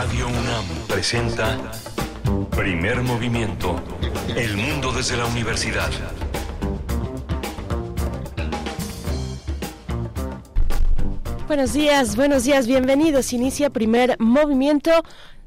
Radio UNAM presenta Primer Movimiento. El mundo desde la universidad. Buenos días, buenos días, bienvenidos. Inicia Primer Movimiento.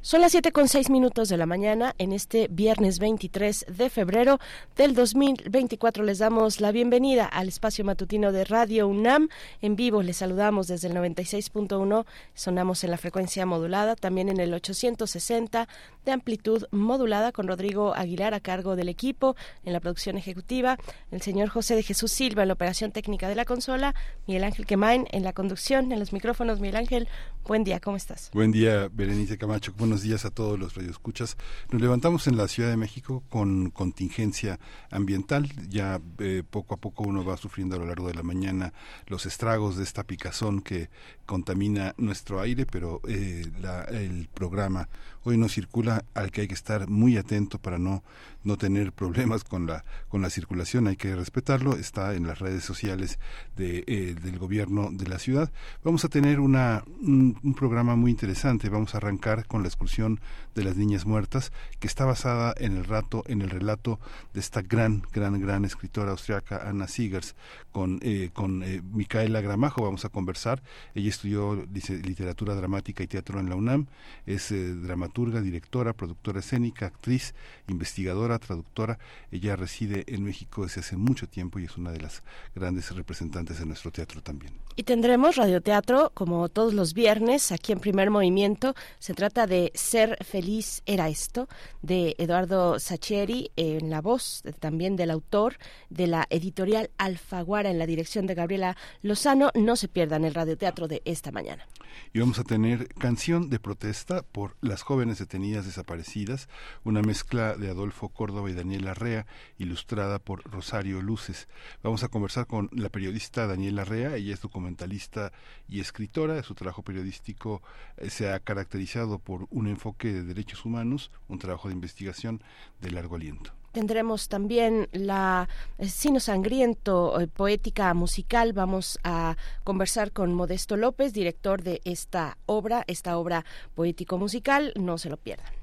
Son las 7 con 6 minutos de la mañana en este viernes 23 de febrero del 2024. Les damos la bienvenida al espacio matutino de Radio UNAM. En vivo les saludamos desde el 96.1. Sonamos en la frecuencia modulada, también en el 860 de amplitud modulada con Rodrigo Aguilar a cargo del equipo en la producción ejecutiva, el señor José de Jesús Silva en la operación técnica de la consola, Miguel Ángel Quemain en la conducción, en los micrófonos. Miguel Ángel, buen día, ¿cómo estás? Buen día, Berenice Camacho buenos días a todos los radioescuchas. Nos levantamos en la Ciudad de México con contingencia ambiental. Ya eh, poco a poco uno va sufriendo a lo largo de la mañana los estragos de esta picazón que contamina nuestro aire, pero eh, el programa hoy no circula al que hay que estar muy atento para no no tener problemas con la con la circulación hay que respetarlo está en las redes sociales de, eh, del gobierno de la ciudad vamos a tener una un, programa muy interesante vamos a arrancar con la excursión de las niñas muertas que está basada en el rato en el relato de esta gran gran gran escritora austriaca Anna Siegers con eh, con eh, Micaela Gramajo vamos a conversar ella estudió literatura dramática y teatro en la UNAM es dramaturga directora productora escénica actriz investigadora traductora. Ella reside en México desde hace mucho tiempo y es una de las grandes representantes de nuestro teatro también. Y tendremos radioteatro como todos los viernes aquí en Primer Movimiento. Se trata de Ser feliz era esto de Eduardo Sacheri en la voz también del autor de la editorial Alfaguara en la dirección de Gabriela Lozano. No se pierdan el radioteatro de esta mañana y vamos a tener canción de protesta por las jóvenes detenidas desaparecidas, una mezcla de Adolfo Córdoba y Daniela Rea, ilustrada por Rosario Luces. Vamos a conversar con la periodista Daniela Rea, ella es documentalista y escritora, su trabajo periodístico eh, se ha caracterizado por un enfoque de derechos humanos, un trabajo de investigación de largo aliento. Tendremos también la eh, Sino Sangriento, eh, poética musical. Vamos a conversar con Modesto López, director de esta obra, esta obra poético-musical. No se lo pierdan.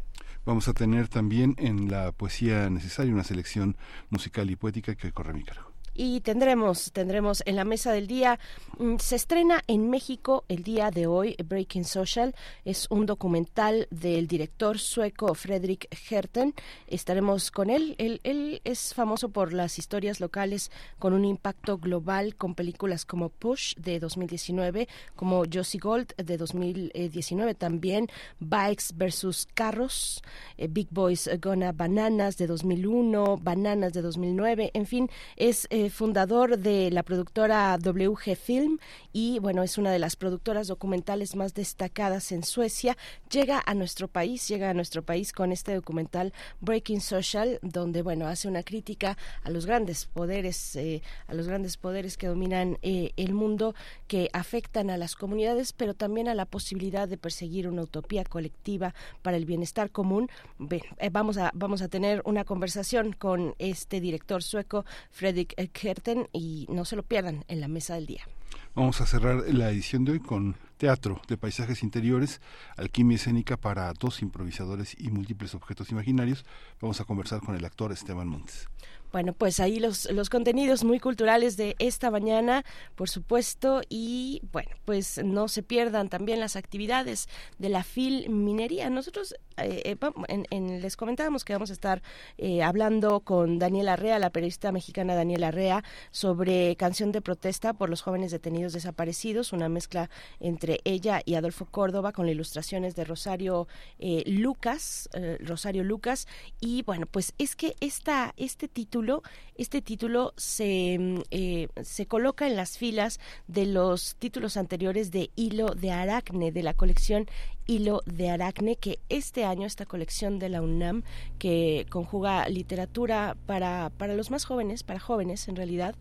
Vamos a tener también en la poesía necesaria una selección musical y poética que corre mi cargo y tendremos tendremos en la mesa del día mm, se estrena en México el día de hoy Breaking Social es un documental del director sueco Fredrik Herten estaremos con él. él él es famoso por las historias locales con un impacto global con películas como Push de 2019 como Josie Gold de 2019 también Bikes versus Carros eh, Big Boys Gonna Bananas de 2001 Bananas de 2009 en fin es eh, fundador de la productora WG Film y bueno, es una de las productoras documentales más destacadas en Suecia. Llega a nuestro país, llega a nuestro país con este documental Breaking Social, donde bueno, hace una crítica a los grandes poderes, eh, a los grandes poderes que dominan eh, el mundo, que afectan a las comunidades, pero también a la posibilidad de perseguir una utopía colectiva para el bienestar común. Eh, vamos a vamos a tener una conversación con este director sueco, Fredrik y no se lo pierdan en la mesa del día. Vamos a cerrar la edición de hoy con teatro de paisajes interiores, alquimia escénica para dos improvisadores y múltiples objetos imaginarios. Vamos a conversar con el actor Esteban Montes. Bueno, pues ahí los, los contenidos muy culturales de esta mañana, por supuesto, y bueno, pues no se pierdan también las actividades de la Filminería. Nosotros eh, eh, les comentábamos que vamos a estar eh, hablando con Daniela Arrea, la periodista mexicana Daniela Arrea, sobre canción de protesta por los jóvenes detenidos desaparecidos, una mezcla entre ella y Adolfo Córdoba con ilustraciones de Rosario Lucas, Rosario Lucas, y bueno, pues es que esta, este título, este título se, se coloca en las filas de los títulos anteriores de Hilo de Aracne, de la colección Hilo de Aracne, que este año esta colección de la UNAM, que conjuga literatura para, para los más jóvenes, para jóvenes en realidad,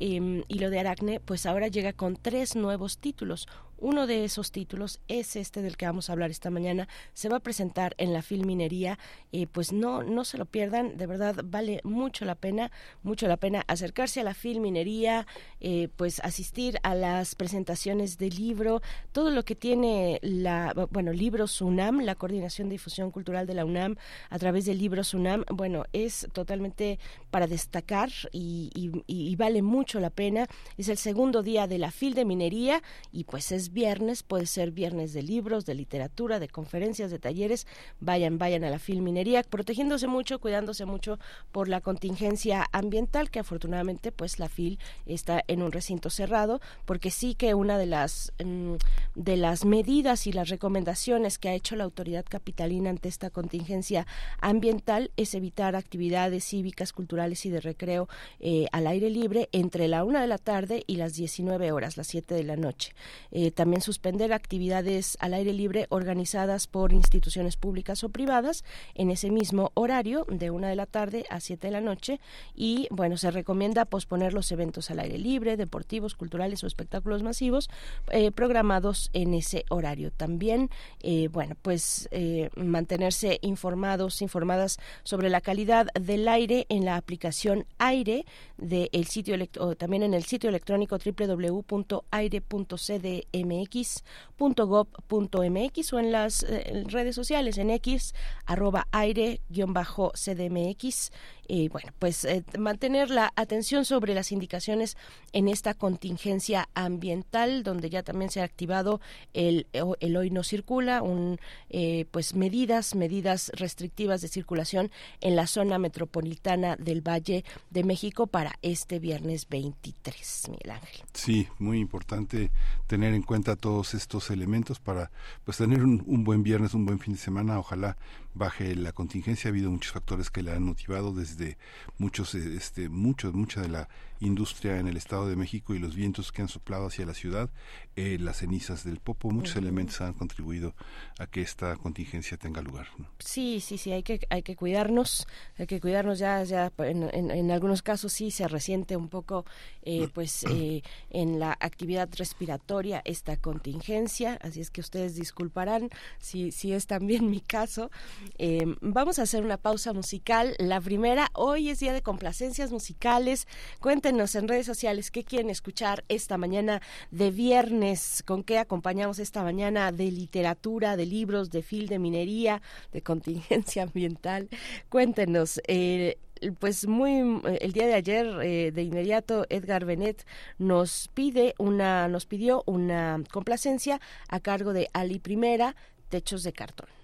eh, Hilo de Aracne, pues ahora llega con tres nuevos títulos. Uno de esos títulos es este del que vamos a hablar esta mañana. Se va a presentar en la Filminería. Eh, pues no, no se lo pierdan. De verdad vale mucho la pena, mucho la pena acercarse a la Filminería, eh, pues asistir a las presentaciones de libro, todo lo que tiene la, bueno, Libros UNAM, la Coordinación de Difusión Cultural de la UNAM a través de Libros UNAM. Bueno, es totalmente para destacar y, y vale mucho la pena. Es el segundo día de la Fil de Minería y pues es viernes, puede ser viernes de libros, de literatura, de conferencias, de talleres. Vayan, vayan a la Filminería, protegiéndose mucho, cuidándose mucho por la contingencia ambiental, que afortunadamente pues la FIL está en un recinto cerrado, porque sí que una de las mm, de las medidas y las recomendaciones que ha hecho la autoridad capitalina ante esta contingencia ambiental es evitar actividades cívicas, culturales y de recreo eh, al aire libre entre la una de la tarde y las 19 horas, las 7 de la noche. Eh, también suspender actividades al aire libre organizadas por instituciones públicas o privadas en ese mismo horario de una de la tarde a 7 de la noche y bueno se recomienda posponer los eventos al aire libre, deportivos, culturales o espectáculos masivos eh, programados en ese horario. También eh, bueno pues mantenerse informados, informadas sobre la calidad del aire en la aplicación Aire del sitio también en el sitio electrónico www.aire.cdm mx.gov.mx o en las eh, redes sociales en x arroba aire-cdmx y bueno, pues eh, mantener la atención sobre las indicaciones en esta contingencia ambiental, donde ya también se ha activado el, el hoy no circula, un, eh, pues medidas, medidas restrictivas de circulación en la zona metropolitana del Valle de México para este viernes 23, Miguel Ángel. Sí, muy importante tener en cuenta todos estos elementos para pues tener un, un buen viernes, un buen fin de semana, ojalá baje la contingencia. Ha habido muchos factores que la han motivado, desde muchos, este, muchos, mucha de la industria en el Estado de México y los vientos que han soplado hacia la ciudad, eh, las cenizas del Popo, muchos elementos han contribuido a que esta contingencia tenga lugar. Sí, sí, sí, hay que, hay que cuidarnos, hay que cuidarnos ya, ya en, en, algunos casos sí se resiente un poco, eh, pues, en la actividad respiratoria esta contingencia, así es que ustedes disculparán si, si es también mi caso. Em, vamos a hacer una pausa musical. La primera, hoy es día de complacencias musicales. Cuéntenos en redes sociales qué quieren escuchar esta mañana de viernes, con qué acompañamos esta mañana de literatura, de libros, de fil de minería, de contingencia ambiental. Cuéntenos. Eh, pues muy el día de ayer eh, de inmediato Edgar Benet nos pide una nos pidió una complacencia a cargo de Ali Primera Techos de cartón.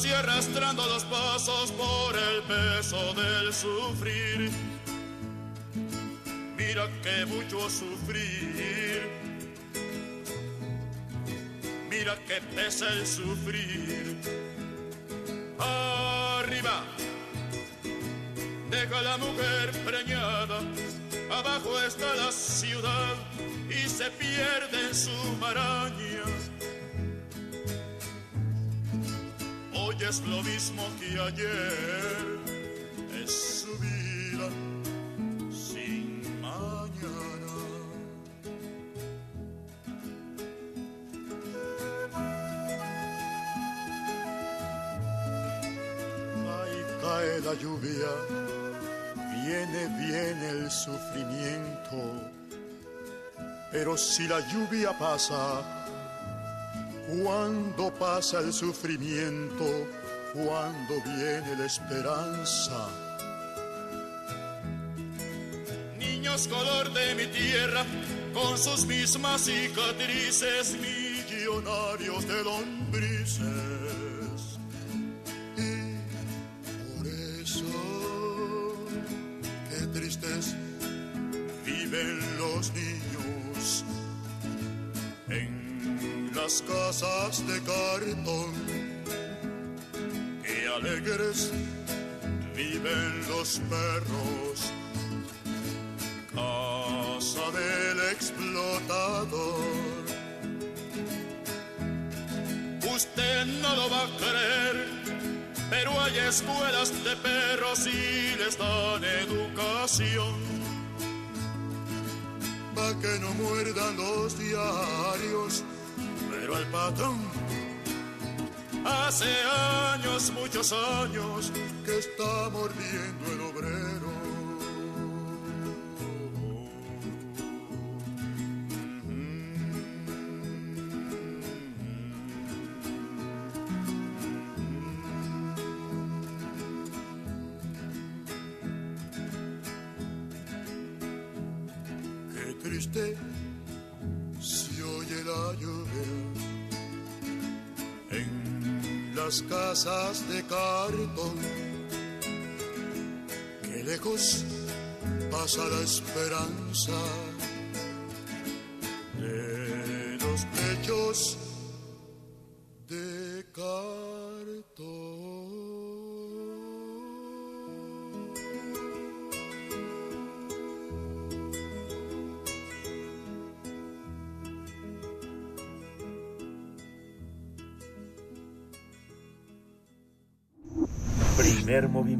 así arrastrando los pasos por el peso del sufrir. Mira que mucho sufrir. Mira que pesa el sufrir. Arriba, deja la mujer preñada. Abajo está la ciudad y se pierde en su maraña hoy es lo mismo que ayer, es su vida sin mañana. Ahí cae la lluvia, viene, viene el sufrimiento, pero si la lluvia pasa, cuando pasa el sufrimiento, cuando viene la esperanza. Niños color de mi tierra, con sus mismas cicatrices, millonarios de lombrices. Y por eso, qué tristes viven los niños las casas de cartón. Qué alegres viven los perros casa del explotador. Usted no lo va a creer, pero hay escuelas de perros y les dan educación. Pa' que no muerdan los diarios, pero el patrón hace años, muchos años, que está mordiendo el obrero. si oye en las casas de cartón. Que lejos pasa la esperanza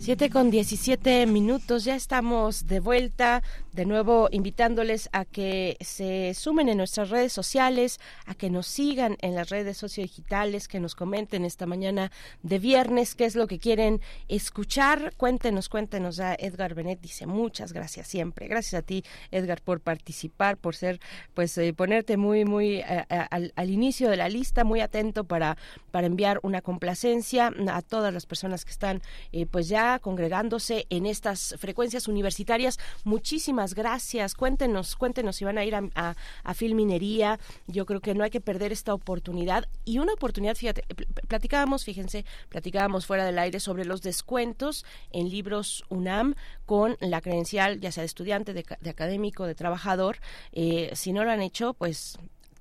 7 con 17 minutos, ya estamos de vuelta, de nuevo invitándoles a que se sumen en nuestras redes sociales, a que nos sigan en las redes sociodigitales, que nos comenten esta mañana de viernes qué es lo que quieren escuchar. Cuéntenos, cuéntenos. Ya Edgar Benet dice muchas gracias siempre. Gracias a ti, Edgar, por participar, por ser, pues, eh, ponerte muy, muy eh, al, al, inicio de la lista, muy atento para, para enviar una complacencia a todas las personas que están, eh, pues, ya congregándose en estas frecuencias universitarias. Muchísimas gracias. Cuéntenos, cuéntenos si van a ir a, Filminería. Yo creo que no hay que perder esta oportunidad. Y una oportunidad, fíjate, platicábamos, fíjense, platicábamos fuera del aire sobre los descuentos en libros UNAM con la credencial, ya sea de estudiante, de, de académico, de trabajador. Eh, si no lo han hecho, pues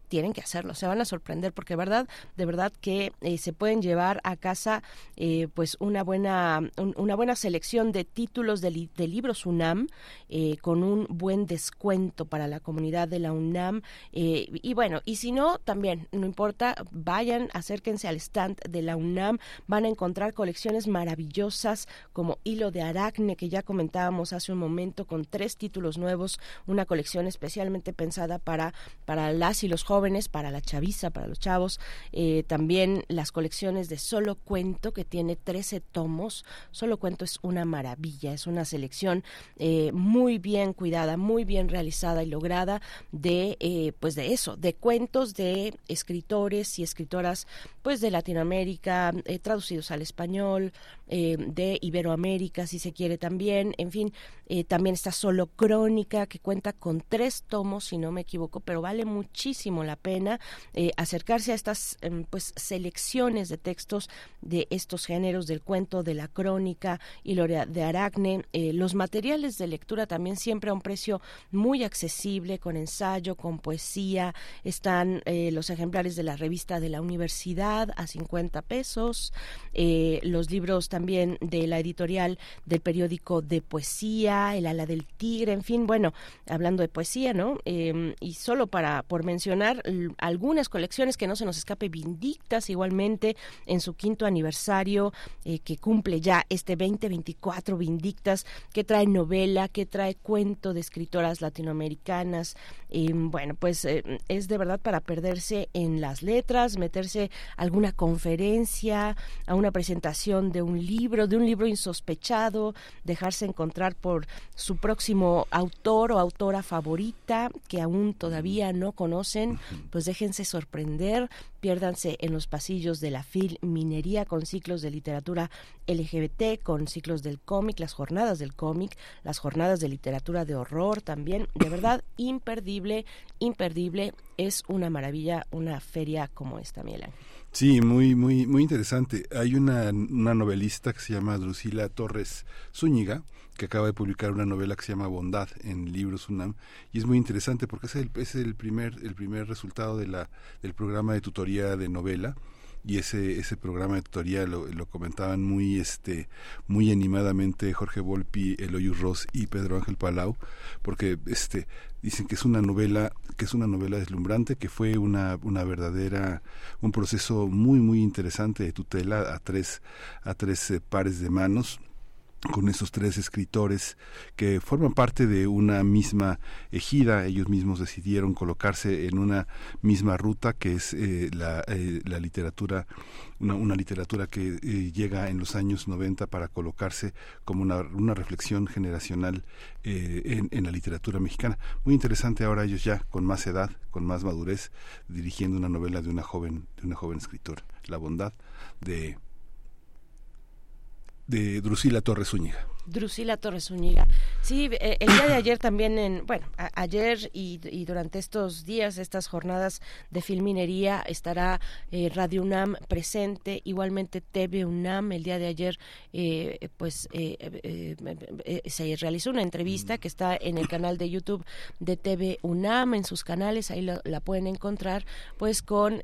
tienen que hacerlo, se van a sorprender porque verdad, de verdad que eh, se pueden llevar a casa eh, pues una buena un, una buena selección de títulos de, li, de libros UNAM eh, con un buen descuento para la comunidad de la UNAM y bueno y si no también no importa vayan acérquense al stand de la UNAM van a encontrar colecciones maravillosas como Hilo de Aracne que ya comentábamos hace un momento con tres títulos nuevos una colección especialmente pensada para para las y los jóvenes jóvenes, para la chaviza, para los chavos. Eh, también las colecciones de Solo Cuento, que tiene 13 tomos. Solo Cuento es una maravilla, es una selección eh, muy bien cuidada, muy bien realizada y lograda de, eh, pues de eso, de cuentos de escritores y escritoras, pues de Latinoamérica, traducidos al español, eh, de Iberoamérica, si se quiere también. En fin, eh, también está Solo Crónica, que cuenta con tres tomos, si no me equivoco, pero vale muchísimo la pena eh, acercarse a estas em, pues selecciones de textos de estos géneros del cuento, de la crónica y lo de Aracne. Los materiales de lectura también siempre a un precio muy accesible, con ensayo, con poesía. Están los ejemplares de la revista de la universidad a 50 pesos, los libros también de la editorial del periódico de poesía, El ala del tigre, en fin, bueno, hablando de poesía, ¿no? Em, y solo para por mencionar algunas colecciones que no se nos escape Vindictas igualmente en su quinto aniversario eh, que cumple ya este 2024 Vindictas que trae novela, que trae cuento de escritoras latinoamericanas. y bueno, pues eh, es de verdad para perderse en las letras, meterse a alguna conferencia, a una presentación de un libro, de un libro insospechado, dejarse encontrar por su próximo autor o autora favorita que aún todavía no conocen, pues déjense sorprender, piérdanse en los pasillos de la FIL Minería con ciclos de literatura LGBT, con ciclos del cómic, las jornadas del cómic, las jornadas de literatura de horror también, de verdad imperdible, imperdible, es una maravilla una feria como esta, Miela. Sí, muy, muy, muy interesante. Hay una, una novelista que se llama Drusila Torres Zúñiga, que acaba de publicar una novela que se llama Bondad en Libros UNAM y es muy interesante porque es el, es el primer el primer resultado de la del programa de tutoría de novela y ese ese programa de tutoría lo, comentaban muy este muy animadamente Jorge Volpi, Eloy Ross y Pedro Ángel Palau porque este dicen que es una novela que es una novela deslumbrante que fue una una verdadera un proceso muy muy interesante de tutela a tres a tres eh, pares de manos con esos tres escritores que forman parte de una misma ejida. Ellos mismos decidieron colocarse en una misma ruta que es eh, la, eh, la, literatura, una, una literatura que eh, llega en los años 90 para colocarse como una, una reflexión generacional en, en, la literatura mexicana. Muy interesante ahora ellos ya con más edad, con más madurez, dirigiendo una novela de una joven, de una joven escritora. La bondad de de Drusila Torres Zúñiga. Drusila Torres Zúñiga. Sí, eh, el día de ayer también, en, bueno, ayer y, durante estos días, estas jornadas de filminería, estará eh, Radio UNAM presente, igualmente TV UNAM. El día de ayer, eh, pues, se realizó una entrevista que está en el canal de YouTube de TV UNAM, en sus canales, ahí la, la pueden encontrar, pues, con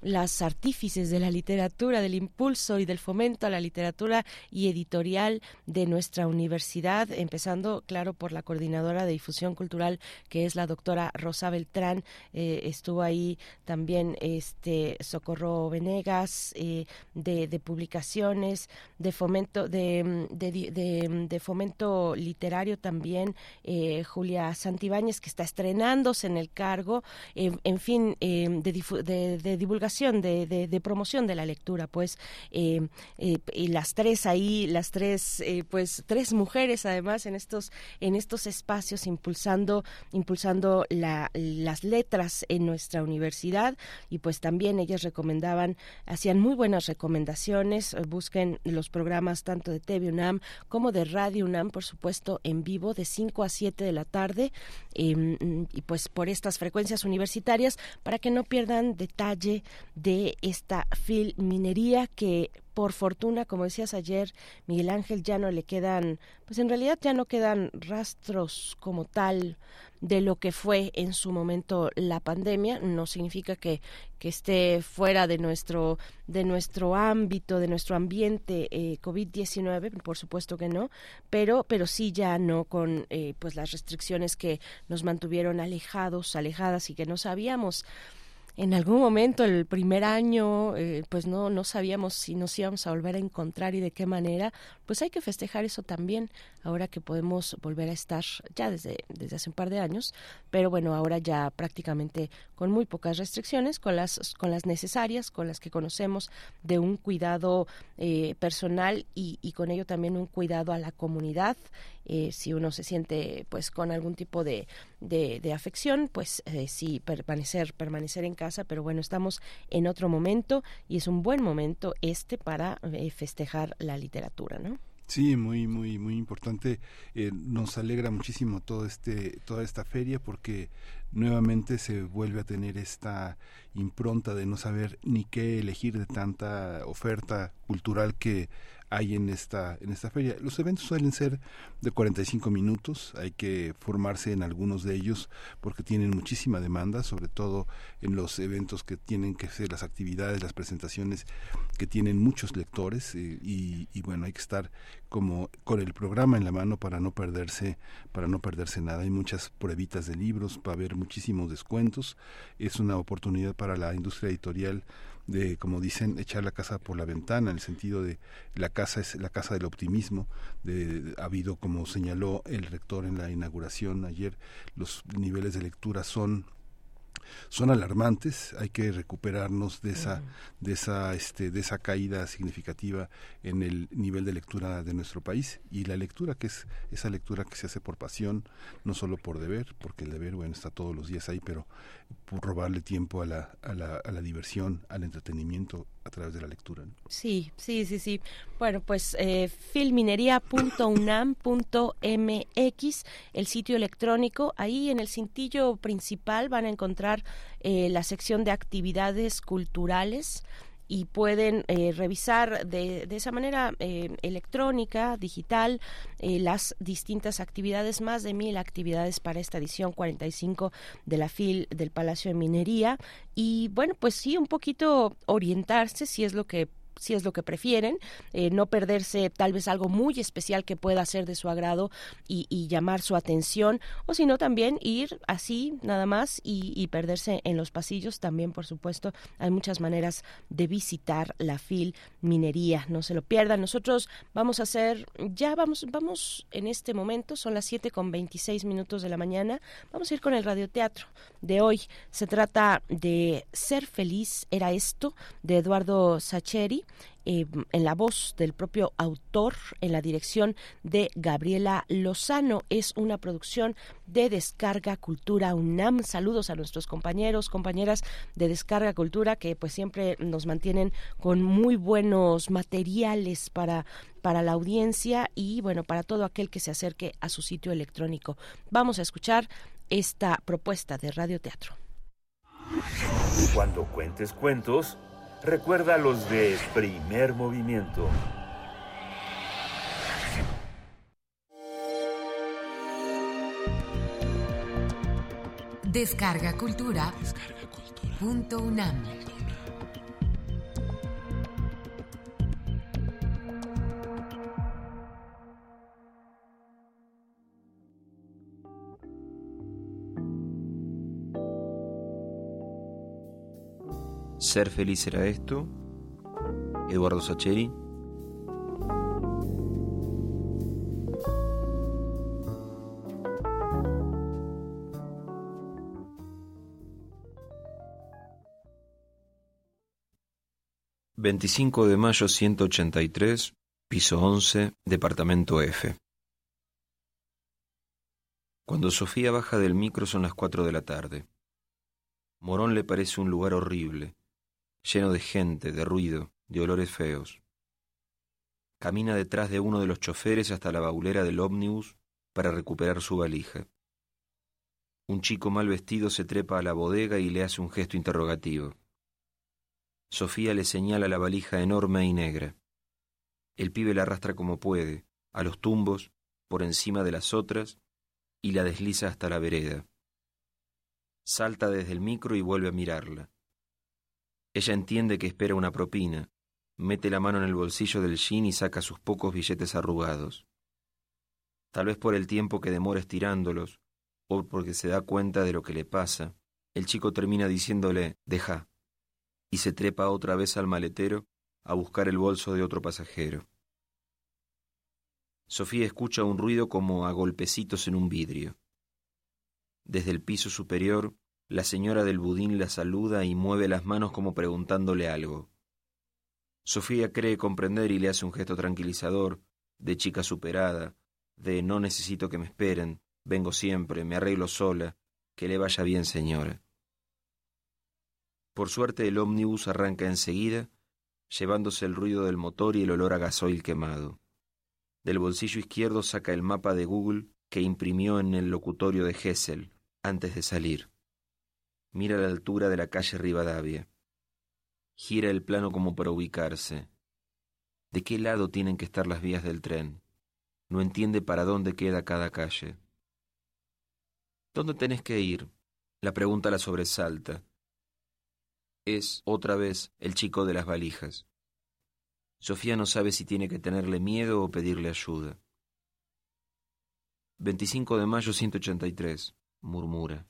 las artífices de la literatura, del impulso y del fomento a la literatura y editorial de nuestra universidad, empezando, claro, por la coordinadora de difusión cultural, que es la doctora Rosa Beltrán. Eh, estuvo ahí también este Socorro Venegas, eh, de, de, publicaciones, de fomento, de, de, de fomento literario también, eh, Julia Santibáñez, que está estrenándose en el cargo, en fin, de, de, divulgación, de, promoción de la lectura, pues, y las tres ahí las tres, eh, tres mujeres además en estos, en estos espacios impulsando, impulsando la, las letras en nuestra universidad. Y pues también ellas recomendaban, hacían muy buenas recomendaciones, busquen los programas tanto de TV UNAM como de Radio UNAM, por supuesto, en vivo de 5 a 7 de la tarde em, y pues por estas frecuencias universitarias para que no pierdan detalle de esta filminería que por fortuna, como decías ayer, Miguel Ángel, ya no le quedan, pues en realidad ya no quedan rastros como tal de lo que fue en su momento la pandemia. No significa que, que esté fuera de nuestro, de nuestro ámbito, de nuestro ambiente eh, COVID-19, por supuesto que no, pero, pero sí ya no con eh, pues las restricciones que nos mantuvieron alejados, alejadas y que no sabíamos en algún momento el primer año eh, pues no no sabíamos si nos íbamos a volver a encontrar y de qué manera pues hay que festejar eso también ahora que podemos volver a estar ya desde desde hace un par de años pero bueno ahora ya prácticamente con muy pocas restricciones con las con las necesarias con las que conocemos de un cuidado eh, personal y, y con ello también un cuidado a la comunidad eh, si uno se siente pues con algún tipo de, de, afección, pues eh, sí, permanecer, permanecer en casa, pero bueno, estamos en otro momento y es un buen momento este para eh, festejar la literatura, ¿no? Sí, muy, muy, muy importante. nos alegra muchísimo todo este, toda esta feria porque nuevamente se vuelve a tener esta impronta de no saber ni qué elegir de tanta oferta cultural que hay en esta, en esta feria. Los eventos suelen ser de 45 minutos, hay que formarse en algunos de ellos porque tienen muchísima demanda, sobre todo en los eventos que tienen que ser las actividades, las presentaciones que tienen muchos lectores eh, y, y, bueno, hay que estar como con el programa en la mano para no perderse, para no perderse nada. Hay muchas pruebitas de libros, para haber muchísimos descuentos. Es una oportunidad para la industria editorial de, como dicen, echar la casa por la ventana, en el sentido de la casa es la casa del optimismo. De, ha habido, como señaló el rector en la inauguración ayer, los niveles de lectura son son alarmantes hay que recuperarnos de esa de esa este de esa caída significativa en el nivel de lectura de nuestro país. Y la lectura que es esa lectura que se hace por pasión no solo por deber porque el deber bueno está todos los días ahí pero por robarle tiempo a la, a la, a la diversión al entretenimiento a través de la lectura sí sí sí sí. Bueno pues eh, filminería.unam.mx el sitio electrónico. Ahí en el cintillo principal van a encontrar eh, la sección de actividades culturales y pueden eh, revisar de, de, esa manera eh, electrónica, digital, eh, las distintas actividades, más de mil actividades para esta edición 45 de la FIL del Palacio de Minería. Y bueno, pues sí, un poquito orientarse si es lo que si es lo que prefieren, eh, no perderse tal vez algo muy especial que pueda ser de su agrado y, llamar su atención, o si no también ir así nada más y, y, perderse en los pasillos. También, por supuesto, hay muchas maneras de visitar la FIL Minería. No se lo pierdan. Nosotros vamos a hacer, ya vamos, vamos en este momento, son las 7 con 26 minutos de la mañana. Vamos a ir con el radioteatro de hoy. Se trata de Ser feliz era esto, de Eduardo Sacheri eh, en la voz del propio autor, en la dirección de Gabriela Lozano. Es una producción de Descarga Cultura UNAM. Saludos a nuestros compañeros, compañeras de Descarga Cultura que pues siempre nos mantienen con muy buenos materiales para para la audiencia y bueno, para todo aquel que se acerque a su sitio electrónico. Vamos a escuchar esta propuesta de radioteatro. Cuando cuentes cuentos, recuerda los de primer movimiento. Descarga Cultura. Descarga cultura. Punto UNAM. Ser feliz era esto. Eduardo Sacheri. Veinticinco de mayo ciento ochenta y tres, piso once, departamento F. Cuando Sofía baja del micro son las cuatro de la tarde. Morón le parece un lugar horrible lleno de gente, de ruido, de olores feos. Camina detrás de uno de los choferes hasta la baulera del ómnibus para recuperar su valija. Un chico mal vestido se trepa a la bodega y le hace un gesto interrogativo. Sofía le señala la valija enorme y negra. El pibe la arrastra como puede, a los tumbos, por encima de las otras, y la desliza hasta la vereda. Salta desde el micro y vuelve a mirarla. Ella entiende que espera una propina, mete la mano en el bolsillo del jean y saca sus pocos billetes arrugados. Tal vez por el tiempo que demora estirándolos, o porque se da cuenta de lo que le pasa, el chico termina diciéndole deja, y se trepa otra vez al maletero a buscar el bolso de otro pasajero. Sofía escucha un ruido como a golpecitos en un vidrio. Desde el piso superior la señora del budín la saluda y mueve las manos como preguntándole algo. Sofía cree comprender y le hace un gesto tranquilizador, de chica superada, de no necesito que me esperen, vengo siempre, me arreglo sola, que le vaya bien señora. Por suerte el ómnibus arranca enseguida, llevándose el ruido del motor y el olor a gasoil quemado. Del bolsillo izquierdo saca el mapa de Google que imprimió en el locutorio de Hessel antes de salir. Mira la altura de la calle Rivadavia. Gira el plano como para ubicarse. ¿De qué lado tienen que estar las vías del tren? No entiende para dónde queda cada calle. ¿Dónde tenés que ir? La pregunta la sobresalta. Es, otra vez, el chico de las valijas. Sofía no sabe si tiene que tenerle miedo o pedirle ayuda. 25 de mayo 183, murmura.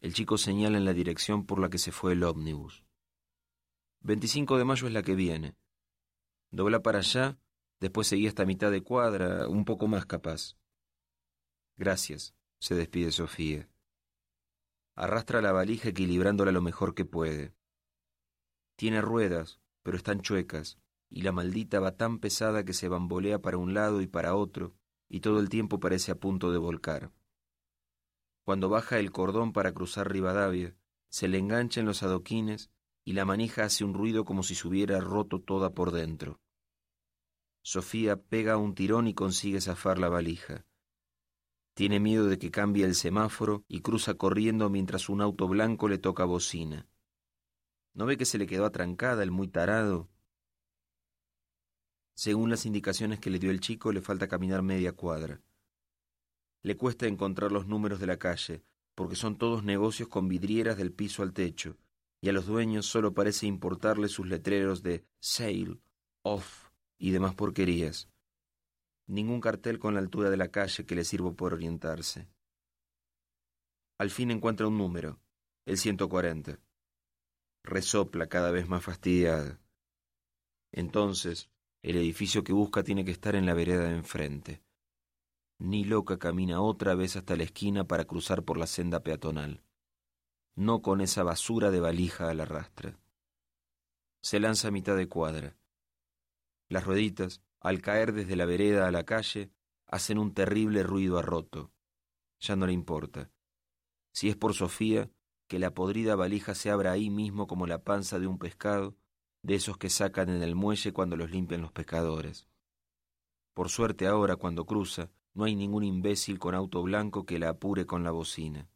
El chico señala en la dirección por la que se fue el ómnibus. 25 de mayo es la que viene. Dobla para allá, después seguí hasta mitad de cuadra, un poco más capaz. Gracias, se despide Sofía. Arrastra la valija equilibrándola lo mejor que puede. Tiene ruedas, pero están chuecas, y la maldita va tan pesada que se bambolea para un lado y para otro, y todo el tiempo parece a punto de volcar. Cuando baja el cordón para cruzar Rivadavia, se le engancha en los adoquines y la manija hace un ruido como si se hubiera roto toda por dentro. Sofía pega un tirón y consigue zafar la valija. Tiene miedo de que cambie el semáforo y cruza corriendo mientras un auto blanco le toca bocina. ¿No ve que se le quedó atrancada el muy tarado? Según las indicaciones que le dio el chico, le falta caminar media cuadra. Le cuesta encontrar los números de la calle, porque son todos negocios con vidrieras del piso al techo, y a los dueños solo parece importarle sus letreros de sale, off y demás porquerías. Ningún cartel con la altura de la calle que le sirva por orientarse. Al fin encuentra un número, el 140. Resopla cada vez más fastidiada. Entonces, el edificio que busca tiene que estar en la vereda de enfrente. Ni loca camina otra vez hasta la esquina para cruzar por la senda peatonal no con esa basura de valija a la rastra. Se lanza a mitad de cuadra. Las rueditas, al caer desde la vereda a la calle, hacen un terrible ruido a roto. Ya no le importa. Si es por Sofía, que la podrida valija se abra ahí mismo como la panza de un pescado, de esos que sacan en el muelle cuando los limpian los pescadores. Por suerte ahora, cuando cruza, no hay ningún imbécil con auto blanco que la apure con la bocina.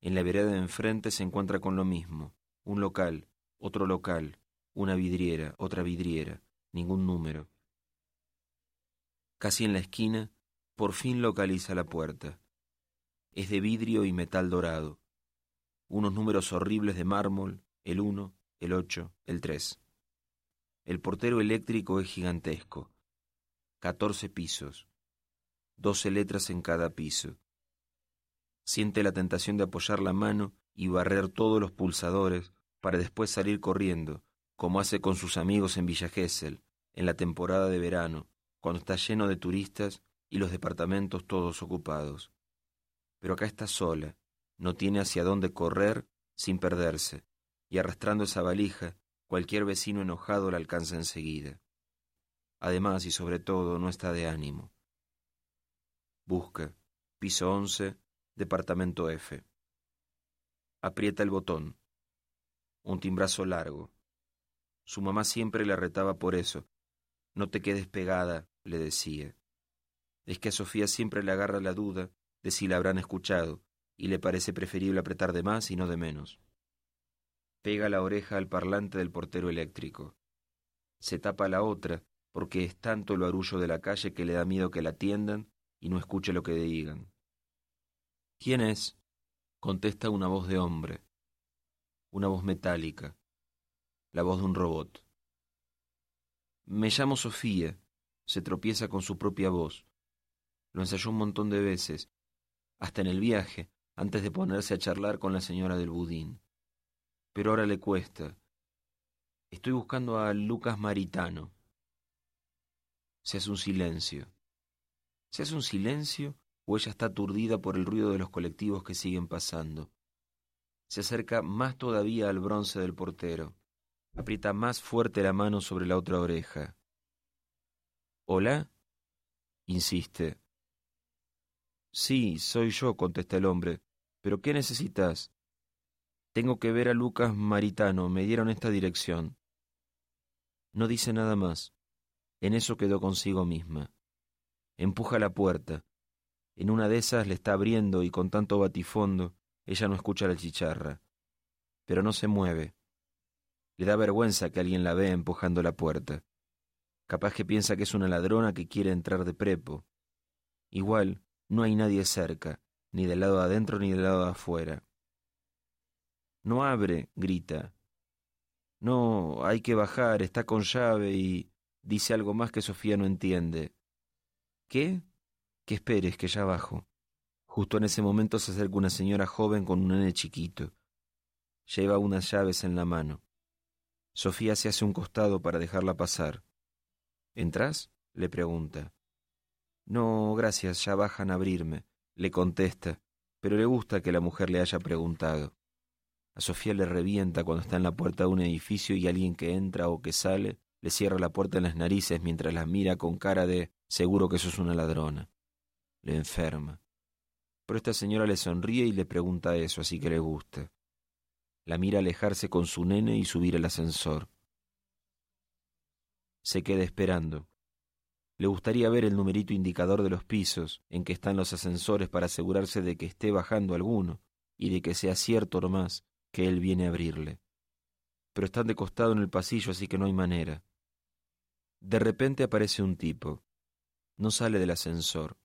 En la vereda de enfrente se encuentra con lo mismo, un local, otro local, una vidriera, otra vidriera, ningún número. Casi en la esquina, por fin localiza la puerta. Es de vidrio y metal dorado. Unos números horribles de mármol, el uno, el ocho, el tres. El portero eléctrico es gigantesco. Catorce pisos. Doce letras en cada piso siente la tentación de apoyar la mano y barrer todos los pulsadores para después salir corriendo, como hace con sus amigos en Villa Gesell, en la temporada de verano, cuando está lleno de turistas y los departamentos todos ocupados. Pero acá está sola, no tiene hacia dónde correr sin perderse, y arrastrando esa valija, cualquier vecino enojado la alcanza enseguida. Además y sobre todo no está de ánimo. Busca, piso once, Departamento F. Aprieta el botón. Un timbrazo largo. Su mamá siempre le retaba por eso. No te quedes pegada, le decía. Es que a Sofía siempre le agarra la duda de si la habrán escuchado, y le parece preferible apretar de más y no de menos. Pega la oreja al parlante del portero eléctrico. Se tapa la otra, porque es tanto lo arullo de la calle que le da miedo que la atiendan y no escuche lo que digan. ¿Quién es? contesta una voz de hombre, una voz metálica, la voz de un robot. Me llamo Sofía, se tropieza con su propia voz. Lo ensayó un montón de veces, hasta en el viaje, antes de ponerse a charlar con la señora del budín. Pero ahora le cuesta. Estoy buscando a Lucas Maritano. Se hace un silencio. Se hace un silencio o ella está aturdida por el ruido de los colectivos que siguen pasando. Se acerca más todavía al bronce del portero. Aprieta más fuerte la mano sobre la otra oreja. ¿Hola? insiste. Sí, soy yo, contesta el hombre. ¿Pero qué necesitas? Tengo que ver a Lucas Maritano, me dieron esta dirección. No dice nada más. En eso quedó consigo misma. Empuja la puerta. En una de esas le está abriendo y con tanto batifondo ella no escucha la chicharra. Pero no se mueve. Le da vergüenza que alguien la vea empujando la puerta. Capaz que piensa que es una ladrona que quiere entrar de prepo. Igual, no hay nadie cerca, ni del lado de adentro ni del lado de afuera. No abre, grita. No, hay que bajar, está con llave y dice algo más que Sofía no entiende. ¿Qué? Que esperes, que ya bajo. Justo en ese momento se acerca una señora joven con un nene chiquito. Lleva unas llaves en la mano. Sofía se hace un costado para dejarla pasar. ¿Entrás? le pregunta. No, gracias, ya bajan a abrirme, le contesta, pero le gusta que la mujer le haya preguntado. A Sofía le revienta cuando está en la puerta de un edificio y alguien que entra o que sale le cierra la puerta en las narices mientras la mira con cara de seguro que sos una ladrona. Le enferma. Pero esta señora le sonríe y le pregunta eso, así que le gusta. La mira alejarse con su nene y subir el ascensor. Se queda esperando. Le gustaría ver el numerito indicador de los pisos en que están los ascensores para asegurarse de que esté bajando alguno y de que sea cierto nomás que él viene a abrirle. Pero están de costado en el pasillo, así que no hay manera. De repente aparece un tipo. No sale del ascensor.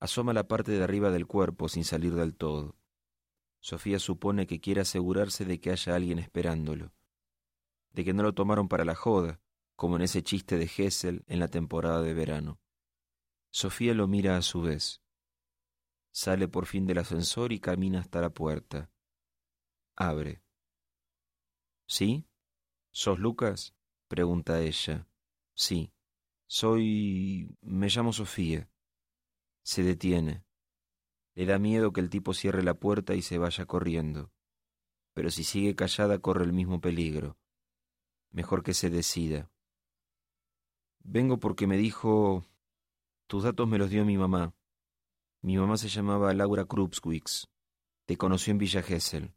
Asoma la parte de arriba del cuerpo sin salir del todo. Sofía supone que quiere asegurarse de que haya alguien esperándolo, de que no lo tomaron para la joda, como en ese chiste de Hessel en la temporada de verano. Sofía lo mira a su vez. Sale por fin del ascensor y camina hasta la puerta. Abre. ¿Sí? ¿Sos Lucas? pregunta ella. Sí. Soy... me llamo Sofía. Se detiene. Le da miedo que el tipo cierre la puerta y se vaya corriendo. Pero si sigue callada corre el mismo peligro. Mejor que se decida. Vengo porque me dijo... Tus datos me los dio mi mamá. Mi mamá se llamaba Laura Krupswicks. Te conoció en Villa Gesell.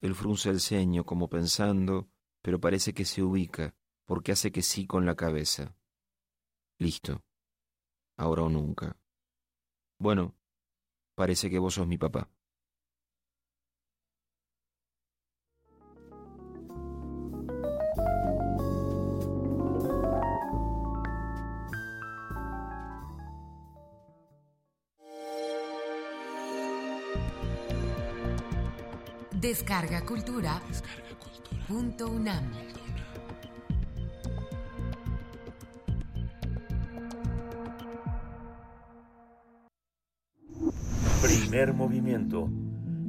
Él frunce el ceño como pensando, pero parece que se ubica, porque hace que sí con la cabeza. Listo. Ahora o nunca. Bueno, parece que vos sos mi papá. Descarga Cultura. Punto UNAM. Primer movimiento.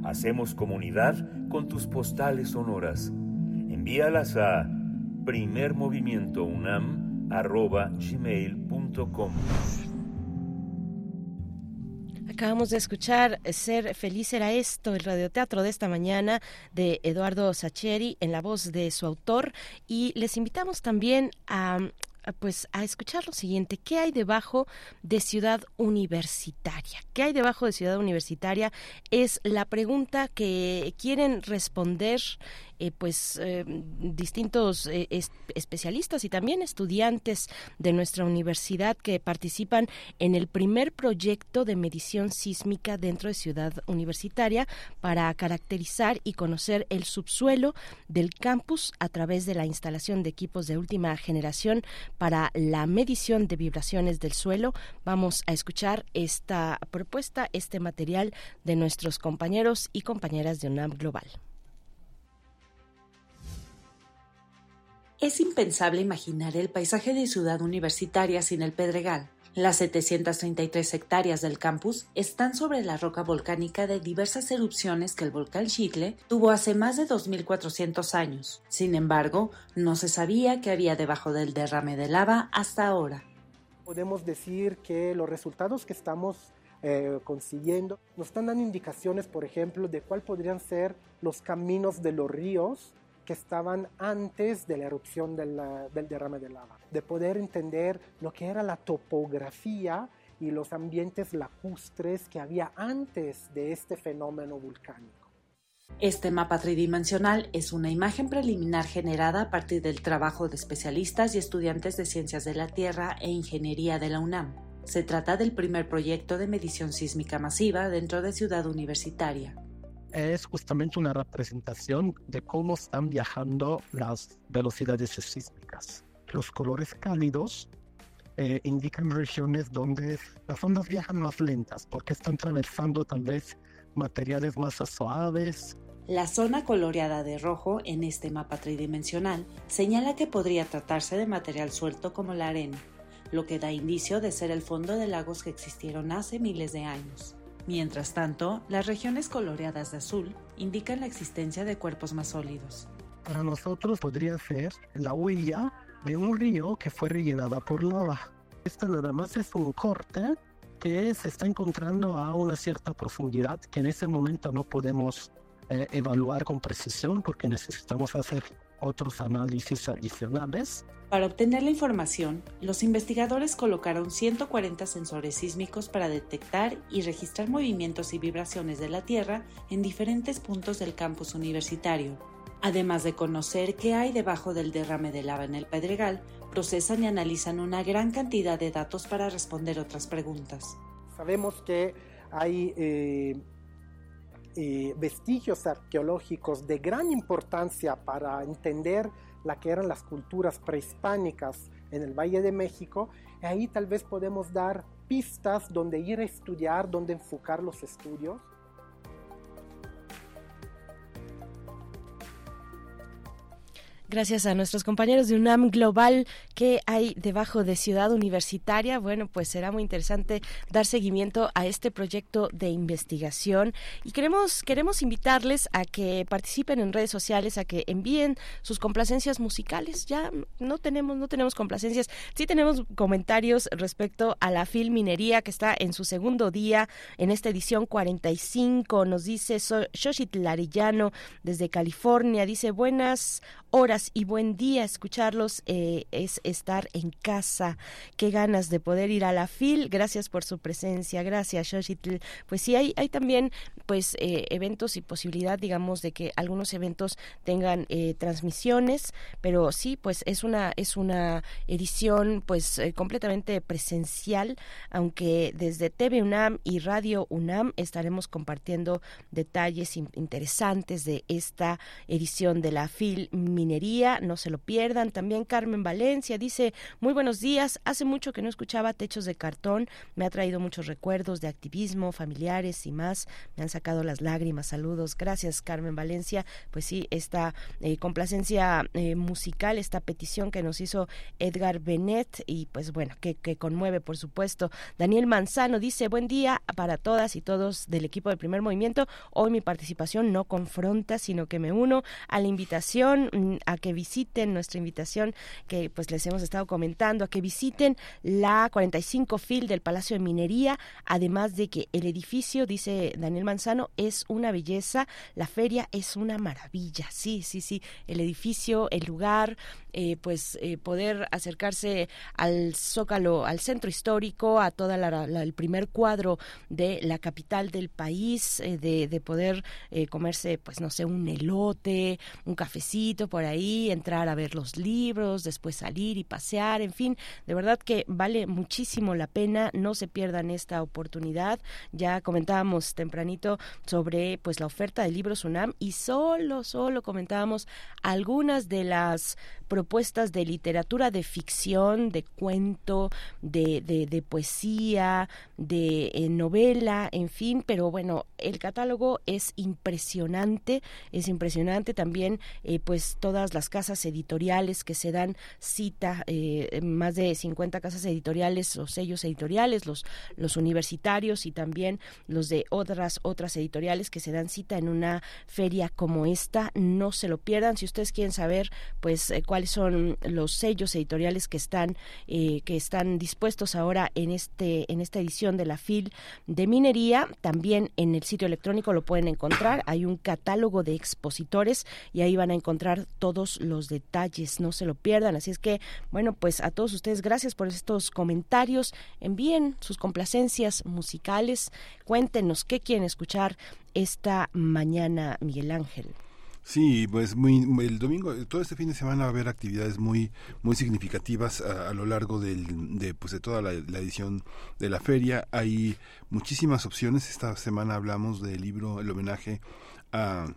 Hacemos comunidad con tus postales sonoras. Envíalas a primermovimientounam.gmail.com Acabamos de escuchar Ser feliz era esto, el radioteatro de esta mañana de Eduardo Sacheri en la voz de su autor y les invitamos también a pues a escuchar lo siguiente, ¿qué hay debajo de Ciudad Universitaria? ¿Qué hay debajo de Ciudad Universitaria? Es la pregunta que quieren responder eh, pues eh, distintos eh, especialistas y también estudiantes de nuestra universidad que participan en el primer proyecto de medición sísmica dentro de Ciudad Universitaria para caracterizar y conocer el subsuelo del campus a través de la instalación de equipos de última generación para la medición de vibraciones del suelo. Vamos a escuchar esta propuesta, este material de nuestros compañeros y compañeras de UNAM Global. Es impensable imaginar el paisaje de ciudad universitaria sin el Pedregal. Las 733 hectáreas del campus están sobre la roca volcánica de diversas erupciones que el volcán Chicle tuvo hace más de 2.400 años. Sin embargo, no se sabía qué había debajo del derrame de lava hasta ahora. Podemos decir que los resultados que estamos eh, consiguiendo nos están dando indicaciones, por ejemplo, de cuál podrían ser los caminos de los ríos que estaban antes de la erupción del, derrame de lava, de poder entender lo que era la topografía y los ambientes lacustres que había antes de este fenómeno volcánico. Este mapa tridimensional es una imagen preliminar generada a partir del trabajo de especialistas y estudiantes de ciencias de la Tierra e ingeniería de la UNAM. Se trata del primer proyecto de medición sísmica masiva dentro de Ciudad Universitaria es justamente una representación de cómo están viajando las velocidades sísmicas. los colores cálidos eh, indican regiones donde las ondas viajan más lentas porque están atravesando tal vez materiales más suaves. La zona coloreada de rojo en este mapa tridimensional señala que podría tratarse de material suelto como la arena, lo que da indicio de ser el fondo de lagos que existieron hace miles de años. Mientras tanto, las regiones coloreadas de azul indican la existencia de cuerpos más sólidos. Para nosotros podría ser la huella de un río que fue rellenada por lava. Esta nada más es un corte que se está encontrando a una cierta profundidad que en ese momento no podemos eh, evaluar con precisión porque necesitamos hacer otros análisis adicionales. Para obtener la información, los investigadores colocaron 140 sensores sísmicos para detectar y registrar movimientos y vibraciones de la Tierra en diferentes puntos del campus universitario. Además de conocer qué hay debajo del derrame de lava en el Pedregal, procesan y analizan una gran cantidad de datos para responder otras preguntas. Sabemos que hay eh, eh, vestigios arqueológicos de gran importancia para entender la que eran las culturas prehispánicas en el Valle de México. Ahí tal vez podemos dar pistas donde ir a estudiar, donde enfocar los estudios. Gracias a nuestros compañeros de UNAM Global que hay debajo de Ciudad Universitaria. Bueno, pues será muy interesante dar seguimiento a este proyecto de investigación y queremos queremos invitarles a que participen en redes sociales, a que envíen sus complacencias musicales. Ya no tenemos no tenemos complacencias, sí tenemos comentarios respecto a la Filminería que está en su segundo día en esta edición 45. Nos dice Shoshit Larillano desde California, dice buenas horas y buen día. Escucharlos eh, es estar en casa. Qué ganas de poder ir a la FIL. Gracias por su presencia. Gracias, Xochitl. Pues sí, hay, hay también pues eh, eventos y posibilidad, digamos, de que algunos eventos tengan eh, transmisiones, pero sí, pues es una es una edición pues completamente presencial, aunque desde TV UNAM y Radio UNAM estaremos compartiendo detalles interesantes de esta edición de la FIL Minería, no se lo pierdan. También Carmen Valencia dice, muy buenos días, hace mucho que no escuchaba Techos de Cartón, me ha traído muchos recuerdos de activismo, familiares y más, me han sacado las lágrimas, saludos, gracias Carmen Valencia, pues sí, esta eh, complacencia eh, musical, esta petición que nos hizo Edgar Benet y pues bueno, que, conmueve por supuesto. Daniel Manzano dice, buen día para todas y todos del equipo del primer movimiento, hoy mi participación no confronta, sino que me uno a la invitación mm, que visiten nuestra invitación que pues les hemos estado comentando, a que visiten la 45 FIL del Palacio de Minería, además de que el edificio, dice Daniel Manzano, es una belleza, la feria es una maravilla, sí, sí, sí, el edificio, el lugar, eh, pues eh, poder acercarse al Zócalo, al centro histórico, a toda la, el primer cuadro de la capital del país, eh, de, de, poder comerse, pues no sé, un elote, un cafecito por ahí, entrar a ver los libros, después salir y pasear, en fin, de verdad que vale muchísimo la pena, no se pierdan esta oportunidad. Ya comentábamos tempranito sobre pues la oferta de libros UNAM y solo, solo comentábamos algunas de las propuestas de literatura de ficción, de cuento, de, de, poesía, de eh, novela, en fin, pero bueno, el catálogo es impresionante, es impresionante. También eh, pues todas las casas editoriales que se dan cita, eh, más de 50 casas editoriales o sellos editoriales, los, los universitarios y también los de otras, otras editoriales que se dan cita en una feria como esta, no se lo pierdan, si ustedes quieren saber pues cuáles son los sellos editoriales que están eh, que están dispuestos ahora en este en esta edición de la FIL de minería. También en el sitio electrónico lo pueden encontrar. Hay un catálogo de expositores y ahí van a encontrar todos los detalles. No se lo pierdan. Así es que bueno pues a todos ustedes gracias por estos comentarios. Envíen sus complacencias musicales. Cuéntenos qué quieren escuchar esta mañana, Miguel Ángel. Sí, pues muy, el domingo, todo este fin de semana va a haber actividades muy muy significativas a, lo largo del, de, pues de toda la, edición de la feria. Hay muchísimas opciones. Esta semana hablamos del libro, el homenaje a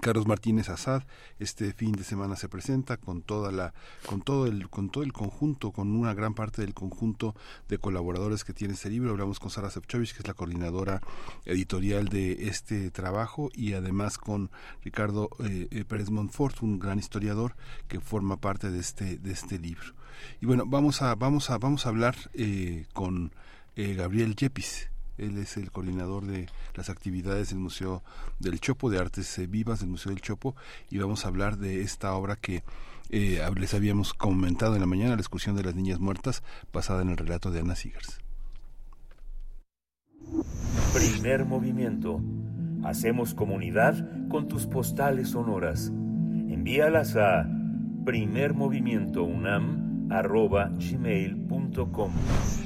Carlos Martínez Azad este fin de semana se presenta con toda la con todo el con todo el conjunto con una gran parte del conjunto de colaboradores que tiene este libro. Hablamos con Sara Sefcovic que es la coordinadora editorial de este trabajo y además con Ricardo eh, eh, Pérez Montfort un gran historiador que forma parte de este de este libro. Y bueno vamos a vamos a vamos a hablar eh, con Gabriel Yepis él es el coordinador de las actividades del Museo del Chopo, de Artes eh, Vivas del Museo del Chopo, y vamos a hablar de esta obra que eh, les habíamos comentado en la mañana, la excursión de las niñas muertas, basada en el relato de Ana Sigers. Primer movimiento. Hacemos comunidad con tus postales sonoras. Envíalas a primermovimientounam.gmail.com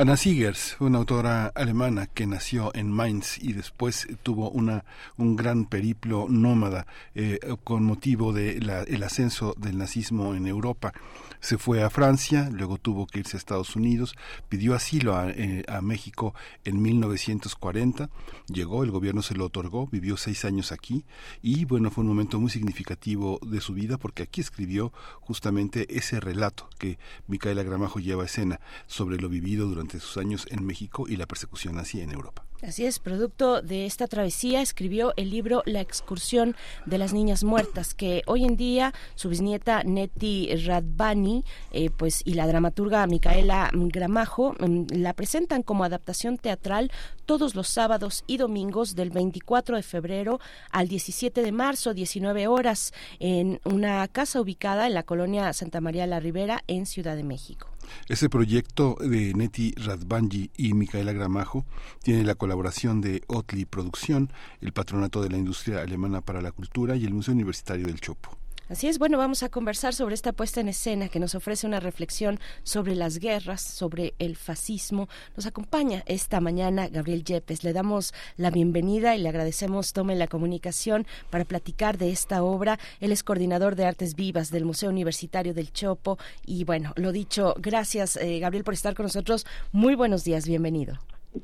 Anna Siegers, una autora alemana que nació en Mainz y después tuvo una, un gran periplo nómada eh, con motivo del el ascenso del nazismo en Europa. Se fue a Francia, luego tuvo que irse a Estados Unidos, pidió asilo a, eh, México en 1940, llegó, el gobierno se lo otorgó, vivió seis años aquí y bueno, fue un momento muy significativo de su vida porque aquí escribió justamente ese relato que Micaela Gramajo lleva a escena sobre lo vivido durante sus años en México y la persecución nazi en Europa. Así es, producto de esta travesía escribió el libro La excursión de las niñas muertas, que hoy en día su bisnieta Neti Radbani eh, pues, y la dramaturga Micaela Gramajo mm, la presentan como adaptación teatral todos los sábados y domingos del 24 de febrero al 17 de marzo, 19 horas, en una casa ubicada en la colonia Santa María la Ribera, en Ciudad de México. Ese proyecto de Neti Radbanji y Micaela Gramajo tiene la colaboración de Otli Producción, el Patronato de la Industria Alemana para la Cultura y el Museo Universitario del Chopo. Así es, bueno, vamos a conversar sobre esta puesta en escena que nos ofrece una reflexión sobre las guerras, sobre el fascismo. Nos acompaña esta mañana Gabriel Yepes. Le damos la bienvenida y le agradecemos tome la comunicación para platicar de esta obra. Él es coordinador de Artes Vivas del Museo Universitario del Chopo. Y bueno, lo dicho, gracias eh, Gabriel por estar con nosotros. Muy buenos días, bienvenido.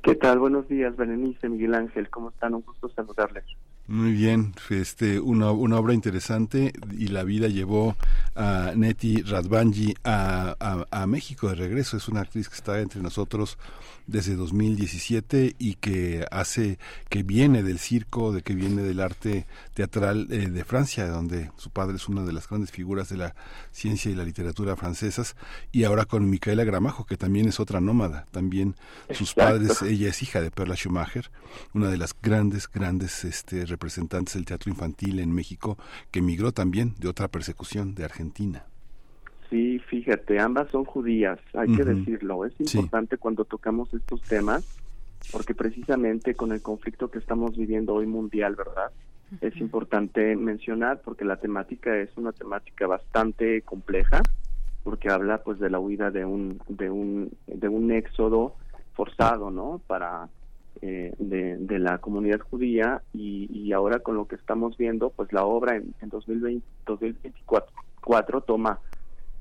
¿Qué tal? Buenos días, Berenice, Miguel Ángel. ¿Cómo están? Un gusto saludarles. Muy bien, este, una, una obra interesante y la vida llevó a Neti Radvanji a, a, a, México de regreso. Es una actriz que está entre nosotros desde 2017 y que hace, que viene del circo, de que viene del arte teatral eh, de Francia, donde su padre es una de las grandes figuras de la ciencia y la literatura francesas. Y ahora con Micaela Gramajo, que también es otra nómada. También sus padres, ella es hija de Perla Schumacher, una de las grandes, grandes este, representantes del teatro infantil en México, que emigró también de otra persecución de Argentina. Sí, fíjate, ambas son judías, hay que decirlo. Es importante cuando tocamos estos temas, porque precisamente con el conflicto que estamos viviendo hoy mundial, ¿verdad? Es importante mencionar porque la temática es una temática bastante compleja, porque habla pues de la huida de un de un de un éxodo forzado, ¿no? Para eh, de, la comunidad judía y, ahora con lo que estamos viendo, pues la obra en, en 2020, 2024 toma,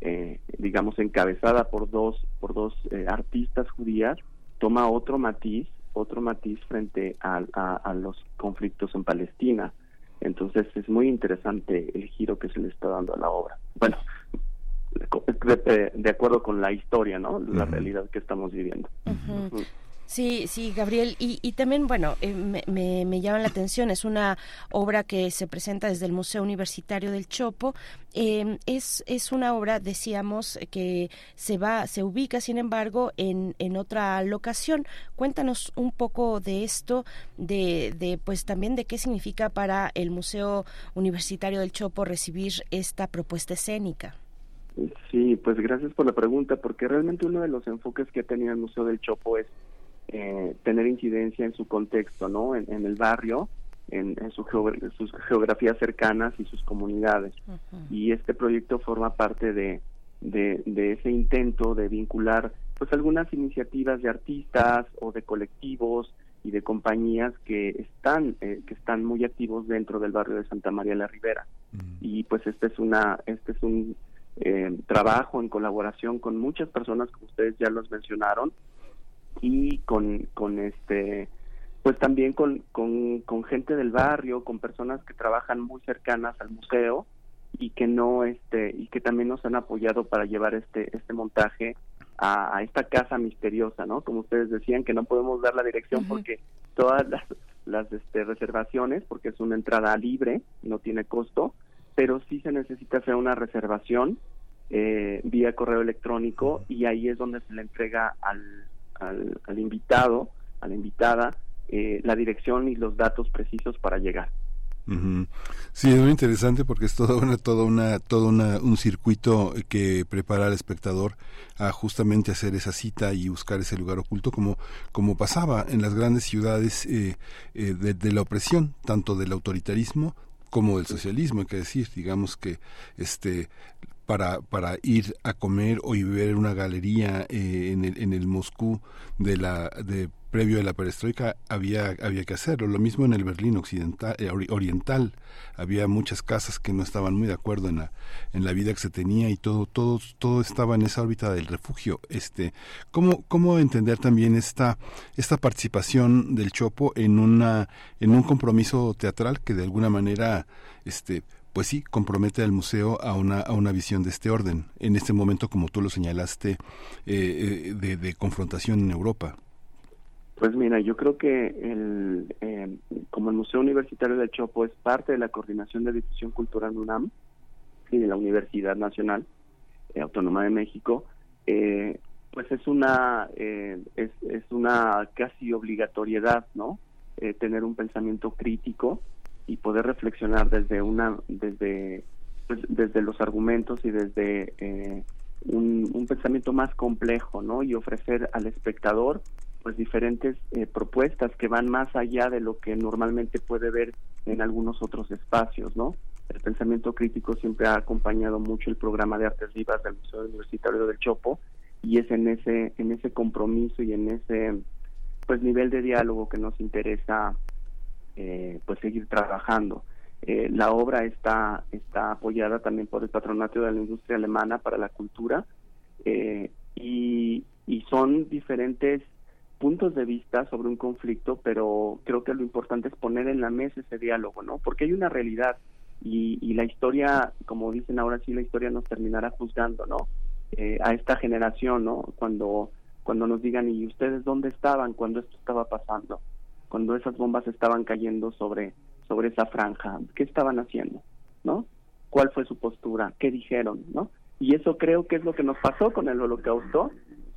eh, digamos, encabezada por dos, por dos eh, artistas judías, toma otro matiz, otro matiz frente a, a, los conflictos en Palestina. Entonces es muy interesante el giro que se le está dando a la obra. Bueno, de, acuerdo con la historia, ¿no? La realidad que estamos viviendo. Sí, sí, Gabriel. Y, y también, bueno, eh, me, me, llama la atención, es una obra que se presenta desde el Museo Universitario del Chopo. Em, es, es una obra, decíamos, que se va, se ubica, sin embargo, en, en otra locación. Cuéntanos un poco de esto, de, de, pues también de qué significa para el Museo Universitario del Chopo recibir esta propuesta escénica. Sí, pues gracias por la pregunta, porque realmente uno de los enfoques que ha tenido el Museo del Chopo es eh, tener incidencia en su contexto, ¿no? En, el barrio, en, sus geografías cercanas y sus comunidades. Y este proyecto forma parte de, de, ese intento de vincular pues algunas iniciativas de artistas o de colectivos y de compañías que están eh, que están muy activos dentro del barrio de Santa María la Ribera y pues este es una este es un eh, trabajo en colaboración con muchas personas como ustedes ya los mencionaron y con con este pues también con, con, con gente del barrio con personas que trabajan muy cercanas al museo y que no este y que también nos han apoyado para llevar este este montaje a, esta casa misteriosa, ¿no? Como ustedes decían, que no podemos dar la dirección porque todas las, las este, reservaciones, porque es una entrada libre, no tiene costo, pero sí se necesita hacer una reservación eh, vía correo electrónico y ahí es donde se le entrega al, al, invitado, a la invitada, eh, la dirección y los datos precisos para llegar. Sí, es muy interesante porque es todo una, todo una, todo una, un circuito que prepara al espectador a justamente hacer esa cita y buscar ese lugar oculto como, como pasaba en las grandes ciudades eh, eh, de, la opresión, tanto del autoritarismo como del socialismo, hay que decir, digamos que este para, para ir a comer o ir ver una galería eh, en, el, en el Moscú de la de previo a la perestroika había había que hacerlo. Lo mismo en el Berlín occidental eh, oriental. Había muchas casas que no estaban muy de acuerdo en la en la vida que se tenía y todo todo todo estaba en esa órbita del refugio. Este cómo cómo entender también esta esta participación del Chopo en una en un compromiso teatral que de alguna manera este pues sí, compromete al museo a una, a una visión de este orden, en este momento, como tú lo señalaste, eh, eh, de, confrontación en Europa. Pues mira, yo creo que el, eh, como el Museo Universitario del Chopo es parte de la Coordinación de Difusión Cultural UNAM y de la Universidad Nacional Autónoma de México, pues es una es, es una casi obligatoriedad, ¿no? tener un pensamiento crítico y poder reflexionar desde una desde pues, desde los argumentos y desde eh, un, pensamiento más complejo no y ofrecer al espectador pues diferentes eh, propuestas que van más allá de lo que normalmente puede ver en algunos otros espacios no el pensamiento crítico siempre ha acompañado mucho el programa de artes vivas del Museo Universitario del Chopo y es en ese en ese compromiso y en ese pues nivel de diálogo que nos interesa eh, pues seguir trabajando. Eh, la obra está, está apoyada también por el Patronato de la Industria Alemana para la Cultura eh, y, y son diferentes puntos de vista sobre un conflicto, pero creo que lo importante es poner en la mesa ese diálogo, ¿no? Porque hay una realidad y, y la historia, como dicen ahora sí, la historia nos terminará juzgando, ¿no? a esta generación, ¿no? Cuando, cuando nos digan, ¿y ustedes dónde estaban cuando esto estaba pasando? Cuando esas bombas estaban cayendo sobre sobre esa franja, qué estaban haciendo, ¿no? ¿Cuál fue su postura? ¿Qué dijeron, no? Y eso creo que es lo que nos pasó con el Holocausto,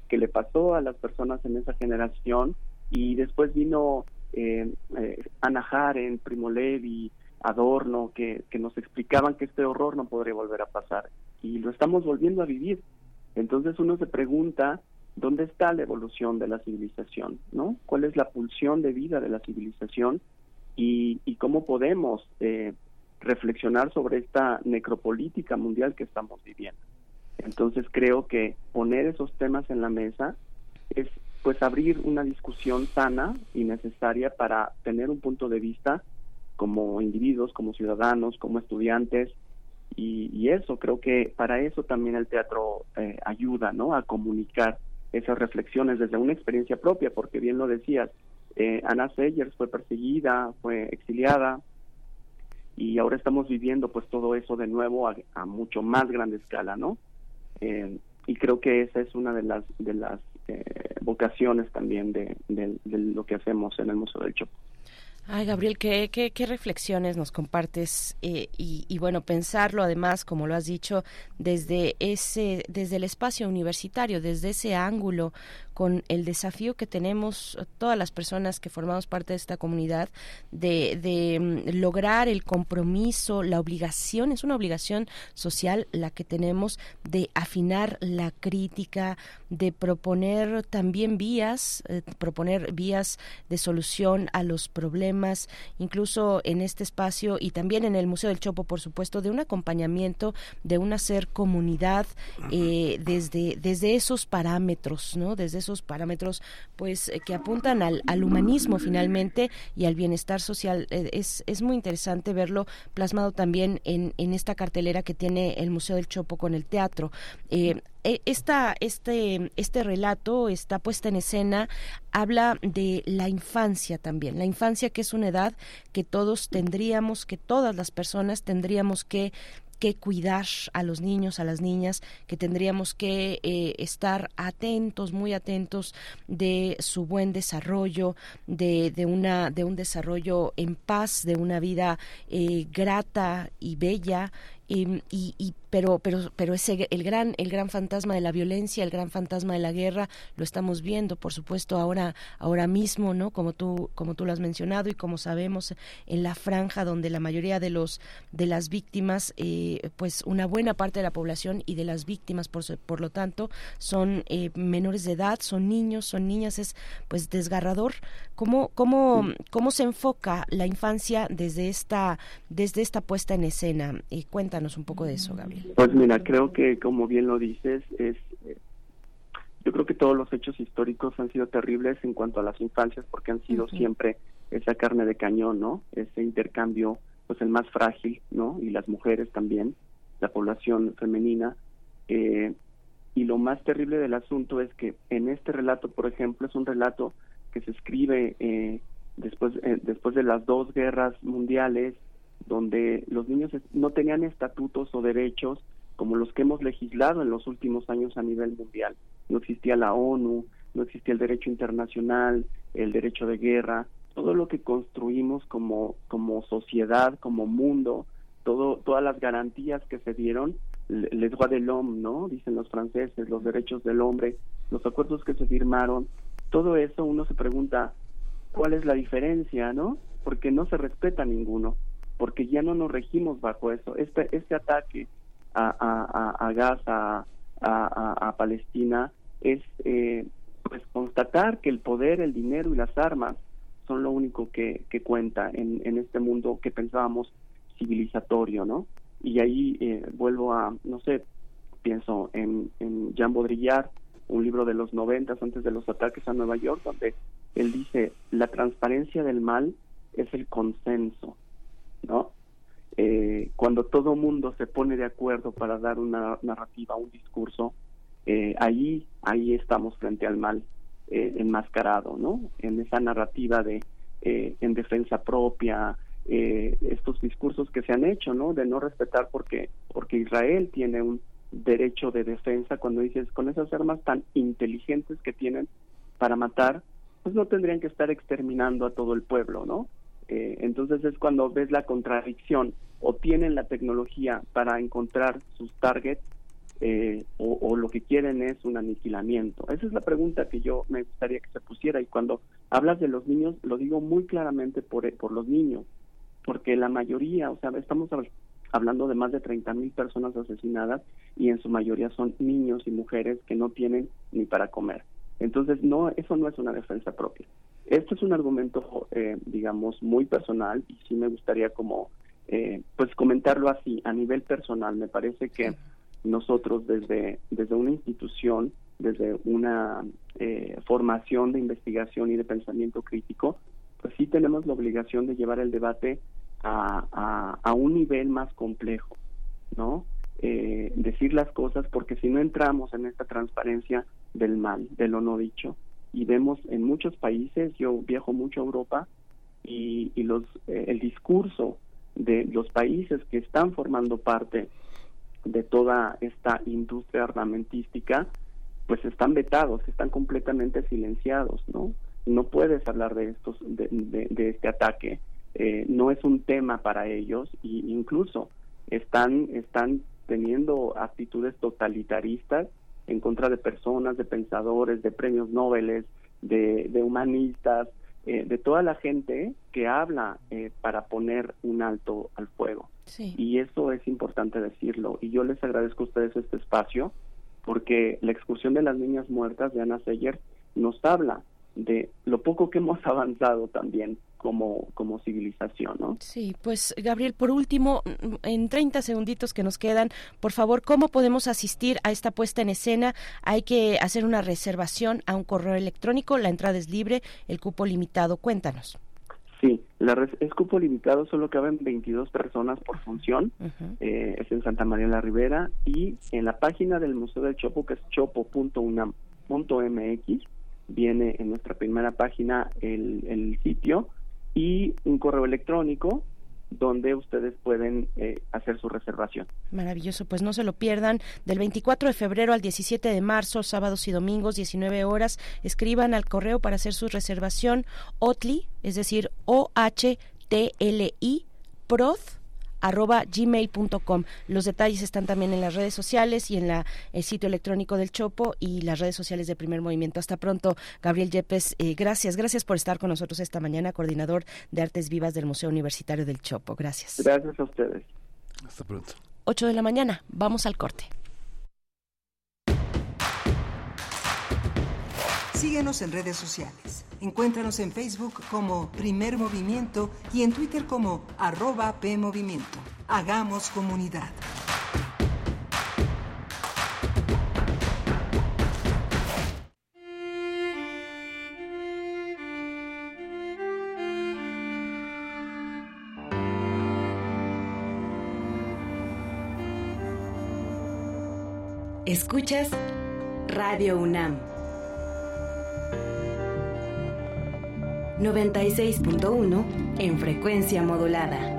que le pasó a las personas en esa generación y después vino eh, eh, Ana Jaren, Primo Levi, Adorno, que, que nos explicaban que este horror no podría volver a pasar y lo estamos volviendo a vivir. Entonces uno se pregunta ¿Dónde está la evolución de la civilización? ¿no? ¿Cuál es la pulsión de vida de la civilización? Y, cómo podemos eh, reflexionar sobre esta necropolítica mundial que estamos viviendo. Entonces creo que poner esos temas en la mesa es pues abrir una discusión sana y necesaria para tener un punto de vista como individuos, como ciudadanos, como estudiantes, y, eso creo que para eso también el teatro eh, ayuda, ¿no? A comunicar esas reflexiones desde una experiencia propia, porque bien lo decías, eh, Ana Sayers fue perseguida, fue exiliada, y ahora estamos viviendo pues todo eso de nuevo a, mucho más grande escala, ¿no? Eh, y creo que esa es una de las de las eh, vocaciones también de, de, lo que hacemos en el Museo del Chopo. Ay, Gabriel, ¿qué, qué, qué reflexiones nos compartes? Eh, y, y, bueno, pensarlo además, como lo has dicho, desde, ese, desde el espacio universitario, desde ese ángulo, con el desafío que tenemos todas las personas que formamos parte de esta comunidad de, de mm, lograr el compromiso, la obligación, es una obligación social la que tenemos de afinar la crítica, de proponer también vías, eh, proponer vías de solución a los problemas incluso en este espacio y también en el Museo del Chopo, por supuesto, de un acompañamiento, de un hacer comunidad eh, desde, desde esos parámetros, ¿no? Desde esos parámetros, pues, que apuntan al, al humanismo finalmente y al bienestar social. es, es muy interesante verlo plasmado también en, en esta cartelera que tiene el Museo del Chopo con el teatro. Eh, e, esta, este, este relato, esta puesta en escena, habla de la infancia también. La infancia que es una edad que todos tendríamos, que todas las personas tendríamos que que cuidar a los niños, a las niñas, que tendríamos que eh, estar atentos, muy atentos de su buen desarrollo, de, de, una, de un desarrollo en paz, de una vida eh, grata y bella y, y, pero pero pero ese el gran el gran fantasma de la violencia el gran fantasma de la guerra lo estamos viendo por supuesto ahora ahora mismo no como tú como tú lo has mencionado y como sabemos en la franja donde la mayoría de los de las víctimas eh, pues una buena parte de la población y de las víctimas por por lo tanto son eh, menores de edad son niños son niñas es pues desgarrador. Cómo cómo cómo se enfoca la infancia desde esta desde esta puesta en escena y un poco de eso, Gabriel. Pues mira, creo que como bien lo dices, es eh, yo creo que todos los hechos históricos han sido terribles en cuanto a las infancias porque han sido siempre esa carne de cañón, ¿no? Ese intercambio, pues el más frágil, ¿no? Y las mujeres también, la población femenina. Eh, y lo más terrible del asunto es que en este relato, por ejemplo, es un relato que se escribe eh, después, después de las dos guerras mundiales, donde los niños no tenían estatutos o derechos como los que hemos legislado en los últimos años a nivel mundial. No existía la ONU, no existía el derecho internacional, el derecho de guerra, todo lo que construimos como, como sociedad, como mundo, todo, todas las garantías que se dieron, les droits de l'homme, ¿no? Dicen los franceses, los derechos del hombre, los acuerdos que se firmaron, todo eso uno se pregunta, ¿cuál es la diferencia, no? Porque no se respeta ninguno porque ya no nos regimos bajo eso. Este, este ataque a, a, a Gaza, a, a, Palestina, es eh, pues constatar que el poder, el dinero y las armas son lo único que, que cuenta en, en este mundo que pensábamos civilizatorio, ¿no? Y ahí eh, vuelvo a, no sé, pienso en, en Jean Baudrillard, un libro de los noventas antes de los ataques a Nueva York, donde él dice, la transparencia del mal es el consenso, ¿no? Eh, cuando todo mundo se pone de acuerdo para dar una narrativa, un discurso, eh, ahí, ahí estamos frente al mal eh, enmascarado, ¿no? En esa narrativa de en defensa propia, estos discursos que se han hecho, ¿no? De no respetar porque porque Israel tiene un derecho de defensa cuando dices con esas armas tan inteligentes que tienen para matar, pues no tendrían que estar exterminando a todo el pueblo, ¿no? Eh, entonces es cuando ves la contradicción o tienen la tecnología para encontrar sus targets eh, o, lo que quieren es un aniquilamiento. Esa es la pregunta que yo me gustaría que se pusiera y cuando hablas de los niños lo digo muy claramente por, por los niños, porque la mayoría, o sea, estamos hablando de más de 30 mil personas asesinadas y en su mayoría son niños y mujeres que no tienen ni para comer. Entonces, no, eso no es una defensa propia. Esto es un argumento, eh, digamos, muy personal y sí me gustaría como, eh, pues comentarlo así, a nivel personal. Me parece que nosotros desde, desde una institución, desde una eh, formación de investigación y de pensamiento crítico, pues sí tenemos la obligación de llevar el debate a, a, a un nivel más complejo, ¿no? decir las cosas porque si no entramos en esta transparencia del mal, de lo no dicho, y vemos en muchos países, yo viajo mucho a Europa y, y los, eh, el discurso de los países que están formando parte de toda esta industria armamentística, pues están vetados, están completamente silenciados, ¿no? No puedes hablar de estos, de, de, este ataque, eh, no es un tema para ellos e incluso están, están teniendo actitudes totalitaristas en contra de personas, de pensadores, de premios Nobel, de, de humanistas, eh, de toda la gente que habla eh, para poner un alto al fuego. Y eso es importante decirlo. Y yo les agradezco a ustedes este espacio porque la excursión de las niñas muertas de Ana Seyer nos habla de lo poco que hemos avanzado también como, como civilización, ¿no? Sí, pues Gabriel, por último, en 30 segunditos que nos quedan, por favor, ¿cómo podemos asistir a esta puesta en escena? Hay que hacer una reservación a un correo electrónico, la entrada es libre, el cupo limitado, cuéntanos. Sí, la es cupo limitado, solo caben 22 personas por función, eh, es en Santa María la Ribera y en la página del Museo del Chopo, que es chopo.unam.mx, viene en nuestra primera página el, el sitio y un correo electrónico donde ustedes pueden eh, hacer su reservación. Maravilloso, pues no se lo pierdan. Del 24 de febrero al 17 de marzo, sábados y domingos, 19 horas, escriban al correo para hacer su reservación OTLI, es decir, O-H-T-L-I, PROD arroba gmail.com. Los detalles están también en las redes sociales y en la, el sitio electrónico del Chopo y las redes sociales de Primer Movimiento. Hasta pronto, Gabriel Yepes. Eh, gracias, gracias por estar con nosotros esta mañana, coordinador de Artes Vivas del Museo Universitario del Chopo. Gracias. Gracias a ustedes. Hasta pronto. 8 de la mañana, vamos al corte. Síguenos en redes sociales. Encuéntranos en Facebook como Primer Movimiento y en Twitter como arroba PMovimiento. Hagamos comunidad. Escuchas Radio UNAM 96.1 en frecuencia modulada.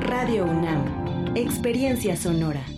Radio UNAM, Experiencia Sonora.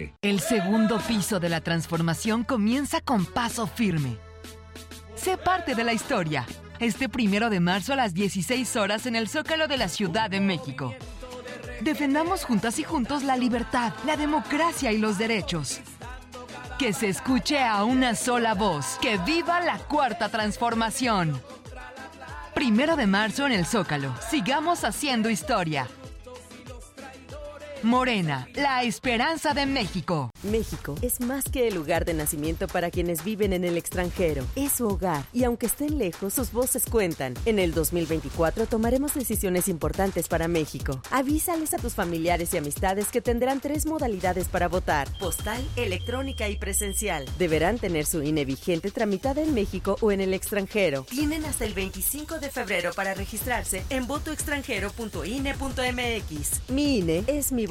El segundo piso de la transformación comienza con paso firme. Sé parte de la historia. Este primero de marzo a las 16 horas en el Zócalo de la Ciudad de México. Defendamos juntas y juntos la libertad, la democracia y los derechos. Que se escuche a una sola voz. Que viva la cuarta transformación. Primero de marzo en el Zócalo. Sigamos haciendo historia. Morena, la esperanza de México. México es más que el lugar de nacimiento para quienes viven en el extranjero. Es su hogar y aunque estén lejos, sus voces cuentan. En el 2024 tomaremos decisiones importantes para México. Avísales a tus familiares y amistades que tendrán tres modalidades para votar: postal, electrónica y presencial. Deberán tener su INE vigente tramitada en México o en el extranjero. Tienen hasta el 25 de febrero para registrarse en votoextranjero.ine.mx. Mi INE es mi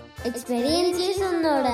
Experiencia sonora.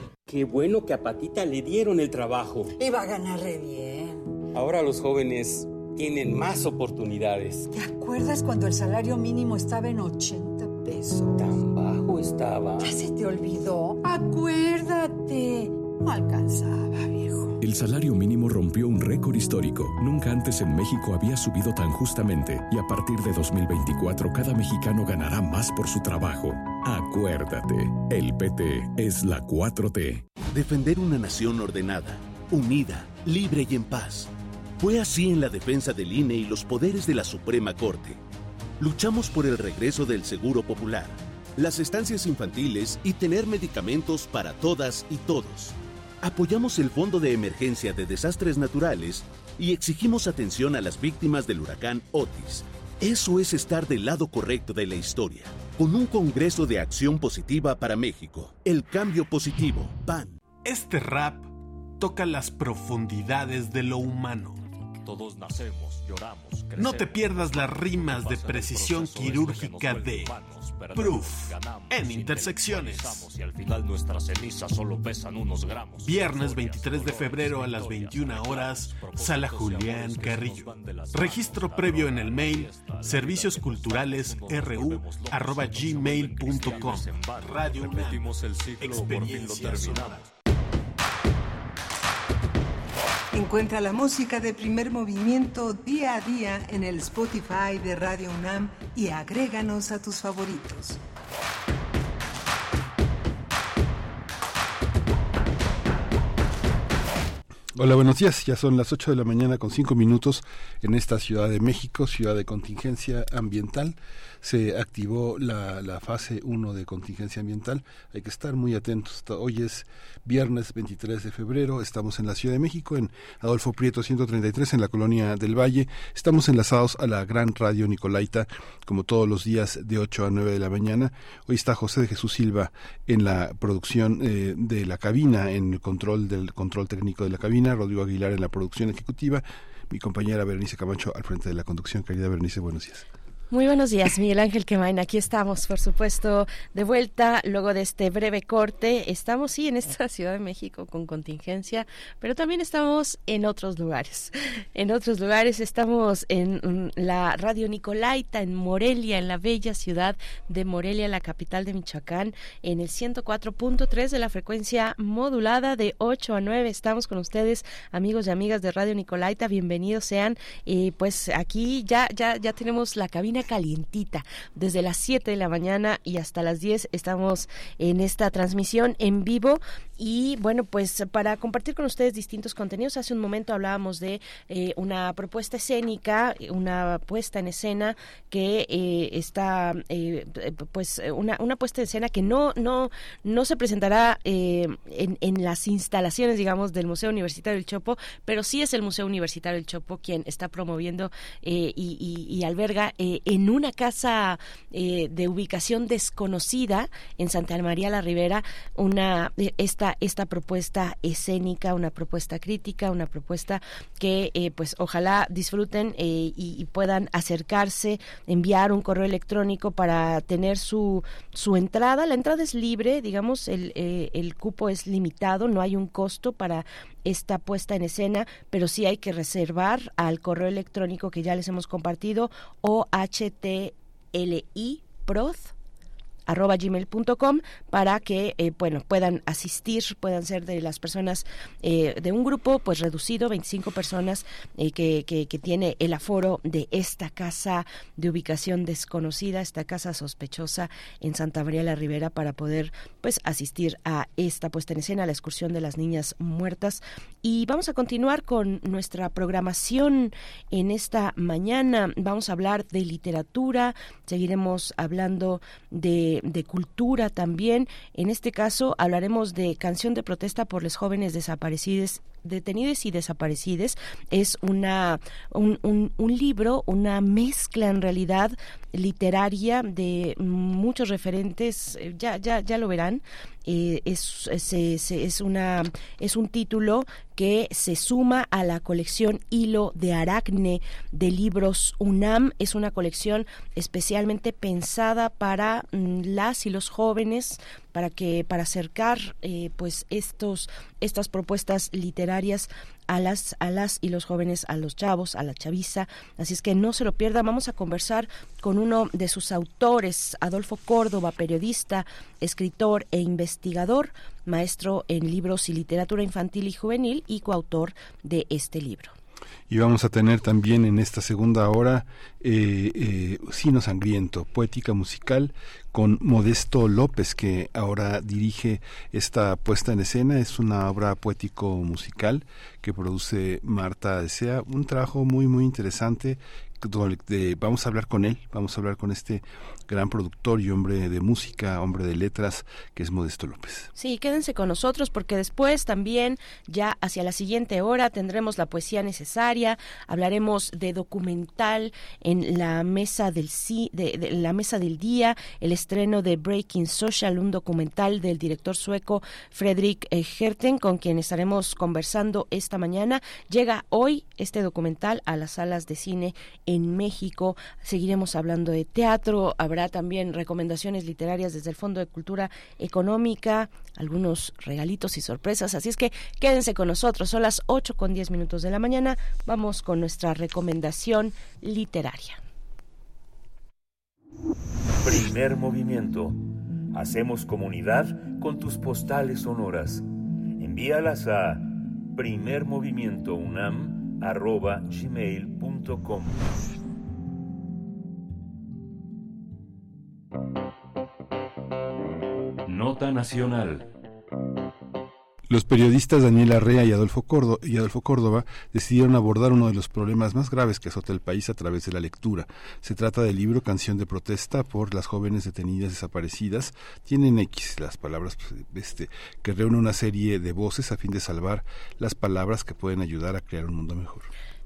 Qué bueno que a Patita le dieron el trabajo. Iba a ganarle bien. Ahora los jóvenes tienen más oportunidades. ¿Te acuerdas cuando el salario mínimo estaba en 80 pesos? Tan bajo estaba. ¿Ya se te olvidó? Acuérdate. No alcanzaba, viejo. El salario mínimo rompió un récord histórico. Nunca antes en México había subido tan justamente y a partir de 2024 cada mexicano ganará más por su trabajo. Acuérdate, el PT es la 4T. Defender una nación ordenada, unida, libre y en paz. Fue así en la defensa del INE y los poderes de la Suprema Corte. Luchamos por el regreso del Seguro Popular, las estancias infantiles y tener medicamentos para todas y todos. Apoyamos el Fondo de Emergencia de Desastres Naturales y exigimos atención a las víctimas del huracán Otis. Eso es estar del lado correcto de la historia, con un Congreso de Acción Positiva para México. El cambio positivo, PAN. Este rap toca las profundidades de lo humano. Todos nacemos, lloramos, No te pierdas las rimas de precisión quirúrgica de Proof en Intersecciones. Y al final nuestras cenizas solo pesan unos gramos. Viernes 23 de febrero a las 21 horas, Sala Julián Carrillo. Registro previo en el mail serviciosculturalesru arroba gmail.com. Radio UNAM. Experiencia sonora. Encuentra la música de primer movimiento día a día en el Spotify de Radio UNAM y agréganos a tus favoritos. Hola, buenos días. Ya son las 8 de la mañana con 5 minutos en esta Ciudad de México, ciudad de contingencia ambiental se activó la, la fase 1 de contingencia ambiental. Hay que estar muy atentos. Hoy es viernes 23 de febrero. Estamos en la Ciudad de México, en Adolfo Prieto 133, en la colonia del Valle. Estamos enlazados a la gran radio Nicolaita, como todos los días de 8 a 9 de la mañana. Hoy está José de Jesús Silva en la producción eh, de la cabina, en el control del control técnico de la cabina. Rodrigo Aguilar en la producción ejecutiva. Mi compañera Berenice Camacho al frente de la conducción. Querida Berenice, buenos días. Muy buenos días, Miguel Ángel Quemain. Aquí estamos, por supuesto, de vuelta luego de este breve corte. Estamos, sí, en esta Ciudad de México con contingencia, pero también estamos en otros lugares. En otros lugares estamos en mm, la Radio Nicolaita, en Morelia, en la bella ciudad de Morelia, la capital de Michoacán, en el 104.3 de la frecuencia modulada de 8 a 9. Estamos con ustedes, amigos y amigas de Radio Nicolaita. Bienvenidos sean. Y pues aquí ya, ya, ya tenemos la cabina calientita. Desde las 7 de la mañana y hasta las 10 estamos en esta transmisión en vivo y bueno, pues para compartir con ustedes distintos contenidos, hace un momento hablábamos de eh, una propuesta escénica, una puesta en escena que eh, está, eh, pues una, una puesta en escena que no, no, no se presentará en, en las instalaciones, digamos, del Museo Universitario del Chopo, pero sí es el Museo Universitario del Chopo quien está promoviendo y, alberga en una casa de ubicación desconocida en Santa María la Ribera una esta esta, propuesta escénica, una propuesta crítica, una propuesta que eh, pues ojalá disfruten eh, y, puedan acercarse, enviar un correo electrónico para tener su, su entrada. La entrada es libre, digamos, el, eh, el cupo es limitado, no hay un costo para esta puesta en escena, pero sí hay que reservar al correo electrónico que ya les hemos compartido, OHTLI proth arroba gmail.com para que eh, bueno puedan asistir puedan ser de las personas eh, de un grupo pues reducido 25 personas eh, que, que, tiene el aforo de esta casa de ubicación desconocida esta casa sospechosa en Santa María la Ribera para poder pues asistir a esta puesta en escena la excursión de las niñas muertas. Y vamos a continuar con nuestra programación en esta mañana. Vamos a hablar de literatura seguiremos hablando de de, cultura también. En este caso hablaremos de Canción de Protesta por los Jóvenes Desaparecidos detenidos y desaparecidos es una un, libro una mezcla en realidad literaria de muchos referentes eh, ya ya ya lo verán eh, es, es, una, es un título que se suma a la colección Hilo de Aracne de libros UNAM. Es una colección especialmente pensada para mm, las y los jóvenes para que para acercar eh, pues estos estas propuestas literarias a las a las y los jóvenes a los chavos a la chaviza. Así es que no se lo pierda vamos a conversar con uno de sus autores Adolfo Córdoba periodista escritor e investigador maestro en libros y literatura infantil y juvenil y coautor de este libro Y vamos a tener también en esta segunda hora eh, eh, Sino Sangriento, poética musical con Modesto López, que ahora dirige esta puesta en escena. Es una obra poético-musical que produce Marta Desea, un trabajo muy, muy interesante vamos a hablar con él, vamos a hablar con este gran productor y hombre de música, hombre de letras, que es Modesto López. Sí, quédense con nosotros porque después también, ya hacia la siguiente hora, tendremos la poesía necesaria, hablaremos de documental en la mesa del de, la mesa del día, el estreno de Breaking Social, un documental del director sueco Fredrik eh, Herten, con quien estaremos conversando esta mañana. Llega hoy este documental a las salas de cine en México. Seguiremos hablando de teatro, habrá también recomendaciones literarias desde el Fondo de Cultura Económica, algunos regalitos y sorpresas. Así es que quédense con nosotros. Son las 8 con 10 minutos de la mañana. Vamos con nuestra recomendación literaria. Primer movimiento. Hacemos comunidad con tus postales sonoras. Envíalas a primermovimientounam.gmail.com Nota Nacional. Los periodistas Daniel Arrea y Adolfo, Córdoba, decidieron abordar uno de los problemas más graves que azota el país a través de la lectura. Se trata del libro Canción de protesta por las jóvenes detenidas desaparecidas. Tienen X las palabras pues, este, que reúne una serie de voces a fin de salvar las palabras que pueden ayudar a crear un mundo mejor.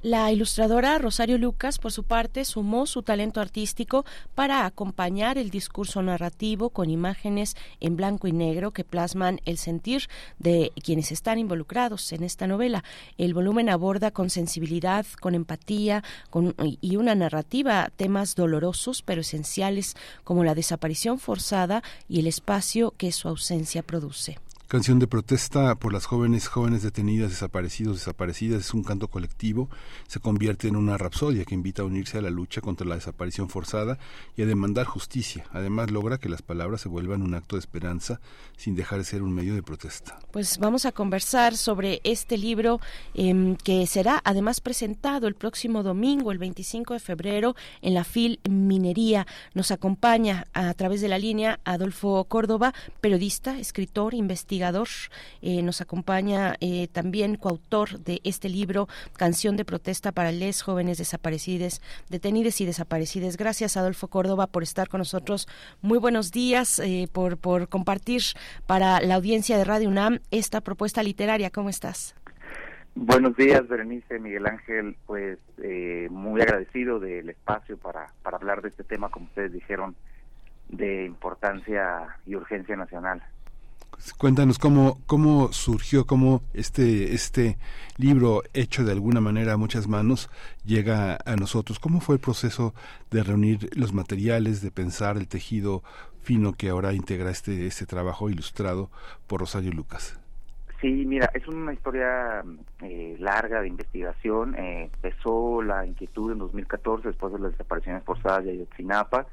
La ilustradora Rosario Lucas, por su parte, sumó su talento artístico para acompañar el discurso narrativo con imágenes en blanco y negro que plasman el sentir de quienes están involucrados en esta novela. El volumen aborda con sensibilidad, con empatía con, y una narrativa temas dolorosos pero esenciales como la desaparición forzada y el espacio que su ausencia produce. Canción de protesta por las jóvenes, jóvenes detenidas, desaparecidos, desaparecidas, es un canto colectivo, se convierte en una rapsodia que invita a unirse a la lucha contra la desaparición forzada y a demandar justicia. Además logra que las palabras se vuelvan un acto de esperanza sin dejar de ser un medio de protesta. Pues vamos a conversar sobre este libro em, que será además presentado el próximo domingo, el 25 de febrero, en la FIL Minería. Nos acompaña a través de la línea Adolfo Córdoba, periodista, escritor, investigador eh, nos acompaña eh, también coautor de este libro, Canción de Protesta para les jóvenes desaparecidas, detenidas y desaparecidas. Gracias, Adolfo Córdoba, por estar con nosotros. Muy buenos días, eh, por, por compartir para la audiencia de Radio UNAM esta propuesta literaria. ¿Cómo estás? Buenos días, Berenice, Miguel Ángel. Pues muy agradecido del espacio para, para hablar de este tema, como ustedes dijeron, de importancia y urgencia nacional. Cuéntanos cómo, cómo surgió, cómo este, este libro hecho de alguna manera a muchas manos llega a nosotros. ¿Cómo fue el proceso de reunir los materiales, de pensar el tejido fino que ahora integra este, este trabajo ilustrado por Rosario Lucas? Sí, mira, es una historia eh, larga de investigación. Eh, empezó la inquietud en 2014 después de las desapariciones forzadas de Ayotzinapa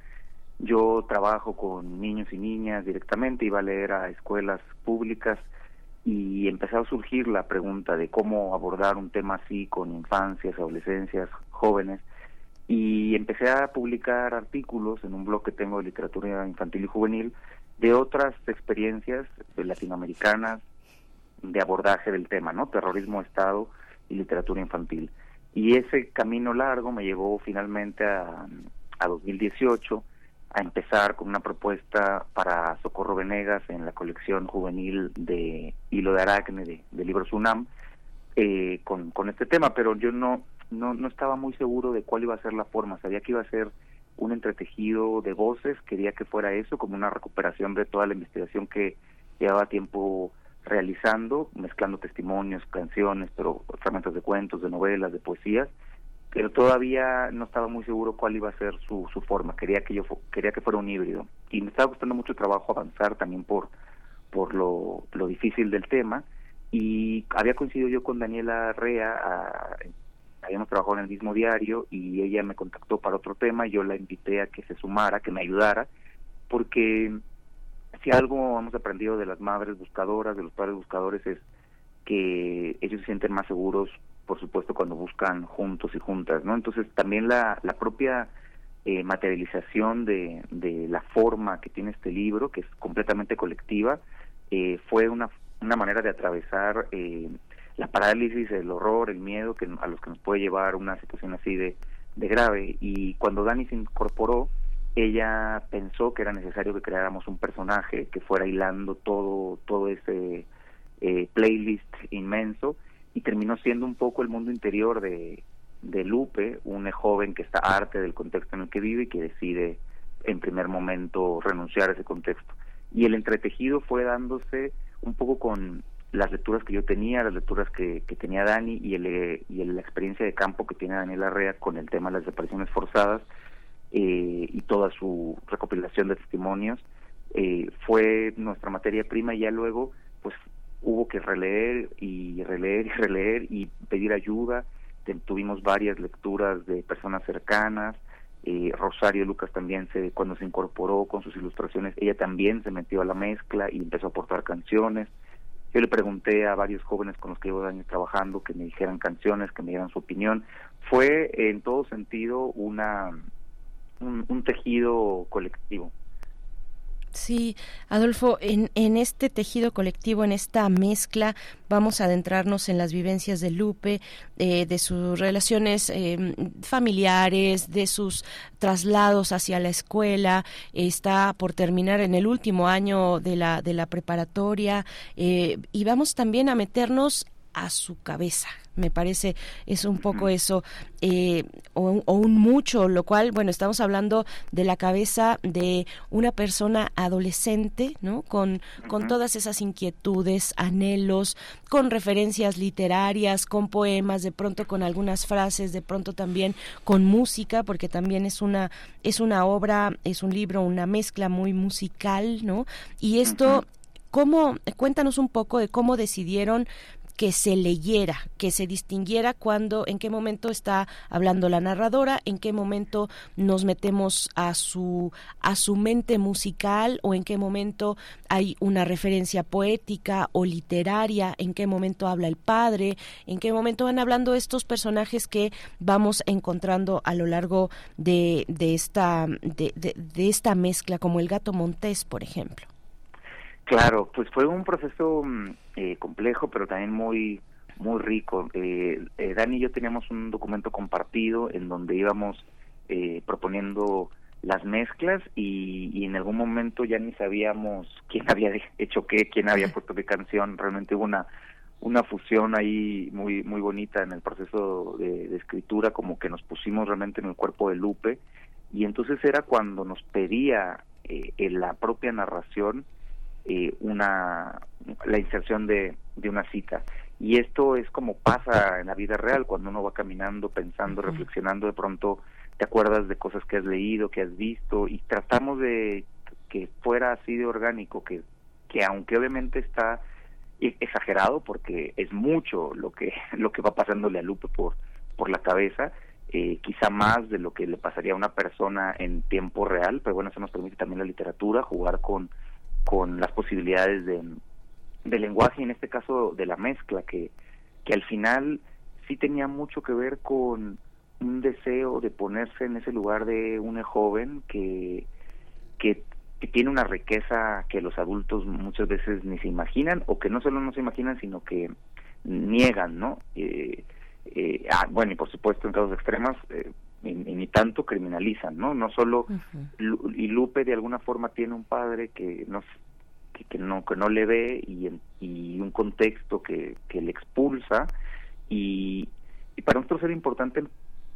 yo trabajo con niños y niñas directamente, iba a leer a escuelas públicas y empezó a surgir la pregunta de cómo abordar un tema así con infancias, adolescencias, jóvenes y empecé a publicar artículos en un blog que tengo de literatura infantil y juvenil de otras experiencias latinoamericanas de abordaje del tema, ¿no? Terrorismo, Estado y literatura infantil. Y ese camino largo me llevó finalmente a, a 2018 a empezar con una propuesta para Socorro Venegas en la colección juvenil de Hilo de Aracne de, libros UNAM eh, con, con este tema, pero yo no, no, no estaba muy seguro de cuál iba a ser la forma, sabía que iba a ser un entretejido de voces, quería que fuera eso, como una recuperación de toda la investigación que llevaba tiempo realizando, mezclando testimonios, canciones, pero fragmentos de cuentos, de novelas, de poesías, pero todavía no estaba muy seguro cuál iba a ser su, su forma. Quería que yo quería que fuera un híbrido. Y me estaba costando mucho trabajo avanzar también por por lo, lo difícil del tema. Y había coincidido yo con Daniela Rea, habíamos trabajado en el mismo diario y ella me contactó para otro tema, y yo la invité a que se sumara, que me ayudara, porque si algo hemos aprendido de las madres buscadoras, de los padres buscadores, es que ellos se sienten más seguros por supuesto cuando buscan juntos y juntas, ¿no? Entonces también la, la propia eh, materialización de, de la forma que tiene este libro, que es completamente colectiva, eh, fue una, una manera de atravesar eh, la parálisis, el horror, el miedo que a los que nos puede llevar una situación así de, de grave. Y cuando Dani se incorporó, ella pensó que era necesario que creáramos un personaje que fuera hilando todo, todo ese eh, playlist inmenso y terminó siendo un poco el mundo interior de, de Lupe, un joven que está arte del contexto en el que vive y que decide en primer momento renunciar a ese contexto. Y el entretejido fue dándose un poco con las lecturas que yo tenía, las lecturas que, tenía Dani y, el, y la experiencia de campo que tiene Daniel Arrea con el tema de las desapariciones forzadas eh, y toda su recopilación de testimonios. Eh, fue nuestra materia prima y ya luego pues hubo que releer y releer y releer y pedir ayuda. Tuvimos varias lecturas de personas cercanas. Eh, Rosario Lucas también se cuando se incorporó con sus ilustraciones, ella también se metió a la mezcla y empezó a aportar canciones. Yo le pregunté a varios jóvenes con los que llevo años trabajando que me dijeran canciones, que me dieran su opinión. Fue en todo sentido una un, tejido colectivo. Sí, Adolfo, en, en, este tejido colectivo, en esta mezcla, vamos a adentrarnos en las vivencias de Lupe, eh, de sus relaciones eh, familiares, de sus traslados hacia la escuela. Está por terminar en el último año de la, de la preparatoria eh, y vamos también a meternos a su cabeza, me parece es un poco eso eh, o, un mucho lo cual bueno estamos hablando de la cabeza de una persona adolescente no con con todas esas inquietudes anhelos con referencias literarias con poemas de pronto con algunas frases de pronto también con música porque también es una es una obra es un libro una mezcla muy musical no y esto ¿Cómo, cuéntanos un poco de cómo decidieron que se leyera, que se distinguiera cuando, en qué momento está hablando la narradora, en qué momento nos metemos a su, a su mente musical o en qué momento hay una referencia poética o literaria, en qué momento habla el padre, en qué momento van hablando estos personajes que vamos encontrando a lo largo de, de esta, de, de esta mezcla, como el gato montés, por ejemplo. Claro, pues fue un proceso mm, eh, complejo, pero también muy muy rico. Eh, eh, Dani y yo teníamos un documento compartido en donde íbamos eh, proponiendo las mezclas y, y, en algún momento ya ni sabíamos quién había hecho qué, quién había puesto qué canción. Realmente hubo una una fusión ahí muy muy bonita en el proceso de, de escritura, como que nos pusimos realmente en el cuerpo de Lupe y entonces era cuando nos pedía eh, en la propia narración eh, una la inserción de, de una cita. Y esto es como pasa en la vida real cuando uno va caminando pensando reflexionando de pronto te acuerdas de cosas que has leído que has visto y tratamos de que fuera así de orgánico que que aunque obviamente está e, exagerado porque es mucho lo que lo que va pasándole a Lupe por por la cabeza eh, quizá más de lo que le pasaría a una persona en tiempo real pero bueno eso nos permite también la literatura jugar con con las posibilidades de, de lenguaje, en este caso de la mezcla, que, que al final sí tenía mucho que ver con un deseo de ponerse en ese lugar de una joven que, que, tiene una riqueza que los adultos muchas veces ni se imaginan, o que no solo no se imaginan, sino que niegan, ¿no? Eh, eh, ah, bueno, y por supuesto en casos extremos, eh, ni, tanto criminalizan, ¿no? No solo y Lupe de alguna forma tiene un padre que no que, no que no le ve y, y un contexto que, que le expulsa y, y para nosotros era importante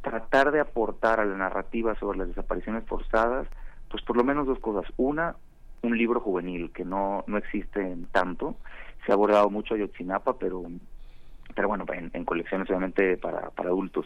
tratar de aportar a la narrativa sobre las desapariciones forzadas, pues por lo menos dos cosas. Una, un libro juvenil que no no existe en tanto. Se ha abordado mucho Ayotzinapa, pero pero bueno, en, en colecciones obviamente para, para adultos.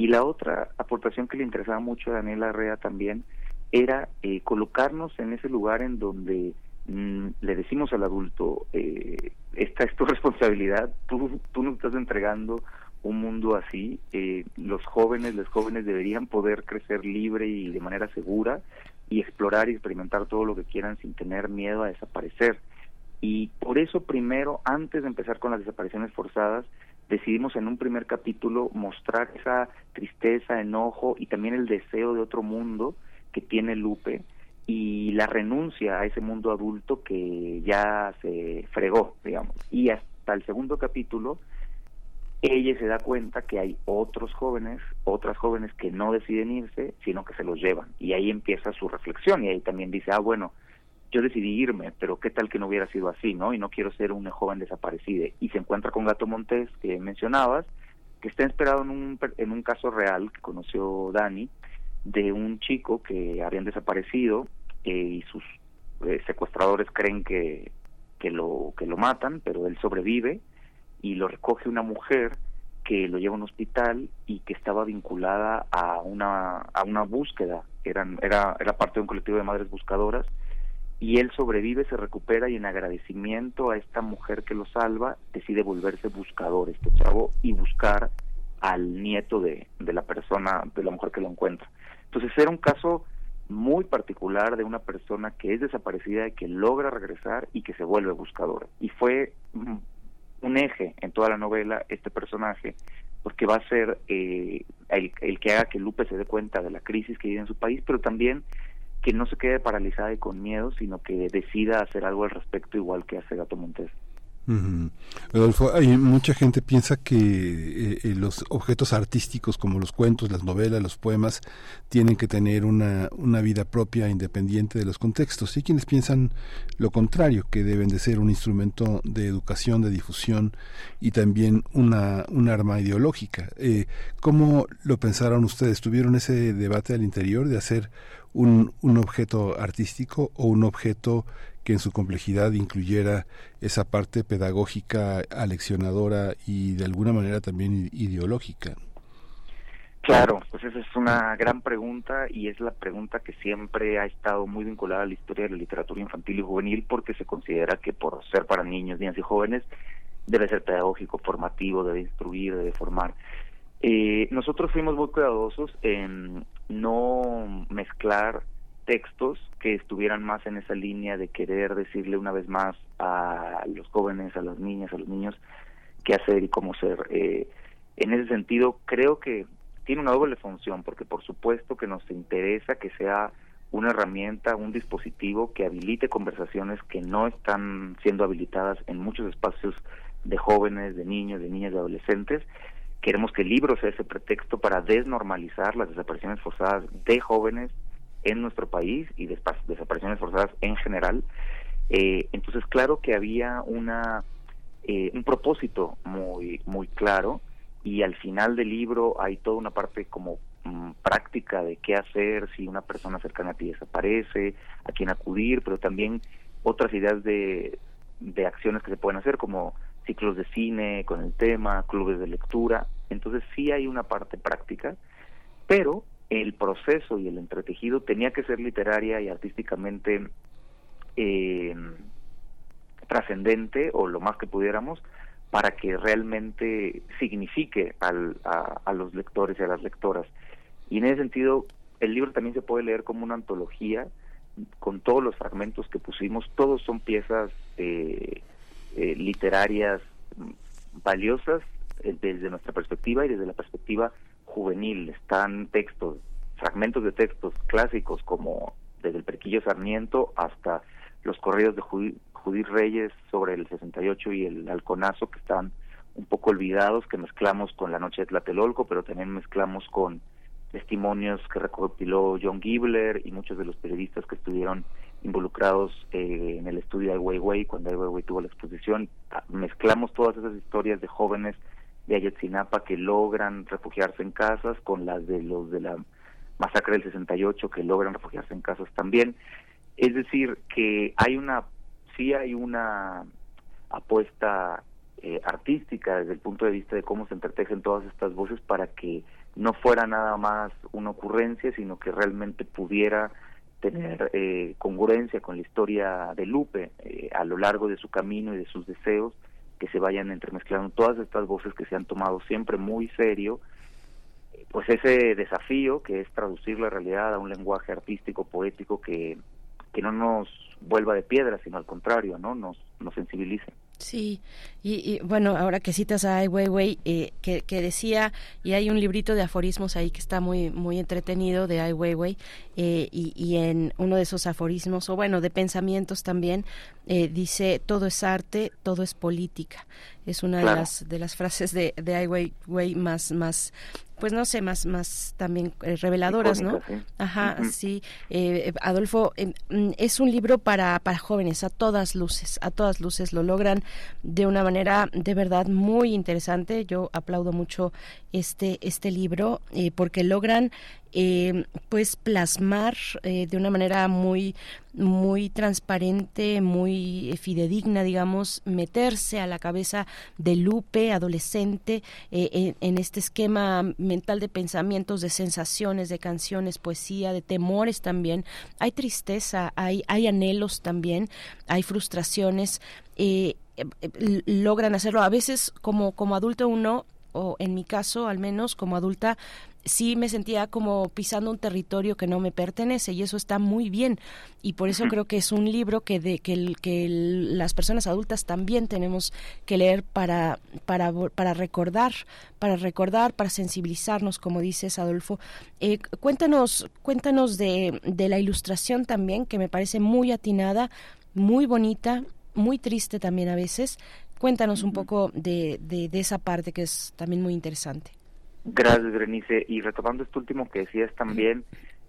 Y la otra aportación que le interesaba mucho a Daniela Arrea también era eh, colocarnos en ese lugar en donde mm, le decimos al adulto, eh, esta es tu responsabilidad, tú, tú nos estás entregando un mundo así, eh, los jóvenes, los jóvenes deberían poder crecer libre y de manera segura y explorar y experimentar todo lo que quieran sin tener miedo a desaparecer. Y por eso primero, antes de empezar con las desapariciones forzadas, decidimos en un primer capítulo mostrar esa tristeza, enojo y también el deseo de otro mundo que tiene Lupe y la renuncia a ese mundo adulto que ya se fregó, digamos. Y hasta el segundo capítulo, ella se da cuenta que hay otros jóvenes, otras jóvenes que no deciden irse, sino que se los llevan. Y ahí empieza su reflexión y ahí también dice, ah, bueno, yo decidí irme, pero qué tal que no hubiera sido así, ¿no? Y no quiero ser una joven desaparecida. Y se encuentra con Gato Montés, que mencionabas, que está inspirado en un, en un caso real que conoció Dani, de un chico que habían desaparecido eh, y sus eh, secuestradores creen que, que, lo, que lo matan, pero él sobrevive y lo recoge una mujer que lo lleva a un hospital y que estaba vinculada a una, a una búsqueda, eran, era, era parte de un colectivo de madres buscadoras y él sobrevive, se recupera y en agradecimiento a esta mujer que lo salva, decide volverse buscador este chavo y buscar al nieto de, de la persona, de la mujer que lo encuentra. Entonces era un caso muy particular de una persona que es desaparecida y que logra regresar y que se vuelve buscadora. Y fue un eje en toda la novela este personaje, porque va a ser eh, el, el que haga que Lupe se dé cuenta de la crisis que vive en su país, pero también que no se quede paralizada y con miedo, sino que decida hacer algo al respecto igual que hace Gato Montes. Rodolfo, hay mucha gente piensa que eh, eh, los objetos artísticos como los cuentos, las novelas, los poemas tienen que tener una, una vida propia independiente de los contextos. Y hay quienes piensan lo contrario, que deben de ser un instrumento de educación, de difusión y también una, un arma ideológica. Eh, ¿Cómo lo pensaron ustedes? ¿Tuvieron ese debate al interior de hacer un, un objeto artístico o un objeto que en su complejidad incluyera esa parte pedagógica, aleccionadora y de alguna manera también ideológica. Claro, pues esa es una gran pregunta y es la pregunta que siempre ha estado muy vinculada a la historia de la literatura infantil y juvenil porque se considera que por ser para niños, niñas y jóvenes debe ser pedagógico, formativo, debe instruir, debe formar. Eh, nosotros fuimos muy cuidadosos en no mezclar textos que estuvieran más en esa línea de querer decirle una vez más a los jóvenes, a las niñas, a los niños qué hacer y cómo ser. Eh, en ese sentido, creo que tiene una doble función, porque por supuesto que nos interesa que sea una herramienta, un dispositivo que habilite conversaciones que no están siendo habilitadas en muchos espacios de jóvenes, de niños, de niñas, de adolescentes. Queremos que el libro sea ese pretexto para desnormalizar las desapariciones forzadas de jóvenes, en nuestro país y desapariciones forzadas en general. Eh, entonces, claro que había una eh, un propósito muy muy claro y al final del libro hay toda una parte como mm, práctica de qué hacer si una persona cercana a ti desaparece, a quién acudir, pero también otras ideas de, de acciones que se pueden hacer como ciclos de cine con el tema, clubes de lectura. Entonces sí hay una parte práctica, pero el proceso y el entretejido tenía que ser literaria y artísticamente eh, trascendente o lo más que pudiéramos para que realmente signifique al, a, los lectores y a las lectoras. Y en ese sentido, el libro también se puede leer como una antología con todos los fragmentos que pusimos, todos son piezas eh, eh, literarias valiosas desde nuestra perspectiva y desde la perspectiva juvenil, están textos, fragmentos de textos clásicos como desde el Perquillo Sarmiento hasta los corridos de Judith Reyes sobre el 68 y el Halconazo que están un poco olvidados, que mezclamos con La Noche de Tlatelolco, pero también mezclamos con testimonios que recopiló John Gibler y muchos de los periodistas que estuvieron involucrados eh, en el estudio de Ai Weiwei cuando Ai Weiwei tuvo la exposición. Ah, mezclamos todas esas historias de jóvenes de Ayotzinapa que logran refugiarse en casas con las de los de la masacre del 68 que logran refugiarse en casas también. Es decir, que hay una, sí hay una apuesta eh, artística desde el punto de vista de cómo se entretejen todas estas voces para que no fuera nada más una ocurrencia, sino que realmente pudiera tener eh, congruencia con la historia de Lupe eh, a lo largo de su camino y de sus deseos que se vayan entremezclando todas estas voces que se han tomado siempre muy serio, pues ese desafío que es traducir la realidad a un lenguaje artístico, poético que, que no nos vuelva de piedra, sino al contrario, ¿no? Nos, nos sensibilice. Sí, y, bueno, ahora que citas a Ai Weiwei, eh, que, que, decía, y hay un librito de aforismos ahí que está muy muy entretenido de Ai Weiwei, eh, y, y, en uno de esos aforismos, o bueno, de pensamientos también, eh, dice, todo es arte, todo es política. Es una de, las, de las frases de, de Ai Weiwei más, más pues no sé, más, más también eh, reveladoras, ¿no? Ajá, sí. Eh, Adolfo, mm, es un libro para, para jóvenes, a todas luces, a todas luces lo logran de una manera de verdad muy interesante. Yo aplaudo mucho este, este libro eh, porque logran eh, pues plasmar eh, de una manera muy muy transparente, muy fidedigna, digamos, meterse a la cabeza de Lupe, adolescente, eh, en, este esquema mental de pensamientos, de sensaciones, de canciones, poesía, de temores también. Hay tristeza, hay, hay anhelos también, hay frustraciones. logran hacerlo. A veces como, como adulto uno o en mi caso al menos como adulta sí me sentía como pisando un territorio que no me pertenece y eso está muy bien. Y por eso creo que es un libro que de que, que las personas adultas también tenemos que leer para para para recordar para recordar para sensibilizarnos como dices Adolfo. Eh, cuéntanos cuéntanos de, de la ilustración también que me parece muy atinada muy bonita muy triste también a veces. Cuéntanos un poco de, de, de esa parte que es también muy interesante Gracias, Berenice. Y retomando esto último que decías también,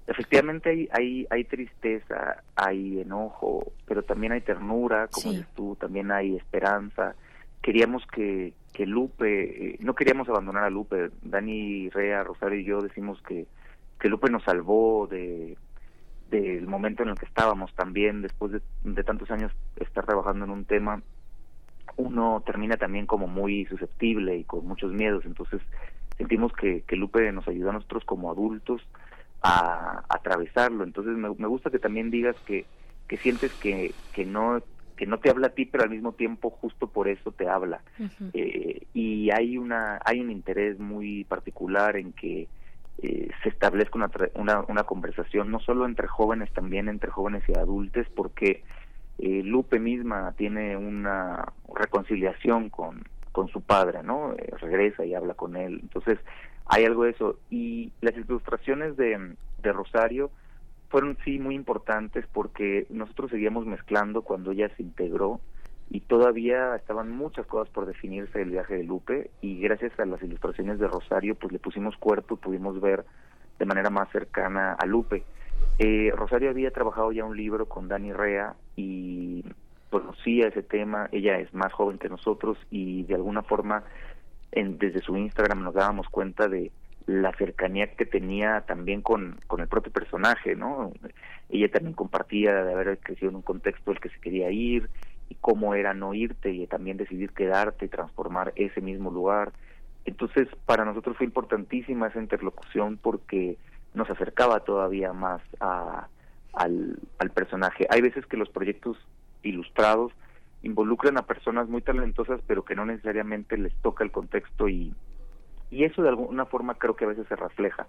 efectivamente hay, hay, hay tristeza, hay enojo, pero también hay ternura, como dices tú, también hay esperanza. Queríamos que, que Lupe, eh, no queríamos abandonar a Lupe. Dani Rea, Rosario y yo decimos que, que Lupe nos salvó de del momento en el que estábamos también, después de, de tantos años estar trabajando en un tema, uno termina también como muy susceptible y con muchos miedos, entonces sentimos que, que Lupe nos ayuda a nosotros como adultos a, atravesarlo. Entonces me, gusta que también digas que, que sientes que, que no que no te habla a ti, pero al mismo tiempo justo por eso te habla. eh, y hay una hay un interés muy particular en que eh, se establezca una, una, una, conversación, no solo entre jóvenes, también entre jóvenes y adultos, porque eh, Lupe misma tiene una reconciliación con, con su padre, ¿no? Eh, regresa y habla con él. Entonces, hay algo de eso. Y las ilustraciones de, de Rosario fueron sí muy importantes porque nosotros seguíamos mezclando cuando ella se integró y todavía estaban muchas cosas por definirse del viaje de Lupe y gracias a las ilustraciones de Rosario pues le pusimos cuerpo y pudimos ver de manera más cercana a Lupe. Eh, Rosario había trabajado ya un libro con Dani Rea y conocía ese tema, ella es más joven que nosotros y de alguna forma en, desde su Instagram nos dábamos cuenta de la cercanía que tenía también con, con el propio personaje, ¿no? Ella también compartía de haber crecido en un contexto el que se quería ir y cómo era no irte y también decidir quedarte y transformar ese mismo lugar. Entonces, para nosotros fue importantísima esa interlocución porque nos acercaba todavía más a, al, al personaje. Hay veces que los proyectos ilustrados involucran a personas muy talentosas pero que no necesariamente les toca el contexto y, y eso de alguna forma creo que a veces se refleja.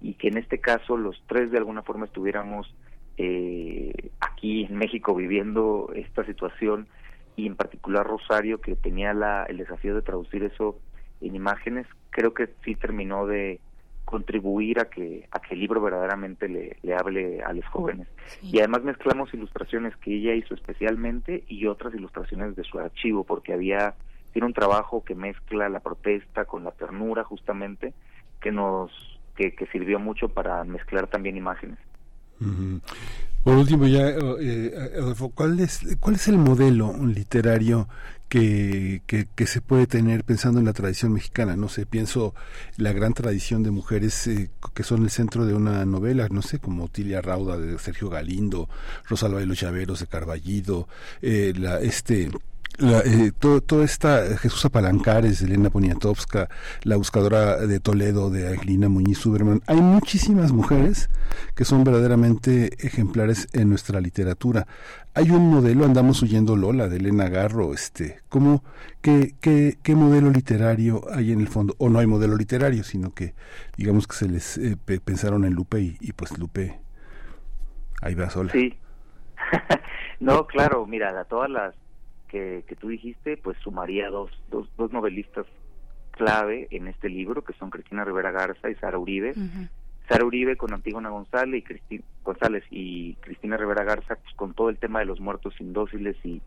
Y que en este caso los tres de alguna forma estuviéramos eh, aquí en México viviendo esta situación y en particular Rosario que tenía la, el desafío de traducir eso en imágenes creo que sí terminó de contribuir a que a que el libro verdaderamente le, le hable a los jóvenes. Y además mezclamos ilustraciones que ella hizo especialmente y otras ilustraciones de su archivo porque había tiene un trabajo que mezcla la protesta con la ternura justamente que nos que, que sirvió mucho para mezclar también imágenes. Por último ya eh, Adolfo ¿cuál es cuál es el modelo literario que, que, se puede tener pensando en la tradición mexicana. No sé, pienso la gran tradición de mujeres eh, que son el centro de una novela, no sé, como Tilia Rauda de Sergio Galindo, Rosalba de los Llaveros de Carballido, eh, la, este la, eh, todo, toda esta Jesús Apalancares, Elena Poniatowska, la buscadora de Toledo de Aguilina Muñiz Superman. Hay muchísimas mujeres que son verdaderamente ejemplares en nuestra literatura. Hay un modelo, andamos huyendo Lola, de Elena Garro, este, ¿cómo, qué, qué, qué modelo literario hay en el fondo? O no hay modelo literario, sino que digamos que se les eh, pensaron en Lupe y, y, pues Lupe ahí va sola. Sí. no, claro, mira, a todas las que, que tú dijiste, pues sumaría dos, dos, dos novelistas clave en este libro, que son Cristina Rivera Garza y Sara Uribe. Sara Uribe con Antígona González y, Cristi González y Cristina Rivera Garza pues, con todo el tema de los muertos indóciles y,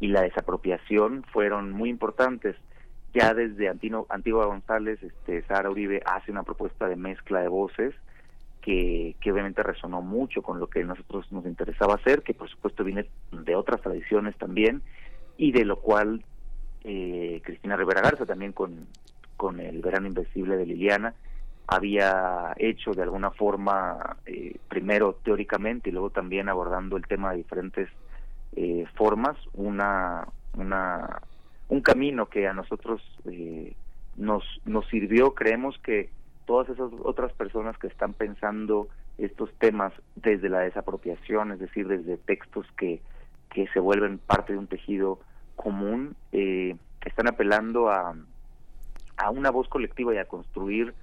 y la desapropiación fueron muy importantes. Ya desde Antino, Antigua González, este, Sara Uribe hace una propuesta de mezcla de voces que, que obviamente resonó mucho con lo que a nosotros nos interesaba hacer, que por supuesto viene de otras tradiciones también, y de lo cual eh, Cristina Rivera Garza también con, con el verano invencible de Liliana había hecho de alguna forma eh, primero teóricamente y luego también abordando el tema de diferentes eh, formas una una un camino que a nosotros eh, nos nos sirvió. Creemos que todas esas otras personas que están pensando estos temas desde la desapropiación es decir desde textos que que se vuelven parte de un tejido común eh, están apelando a, a una voz colectiva y a construir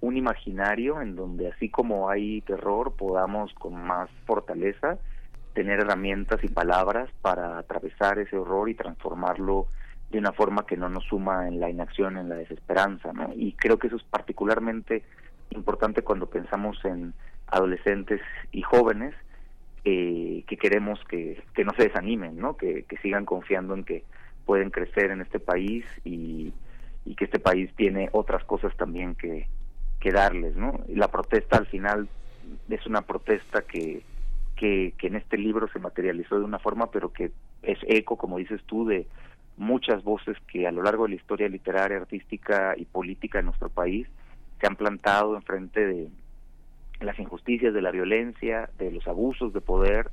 un imaginario en donde así como hay terror podamos con más fortaleza tener herramientas y palabras para atravesar ese horror y transformarlo de una forma que no nos suma en la inacción, en la desesperanza, ¿no? Y creo que eso es particularmente importante cuando pensamos en adolescentes y jóvenes eh, que queremos que, que no se desanimen, ¿no? Que, sigan confiando en que pueden crecer en este país y, y que este país tiene otras cosas también que, que darles, ¿no? Y la protesta al final es una protesta que, que, que en este libro se materializó de una forma, pero que es eco, como dices tú, de muchas voces que a lo largo de la historia literaria, artística y política de nuestro país se han plantado enfrente de las injusticias, de la violencia, de los abusos de poder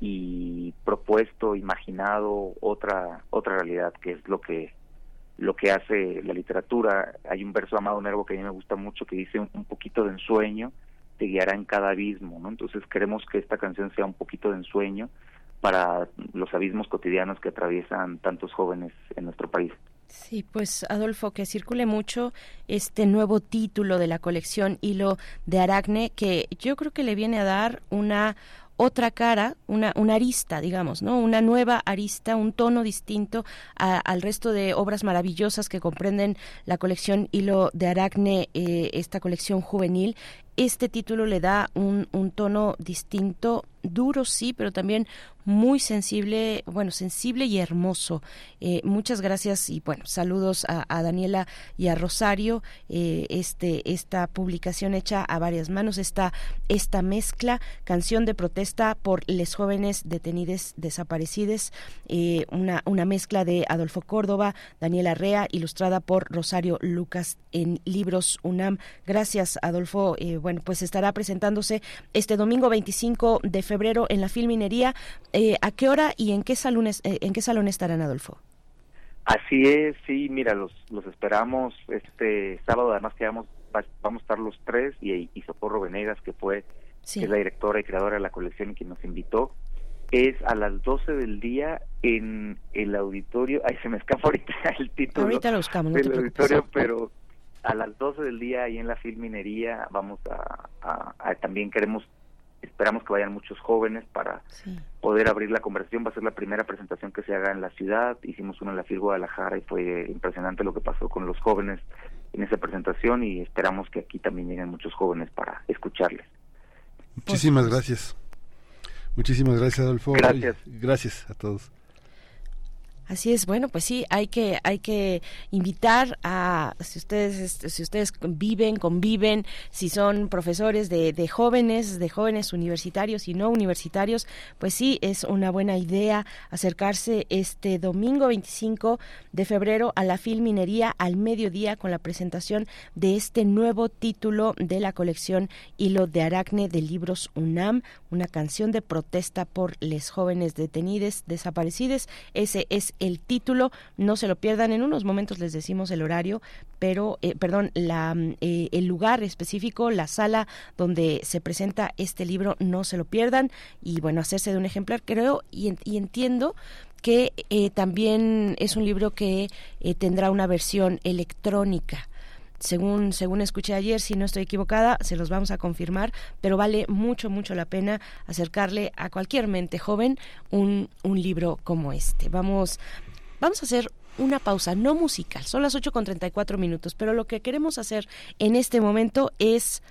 y propuesto, imaginado otra otra realidad que es lo que lo que hace la literatura. Hay un verso Amado Nervo que a mí me gusta mucho que dice un, poquito de ensueño te guiará en cada abismo, ¿no? Entonces queremos que esta canción sea un poquito de ensueño para los abismos cotidianos que atraviesan tantos jóvenes en nuestro país. Sí, pues Adolfo, que circule mucho este nuevo título de la colección Hilo de Aracne, que yo creo que le viene a dar una otra cara, una, una arista, digamos, ¿no? Una nueva arista, un tono distinto al resto de obras maravillosas que comprenden la colección Hilo de Aracne, eh, esta colección juvenil. Este título le da un, un tono distinto, duro sí, pero también muy sensible, bueno, sensible y hermoso. Eh, muchas gracias y bueno, saludos a, Daniela y a Rosario. Eh, este, esta publicación hecha a varias manos, esta, esta mezcla, canción de protesta por les jóvenes detenidos desaparecidos, eh, una, una mezcla de Adolfo Córdoba, Daniela Rea, ilustrada por Rosario Lucas en Libros UNAM. Gracias, Adolfo. bueno, pues estará presentándose este domingo 25 de febrero en la Filminería. Eh, ¿A qué hora y en qué, salones, eh, en qué salón estarán, Adolfo? Así es, sí, mira, los, los esperamos este sábado, además que vamos, vamos a estar los tres y, y Socorro Venegas, que fue que es la directora y creadora de la colección y quien nos invitó, es a las 12 del día en el auditorio, ay, se me escapa ahorita el título ahorita lo buscamos, no del auditorio, pero a las 12 del día ahí en la Filminería vamos a también queremos esperamos que vayan muchos jóvenes para poder abrir la conversación. Va a ser la primera presentación que se haga en la ciudad. Hicimos una en la FIL Guadalajara y fue impresionante lo que pasó con los jóvenes en esa presentación y esperamos que aquí también lleguen muchos jóvenes para escucharles. Muchísimas gracias. Muchísimas gracias, Adolfo. Gracias. Gracias a todos. Así es, bueno, pues sí, hay que hay que invitar a si ustedes si ustedes viven, conviven, si son profesores de, de jóvenes, de jóvenes universitarios y no universitarios, pues sí es una buena idea acercarse este domingo 25 de febrero a la Filminería al mediodía con la presentación de este nuevo título de la colección Hilo de Aracne de libros UNAM, una canción de protesta por les jóvenes detenidos, desaparecidos. Ese es el título, no se lo pierdan. En unos momentos les decimos el horario, pero, eh, perdón, la, eh, el lugar específico, la sala donde se presenta este libro, no se lo pierdan. Y bueno, hacerse de un ejemplar, creo y, y entiendo que eh, también es un libro que tendrá una versión electrónica según, según escuché ayer, si no estoy equivocada, se los vamos a confirmar, pero vale mucho, mucho la pena acercarle a cualquier mente joven un, un libro como este. Vamos, vamos a hacer una pausa no musical, son las 8 con 34 minutos, pero lo que queremos hacer en este momento es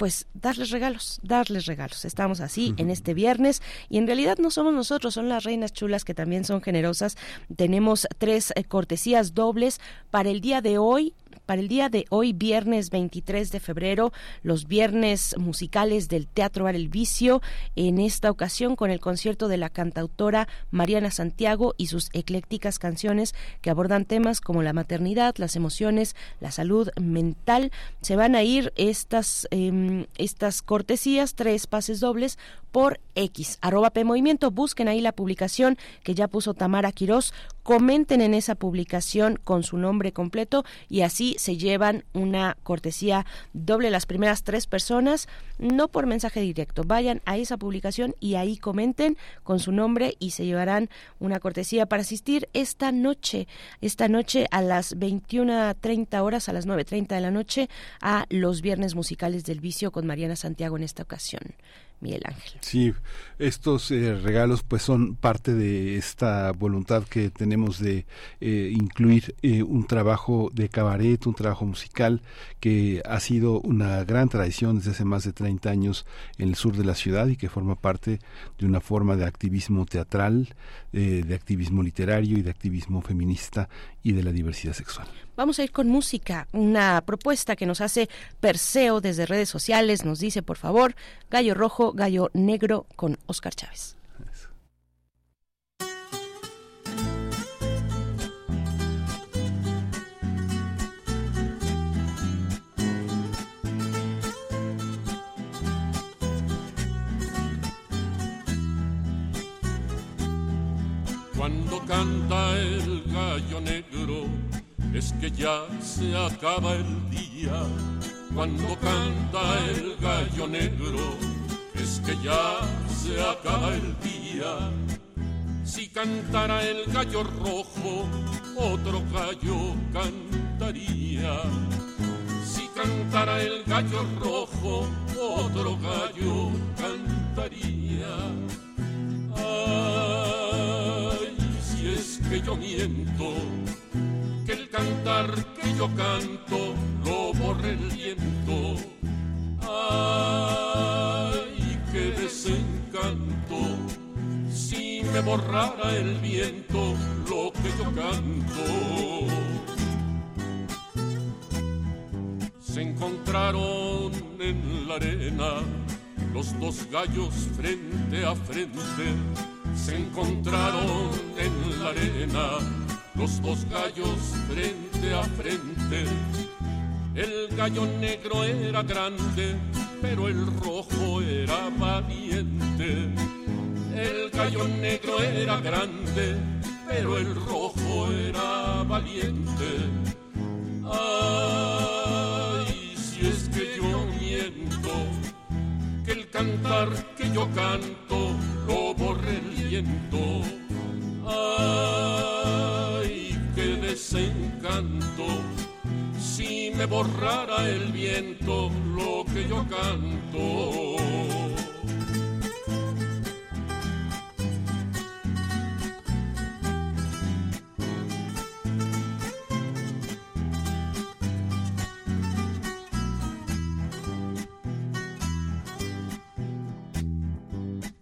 pues darles regalos, darles regalos. Estamos así en este viernes y en realidad no somos nosotros, son las reinas chulas que también son generosas. Tenemos tres eh, cortesías dobles para el día de hoy para el día de hoy, viernes 23 de febrero, los viernes musicales del Teatro Bar El Vicio, en esta ocasión con el concierto de la cantautora Mariana Santiago y sus eclécticas canciones que abordan temas como la maternidad, las emociones, la salud mental. Se van a ir estas, em, estas cortesías, tres pases dobles por X, arroba P Movimiento. Busquen ahí la publicación que ya puso Tamara Quirós. Comenten en esa publicación con su nombre completo y así se llevan una cortesía doble las primeras tres personas, no por mensaje directo. Vayan a esa publicación y ahí comenten con su nombre y se llevarán una cortesía para asistir esta noche, esta noche a las 21.30 horas, a las 9.30 de la noche, a los Viernes Musicales del Vicio con Mariana Santiago en esta ocasión. Miguel Ángel. Sí, estos eh, regalos pues son parte de esta voluntad que tenemos de eh, incluir eh, un trabajo de cabaret, un trabajo musical que ha sido una gran tradición desde hace más de 30 años en el sur de la ciudad y que forma parte de una forma de activismo teatral, de activismo literario y de activismo feminista y de la diversidad sexual. Vamos a ir con música, una propuesta que nos hace Perseo desde redes sociales, nos dice por favor, Gallo Rojo, Gallo Negro con Oscar Chávez. Cuando canta el gallo negro, es que ya se acaba el día. Cuando canta el gallo negro, es que ya se acaba el día. Si cantara el gallo rojo, otro gallo cantaría. Si cantara el gallo rojo, otro gallo cantaría. Ay, si es que yo miento cantar que yo canto lo borre el viento. Ay, qué desencanto, si me borrara el viento lo que yo canto. Se encontraron en la arena los dos gallos frente a frente. Se encontraron en la arena los dos gallos frente a frente. El gallo negro era grande, pero el rojo era valiente. El gallo negro era grande, pero el rojo era valiente. Ay, si es que yo miento, que el cantar que yo canto lo borre el viento. Ay, qué desencanto, si me borrara el viento lo que yo canto.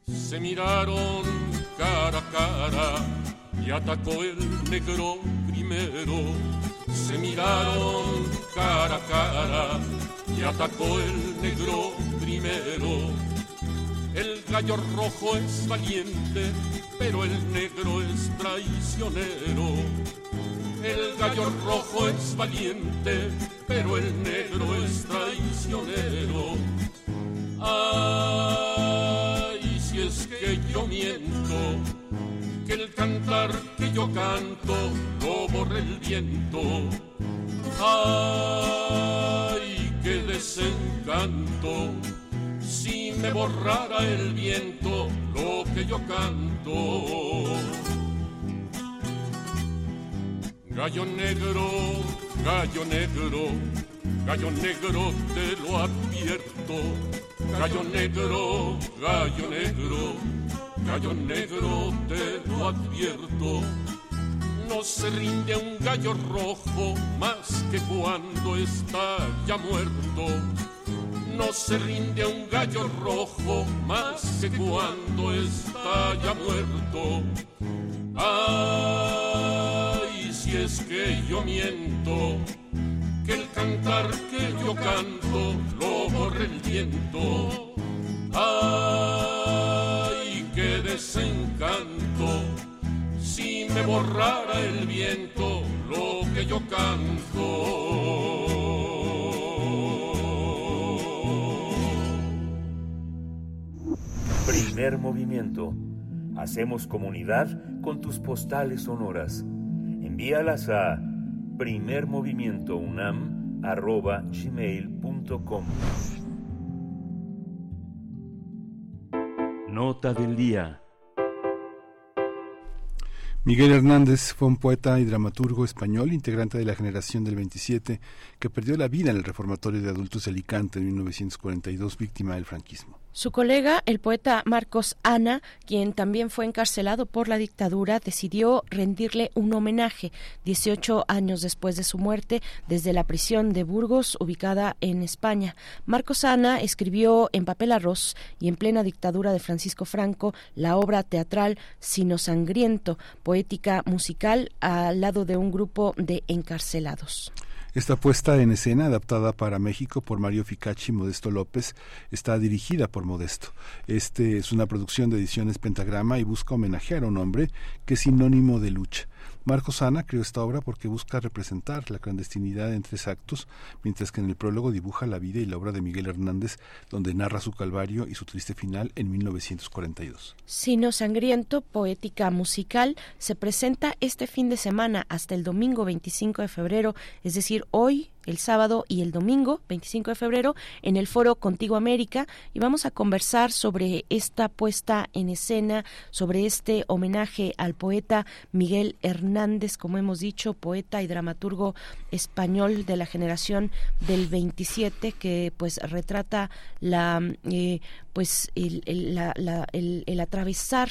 Se miraron cara a cara y atacó el negro primero. Se miraron cara a cara y atacó el negro primero. El gallo rojo es valiente, pero el negro es traicionero. El gallo rojo es valiente, pero el negro es traicionero. Ay, si es que yo miento, que el cantar que yo canto lo borre el viento. Ay, qué desencanto, si me borrara el viento lo que yo canto. Gallo negro, gallo negro, gallo negro te lo advierto. Gallo negro, gallo negro, gallo negro te lo advierto. No se rinde un gallo rojo más que cuando está ya muerto. No se rinde un gallo rojo más que cuando está ya muerto. Ay, si es que yo miento, que el cantar que yo canto lo borre el viento. Ay, desencanto, si me borrara el viento lo que yo canto. Primer movimiento. Hacemos comunidad con tus postales sonoras. Envíalas a primermovimientounam.gmail.com Nota del día. Miguel Hernández fue un poeta y dramaturgo español, integrante de la generación del 27, que perdió la vida en el reformatorio de adultos de Alicante en 1942, víctima del franquismo. Su colega, el poeta Marcos Ana, quien también fue encarcelado por la dictadura, decidió rendirle un homenaje 18 años después de su muerte desde la prisión de Burgos, ubicada en España. Marcos Ana escribió en papel arroz y en plena dictadura de Francisco Franco la obra teatral Sino Sangriento, poética musical al lado de un grupo de encarcelados. Esta puesta en escena, adaptada para México por Mario Ficacci y Modesto López, está dirigida por Modesto. Este es una producción de ediciones Pentagrama y busca homenajear a un hombre que es sinónimo de lucha. Marcos Ana creó esta obra porque busca representar la clandestinidad en tres actos, mientras que en el prólogo dibuja la vida y la obra de Miguel Hernández, donde narra su calvario y su triste final en 1942. Sino Sangriento, poética musical, se presenta este fin de semana hasta el domingo 25 de febrero, es decir, hoy el sábado y el domingo, 25 de febrero, en el foro Contigo América y vamos a conversar sobre esta puesta en escena, sobre este homenaje al poeta Miguel Hernández, como hemos dicho, poeta y dramaturgo español de la generación del 27, que pues retrata la eh, pues el, atravesar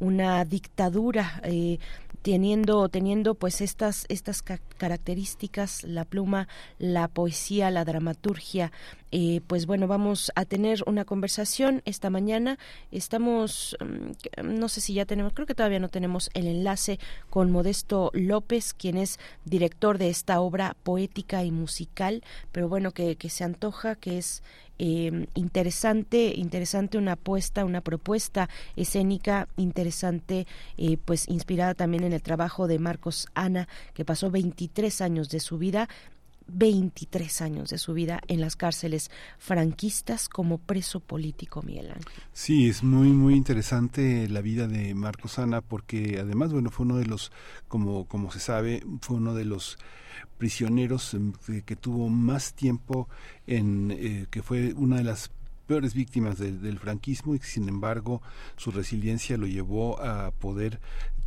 una dictadura eh, teniendo teniendo pues estas estas características la pluma la poesía la dramaturgia eh, pues bueno vamos a tener una conversación esta mañana. Estamos mm, no sé si ya tenemos creo que todavía no tenemos el enlace con Modesto López quien es director de esta obra poética y musical pero bueno que, que se antoja que es eh, interesante, interesante una apuesta, una propuesta escénica interesante, eh, pues inspirada también en el trabajo de Marcos Ana, que pasó 23 años de su vida 23 años de su vida en las cárceles franquistas como preso político, Miguel Ángel. Sí, es muy, muy interesante la vida de Marcos Ana porque además, bueno, fue uno de los, como, como se sabe, fue uno de los prisioneros em, que tuvo más tiempo en eh, que fue una de las peores víctimas del franquismo y sin embargo su resiliencia lo llevó a poder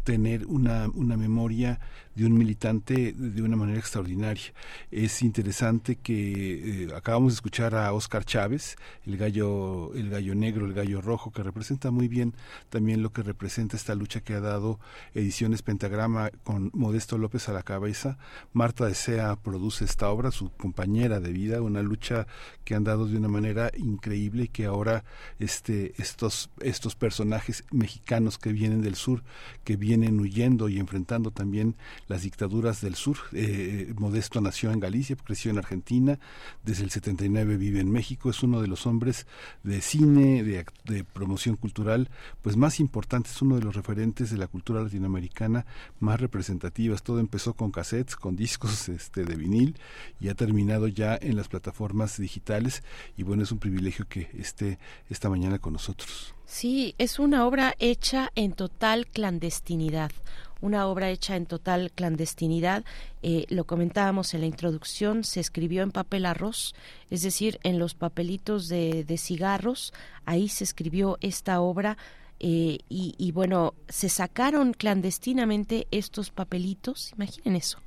tener una, una memoria de un militante de una manera extraordinaria. Es interesante que eh, acabamos de escuchar a Oscar Chávez, el gallo, el gallo negro, el gallo rojo, que representa muy bien también lo que representa esta lucha que ha dado Ediciones Pentagrama con Modesto López a la cabeza. Marta Desea produce esta obra, su compañera de vida, una lucha que han dado de una manera increíble y que ahora este, estos, estos personajes mexicanos que vienen del sur, que vienen huyendo y enfrentando también las dictaduras del sur. Eh, Modesto nació en Galicia, creció en Argentina, desde el 79 vive en México, es uno de los hombres de cine, de, de promoción cultural, pues más importantes, es uno de los referentes de la cultura latinoamericana más representativas. Todo empezó con cassettes, con discos este, de vinil y ha terminado ya en las plataformas digitales y bueno, es un privilegio que esté esta mañana con nosotros. Sí, es una obra hecha en total clandestinidad, una obra hecha en total clandestinidad. Eh, lo comentábamos en la introducción, se escribió en papel arroz, es decir, en los papelitos de, cigarros, ahí se escribió esta obra. Eh, y, y bueno, se sacaron clandestinamente estos papelitos, imaginen eso,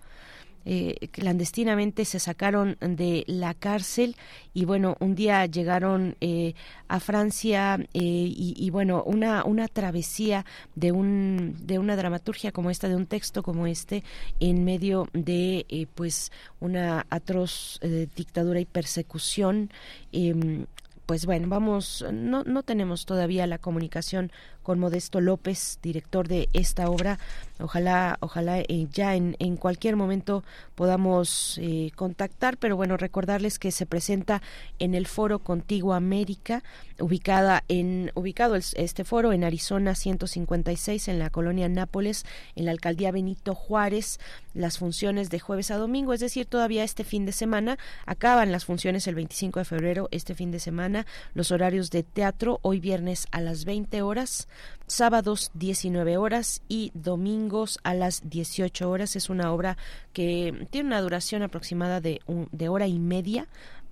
eh, clandestinamente se sacaron de la cárcel y bueno, un día llegaron eh, a Francia y, bueno, una, una travesía de, un, de una dramaturgia como esta, de un texto como este, en medio de pues una atroz dictadura y persecución. Em, pues bueno, vamos, no, no tenemos todavía la comunicación con Modesto López, director de esta obra. Ojalá, ojalá eh, ya en, en, cualquier momento podamos eh, contactar, pero bueno, recordarles que se presenta en el Foro Contigo América, ubicada en, ubicado este foro en Arizona 156, en la colonia Nápoles, en la alcaldía Benito Juárez, las funciones de jueves a domingo, es decir, todavía este fin de semana, acaban las funciones el 25 de febrero, este fin de semana, los horarios de teatro, hoy viernes a las 20 horas, sábados 19 horas y domingos a las 18 horas. Es una obra que tiene una duración aproximada de, de hora y media.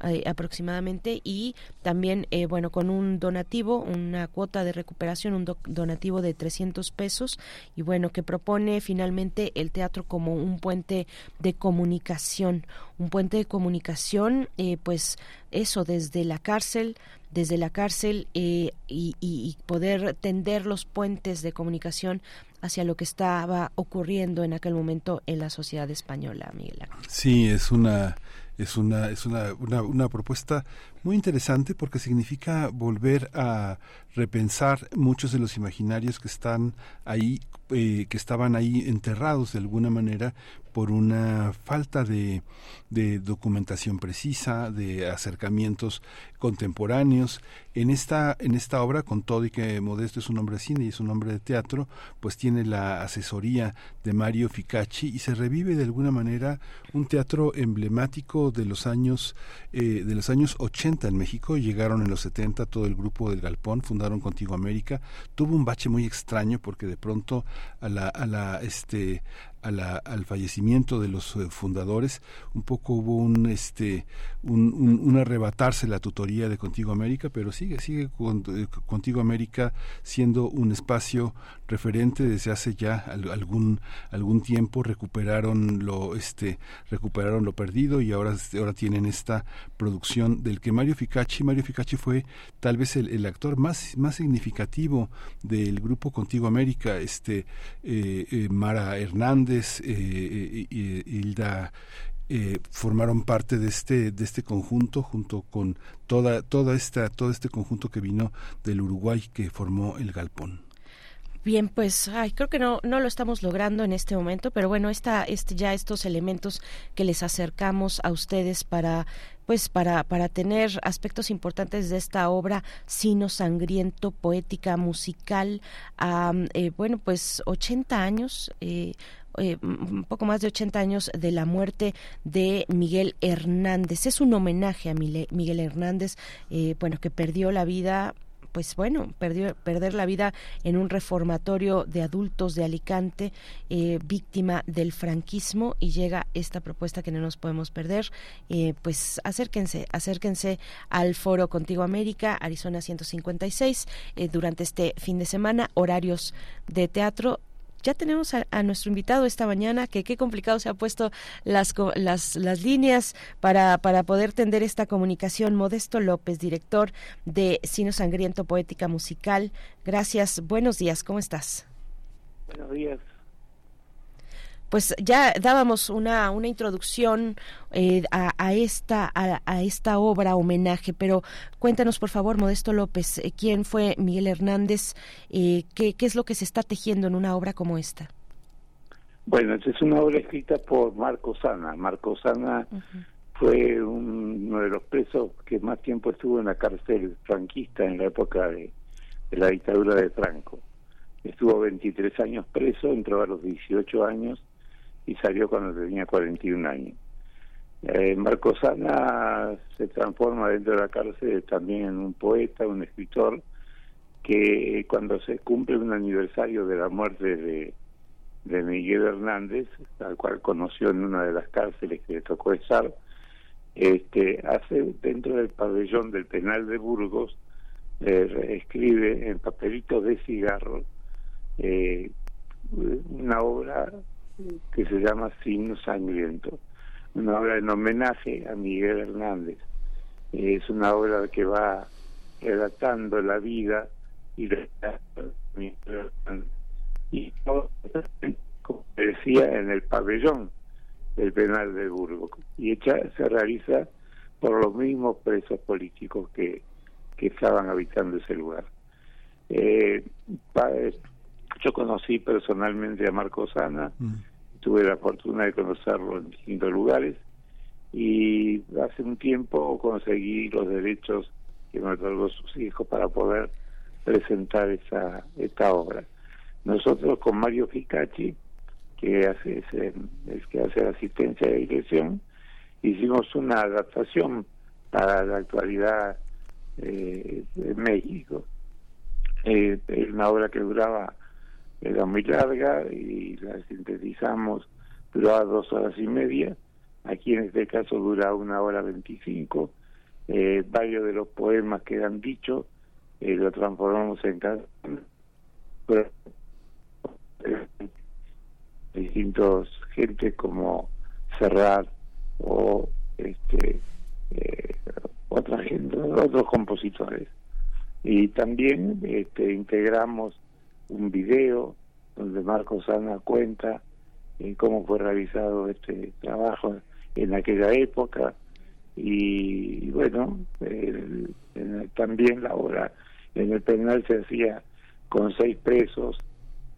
Eh, aproximadamente y también eh, bueno con un donativo una cuota de recuperación un donativo de 300 pesos y bueno que propone finalmente el teatro como un puente de comunicación un puente de comunicación eh, pues eso desde la cárcel desde la cárcel eh, y, poder tender los puentes de comunicación hacia lo que estaba ocurriendo en aquel momento en la sociedad española, Miguel. Sí, es una es una es una, una, una propuesta muy interesante porque significa volver a repensar muchos de los imaginarios que están ahí eh, que estaban ahí enterrados de alguna manera por una falta de, documentación precisa, de acercamientos contemporáneos. En esta, en esta obra, con todo y que Modesto es un hombre de cine y es un hombre de teatro, pues tiene la asesoría de Mario Ficacci y se revive de alguna manera un teatro emblemático de los años, eh, de los años 80 en México. Llegaron en los 70 todo el grupo del Galpón, fundaron Contigo América. Tuvo un bache muy extraño porque de pronto a la, a la, este, al fallecimiento de los eh, fundadores, un poco hubo un, este, un, arrebatarse la tutoría de Contigo América, pero sigue, sigue eh, Contigo América siendo un espacio referente desde hace ya algún, algún tiempo, recuperaron lo, este, recuperaron lo perdido y ahora, ahora tienen esta producción del que Mario Ficacci, Mario Ficacci fue tal vez el, actor más, más significativo del grupo Contigo América, este, eh, Mara Hernández, eh, y Hilda eh, formaron parte de este de este conjunto junto con toda toda esta todo este conjunto que vino del Uruguay que formó el Galpón. Bien, pues ay, creo que no, no lo estamos logrando en este momento, pero bueno, esta, este, ya estos elementos que les acercamos a ustedes para pues para, para tener aspectos importantes de esta obra sino sangriento, poética, musical, eh, bueno, pues 80 años, eh, eh, un poco más de 80 años de la muerte de Miguel Hernández. Es un homenaje a Miguel Hernández, eh, bueno, que perdió la vida pues bueno, perdió, perder la vida en un reformatorio de adultos de Alicante, eh, víctima del franquismo, y llega esta propuesta que no nos podemos perder. pues acérquense, acérquense al foro Contigo América, Arizona 156, durante este fin de semana, horarios de teatro ya tenemos a, nuestro invitado esta mañana, que qué complicado se ha puesto las, las, las líneas para, para poder tender esta comunicación. Modesto López, director de Sino Sangriento Poética Musical. Gracias, buenos días, ¿cómo estás? Buenos días, pues ya dábamos una, una introducción eh, a, esta, a, esta obra homenaje, pero cuéntanos por favor, Modesto López, eh, quién fue Miguel Hernández, eh, qué, qué es lo que se está tejiendo en una obra como esta. Bueno, esta es una obra escrita por Marco Sana. Marco Sana fue uno de los presos que más tiempo estuvo en la cárcel franquista en la época de, de la dictadura de Franco. Estuvo 23 años preso, entró a los 18 años y salió cuando tenía 41 años. Eh, Marco Sana se transforma dentro de la cárcel también en un poeta, un escritor, que cuando se cumple un aniversario de la muerte de, de Miguel Hernández, al cual conoció en una de las cárceles que le tocó estar, este, hace dentro del pabellón del penal de Burgos, eh, escribe en papelitos de cigarro eh, una obra que se llama Sin Sangriento, una obra en homenaje a Miguel Hernández. Es una obra que va relatando la vida y y como decía en el pabellón del penal de Burgos y hecha se realiza por los mismos presos políticos que, que estaban habitando ese lugar. Eh, yo conocí personalmente a Marco Sana, mm. Tuve la fortuna de conocerlo en distintos lugares y hace un tiempo conseguí los derechos que me otorgó sus hijos para poder presentar esa, esta obra. Nosotros con Mario Ficacci, que hace es que hace la asistencia de dirección, hicimos una adaptación para la actualidad eh, de México. Eh, una obra que duraba, era muy larga y la sintetizamos, duraba dos horas y media, aquí en este caso dura una hora veinticinco, eh, varios de los poemas que han dicho eh, lo transformamos en canciones. Distintos gente como Serrat o este eh, otra gente, otros compositores. Y también este, integramos un video donde Marcos Sana cuenta en cómo fue realizado este trabajo en aquella época. Y, bueno, también la obra en el penal se hacía con seis presos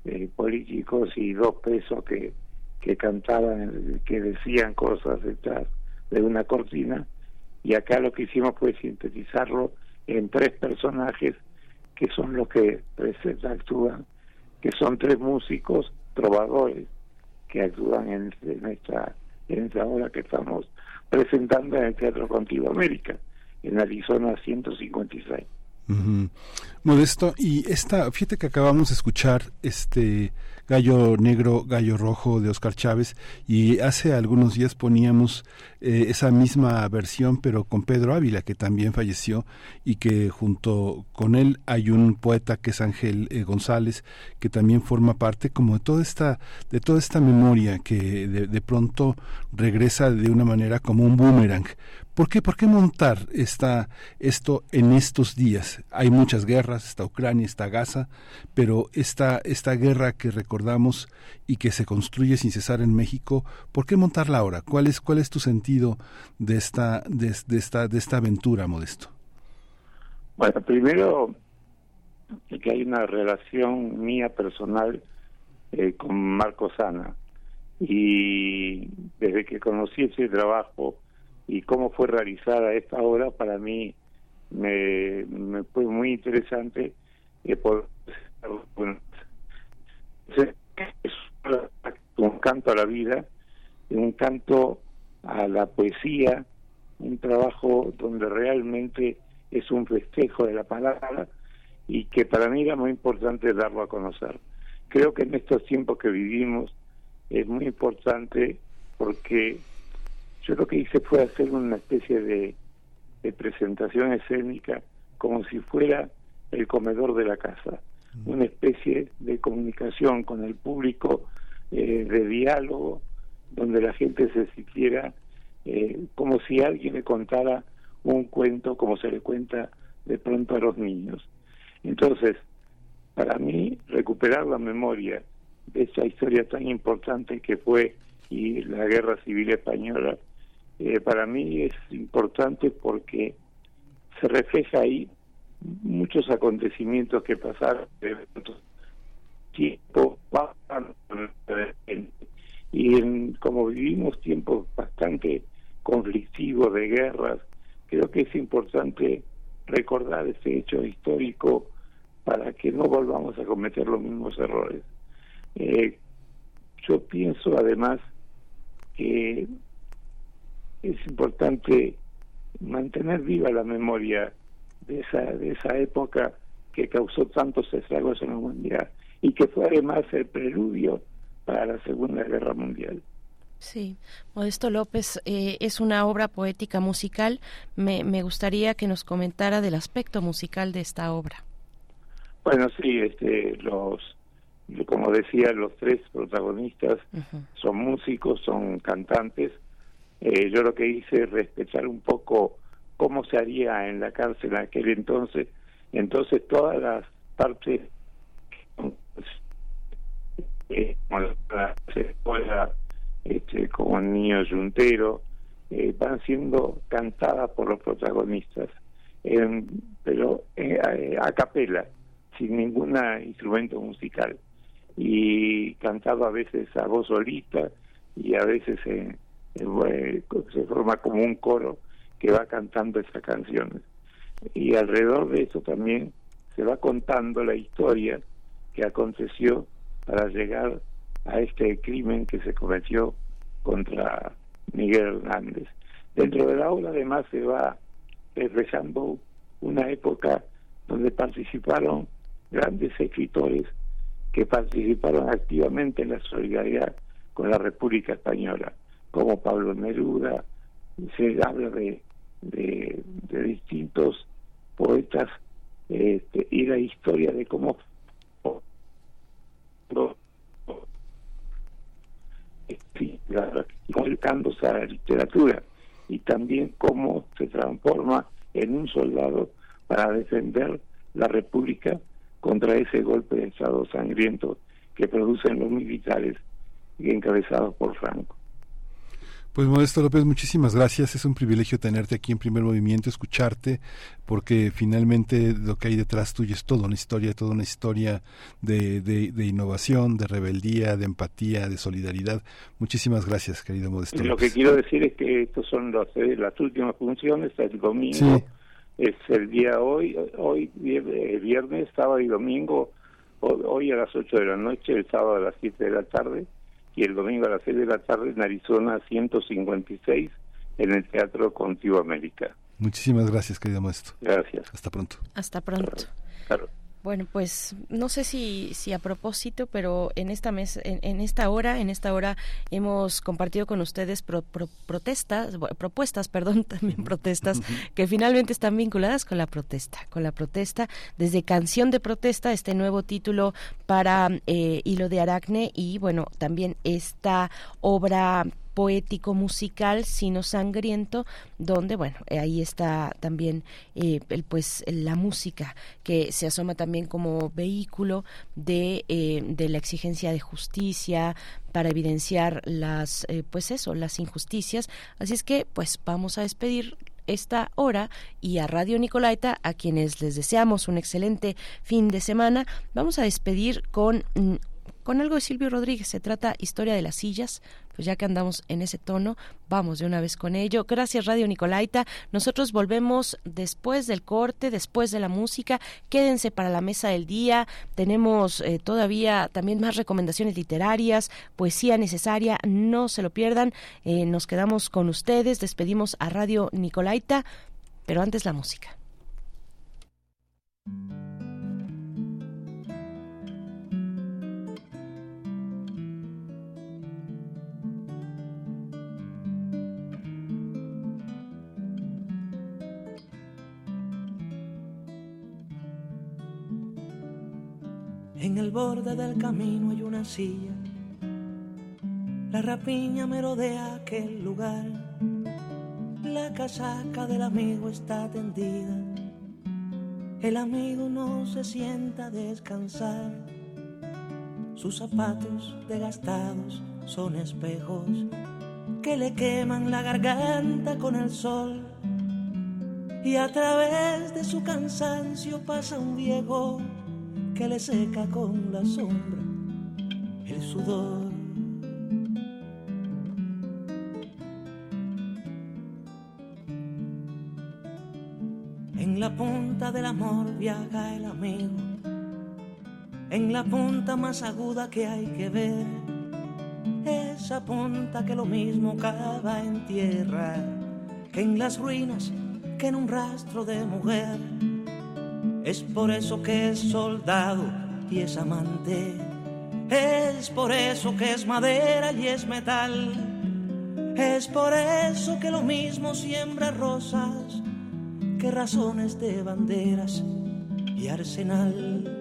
eh, políticos y dos presos que, que cantaban, que decían cosas detrás de una cortina. Y acá lo que hicimos fue sintetizarlo en tres personajes que son los que actúan, que son tres músicos trovadores que actúan en, esta en esta obra que estamos presentando en el Teatro Contigo América, en Arizona 156. Modesto, y esta, fíjate que acabamos de escuchar este Gallo Negro, Gallo Rojo de Oscar Chávez. Y hace algunos días poníamos eh, esa misma versión pero con Pedro Ávila que también falleció y que junto con él hay un poeta que es Ángel eh, González que también forma parte como de toda esta de toda esta memoria que de, pronto regresa de una manera como un boomerang. ¿Por qué, ¿Por qué montar esta, esto en estos días? Hay muchas guerras, está Ucrania, está Gaza, pero esta, esta guerra que y que se construye sin cesar en México, ¿por qué montarla ahora? ¿Cuál es, cuál es tu sentido de esta, de, esta, de esta aventura, Modesto? Bueno, primero que hay una relación mía personal eh, con Marco Sana y desde que conocí ese trabajo y cómo fue realizada esta obra para mí me, fue muy interesante eh, poder es un canto a la vida un canto a la poesía un trabajo donde realmente es un festejo de la palabra y que para mí era muy importante darlo a conocer. Creo que en estos tiempos que vivimos es muy importante porque yo lo que hice fue hacer una especie de, presentación escénica como si fuera el comedor de la casa. Una especie de comunicación con el público, eh, de diálogo, donde la gente se sintiera eh, como si alguien le contara un cuento como se le cuenta de pronto a los niños. Entonces, para mí, recuperar la memoria de esa historia tan importante que fue y la guerra civil española eh, para mí es importante porque se refleja ahí muchos acontecimientos que pasaron tiempo y en, como vivimos tiempos bastante conflictivos de guerras creo que es importante recordar ese hecho histórico para que no volvamos a cometer los mismos errores. Eh, yo pienso además que es importante mantener viva la memoria de esa, de esa época que causó tantos estragos en la humanidad y que fue además el preludio para la Segunda Guerra Mundial. Sí, Modesto López eh, es una obra poética musical. Me, me gustaría que nos comentara del aspecto musical de esta obra. Bueno, sí, este, los como decía, los tres protagonistas son músicos, son cantantes. Eh, yo lo que hice es respetar un poco cómo se haría en la cárcel en aquel entonces. Entonces todas las partes, eh, como la escuela, como el niño yuntero, eh, van siendo cantadas por los protagonistas, pero eh, a capela, sin ningún instrumento musical y cantado a veces a voz solita y a veces se forma como un coro que va cantando esas canciones. Y alrededor de eso también se va contando la historia que aconteció para llegar a este crimen que se cometió contra Miguel Hernández. Dentro de la obra además se va reflejando una época donde participaron grandes escritores que participaron activamente en la solidaridad con la República Española, como Pablo Neruda, se habla de, de, distintos poetas este, y la historia de cómo dedicándose a la literatura y también cómo se transforma en un soldado para defender la República contra ese golpe de Estado sangriento que producen los militares encabezados por Franco. Pues Modesto López, muchísimas gracias. Es un privilegio tenerte aquí en primer movimiento, escucharte, porque finalmente lo que hay detrás tuyo es toda una historia, toda una historia de, de, innovación, de rebeldía, de empatía, de solidaridad. Muchísimas gracias, querido Modesto. Lo que quiero decir es que estos son los, eh, las últimas funciones, el domingo es el día hoy, hoy eh, viernes, sábado y domingo, hoy a las 8 de la noche, el sábado a las 7 de la tarde y el domingo a las 6 de la tarde en Arizona 156 en el Teatro Contigo América. Muchísimas gracias, querido maestro. Gracias. Hasta pronto. Hasta pronto. Claro. Bueno, pues no sé si, si a propósito, pero en esta mes, en, esta hora, en esta hora hemos compartido con ustedes protestas, propuestas, perdón, también protestas que finalmente están vinculadas con la protesta, con la protesta desde canción de protesta, este nuevo título para eh, Hilo de Aracne y bueno, también esta obra poético musical sino sangriento donde bueno ahí está también eh, el, pues la música que se asoma también como vehículo de, eh, de la exigencia de justicia para evidenciar las eh, pues eso las injusticias así es que pues vamos a despedir esta hora y a Radio Nicolaita, a quienes les deseamos un excelente fin de semana. Vamos a despedir con mm, con algo de Silvio Rodríguez. Se trata Historia de las sillas. Pues ya que andamos en ese tono, vamos de una vez con ello. Gracias Radio Nicolaita. Nosotros volvemos después del corte, después de la música. Quédense para la mesa del día. Tenemos eh, todavía también más recomendaciones literarias, poesía necesaria. No se lo pierdan. Eh, nos quedamos con ustedes. Despedimos a Radio Nicolaita. Pero antes la música. En el borde del camino hay una silla. La rapiña merodea aquel lugar. La casaca del amigo está tendida. El amigo no se sienta descansar. Sus zapatos desgastados son espejos que le queman la garganta con el sol. Y a través de su cansancio pasa un viejo que le seca con la sombra el sudor. En la punta del amor viaja el amigo, en la punta más aguda que hay que ver, esa punta que lo mismo cava en tierra, que en las ruinas, que en un rastro de mujer es por eso que es soldado y es amante. Es por eso que es madera y es metal. Es por eso que lo mismo siembra rosas que razones de banderas y arsenal.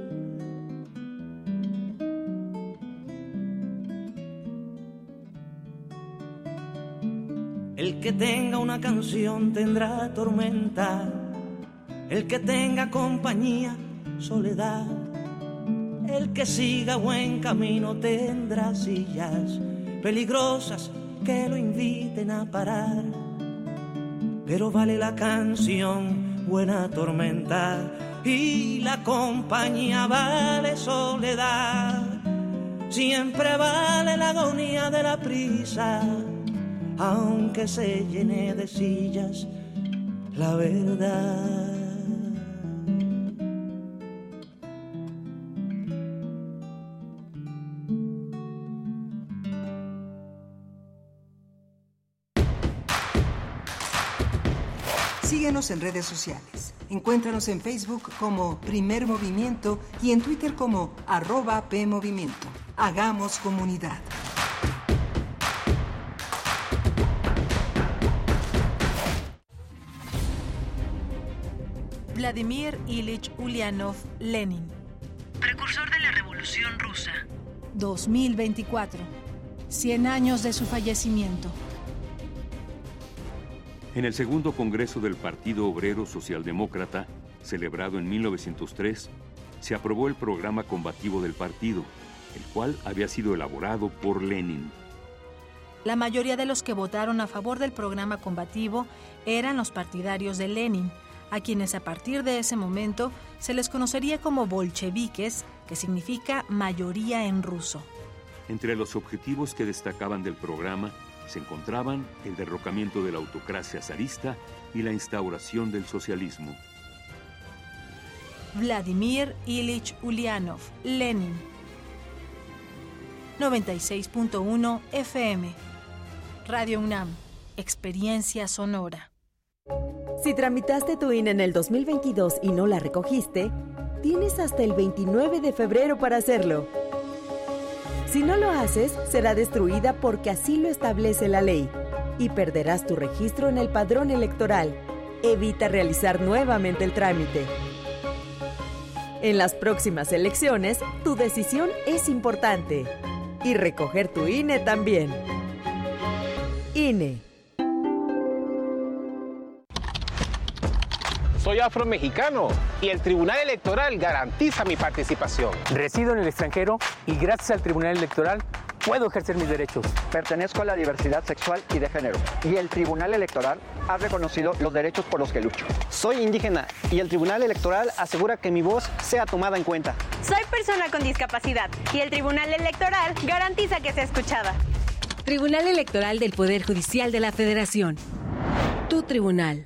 El que tenga una canción tendrá tormenta el que tenga compañía, soledad. El que siga buen camino tendrá sillas peligrosas que lo inviten a parar. Pero vale la canción, buena tormenta, y la compañía vale soledad. Siempre vale la agonía de la prisa, aunque se llene de sillas la verdad. Síguenos en redes sociales. Encuéntranos en Facebook como Primer Movimiento y en Twitter como arroba PMovimiento. Hagamos comunidad. Vladimir Ilich Ulyanov Lenin. Precursor de la Revolución Rusa. 2024. 100 años de su fallecimiento. En el segundo Congreso del Partido Obrero Socialdemócrata, celebrado en 1903, se aprobó el programa combativo del partido, el cual había sido elaborado por Lenin. La mayoría de los que votaron a favor del programa combativo eran los partidarios de Lenin, a quienes a partir de ese momento se les conocería como bolcheviques, que significa mayoría en ruso. Entre los objetivos que destacaban del programa se encontraban el derrocamiento de la autocracia zarista y la instauración del socialismo. Vladimir Ilich Ulyanov, Lenin. 96.1 FM. Radio UNAM. Experiencia sonora. Si tramitaste tu INE en el 2022 y no la recogiste, tienes hasta el 29 de febrero para hacerlo. Si no lo haces, será destruida porque así lo establece la ley y perderás tu registro en el padrón electoral. Evita realizar nuevamente el trámite. En las próximas elecciones, tu decisión es importante. Y recoger tu INE también. INE. Soy afromexicano y el Tribunal Electoral garantiza mi participación. Resido en el extranjero y gracias al Tribunal Electoral puedo ejercer mis derechos. Pertenezco a la diversidad sexual y de género y el Tribunal Electoral ha reconocido los derechos por los que lucho. Soy indígena y el Tribunal Electoral asegura que mi voz sea tomada en cuenta. Soy persona con discapacidad y el Tribunal Electoral garantiza que sea escuchada. Tribunal Electoral del Poder Judicial de la Federación. Tu tribunal.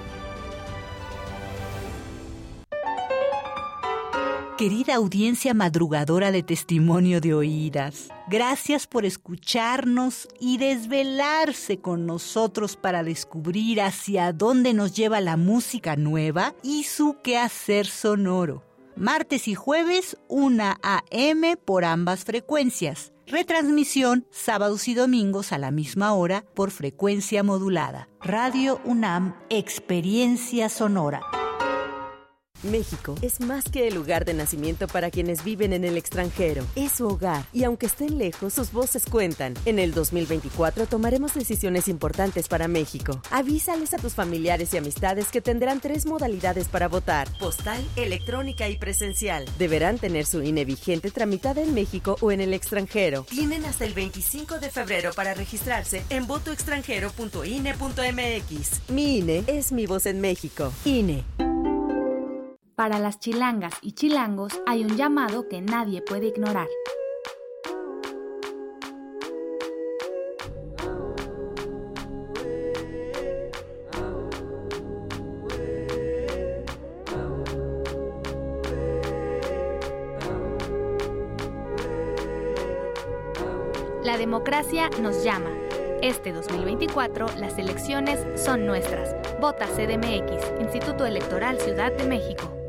Querida audiencia madrugadora de testimonio de oídas, gracias por escucharnos y desvelarse con nosotros para descubrir hacia dónde nos lleva la música nueva y su quehacer sonoro. martes y jueves 1 a.m. por ambas frecuencias. Retransmisión sábados y domingos a la misma hora por frecuencia modulada. Radio UNAM, Experiencia Sonora. México es más que el lugar de nacimiento para quienes viven en el extranjero. Es su hogar y aunque estén lejos, sus voces cuentan. En el 2024 tomaremos decisiones importantes para México. Avísales a tus familiares y amistades que tendrán tres modalidades para votar: postal, electrónica y presencial. Deberán tener su INE vigente tramitada en México o en el extranjero. Tienen hasta el 25 de febrero para registrarse en votoextranjero.ine.mx. Mi INE es mi voz en México. INE. Para las chilangas y chilangos hay un llamado que nadie puede ignorar. La democracia nos llama. Este 2024 las elecciones son nuestras. Vota CDMX, Instituto Electoral Ciudad de México.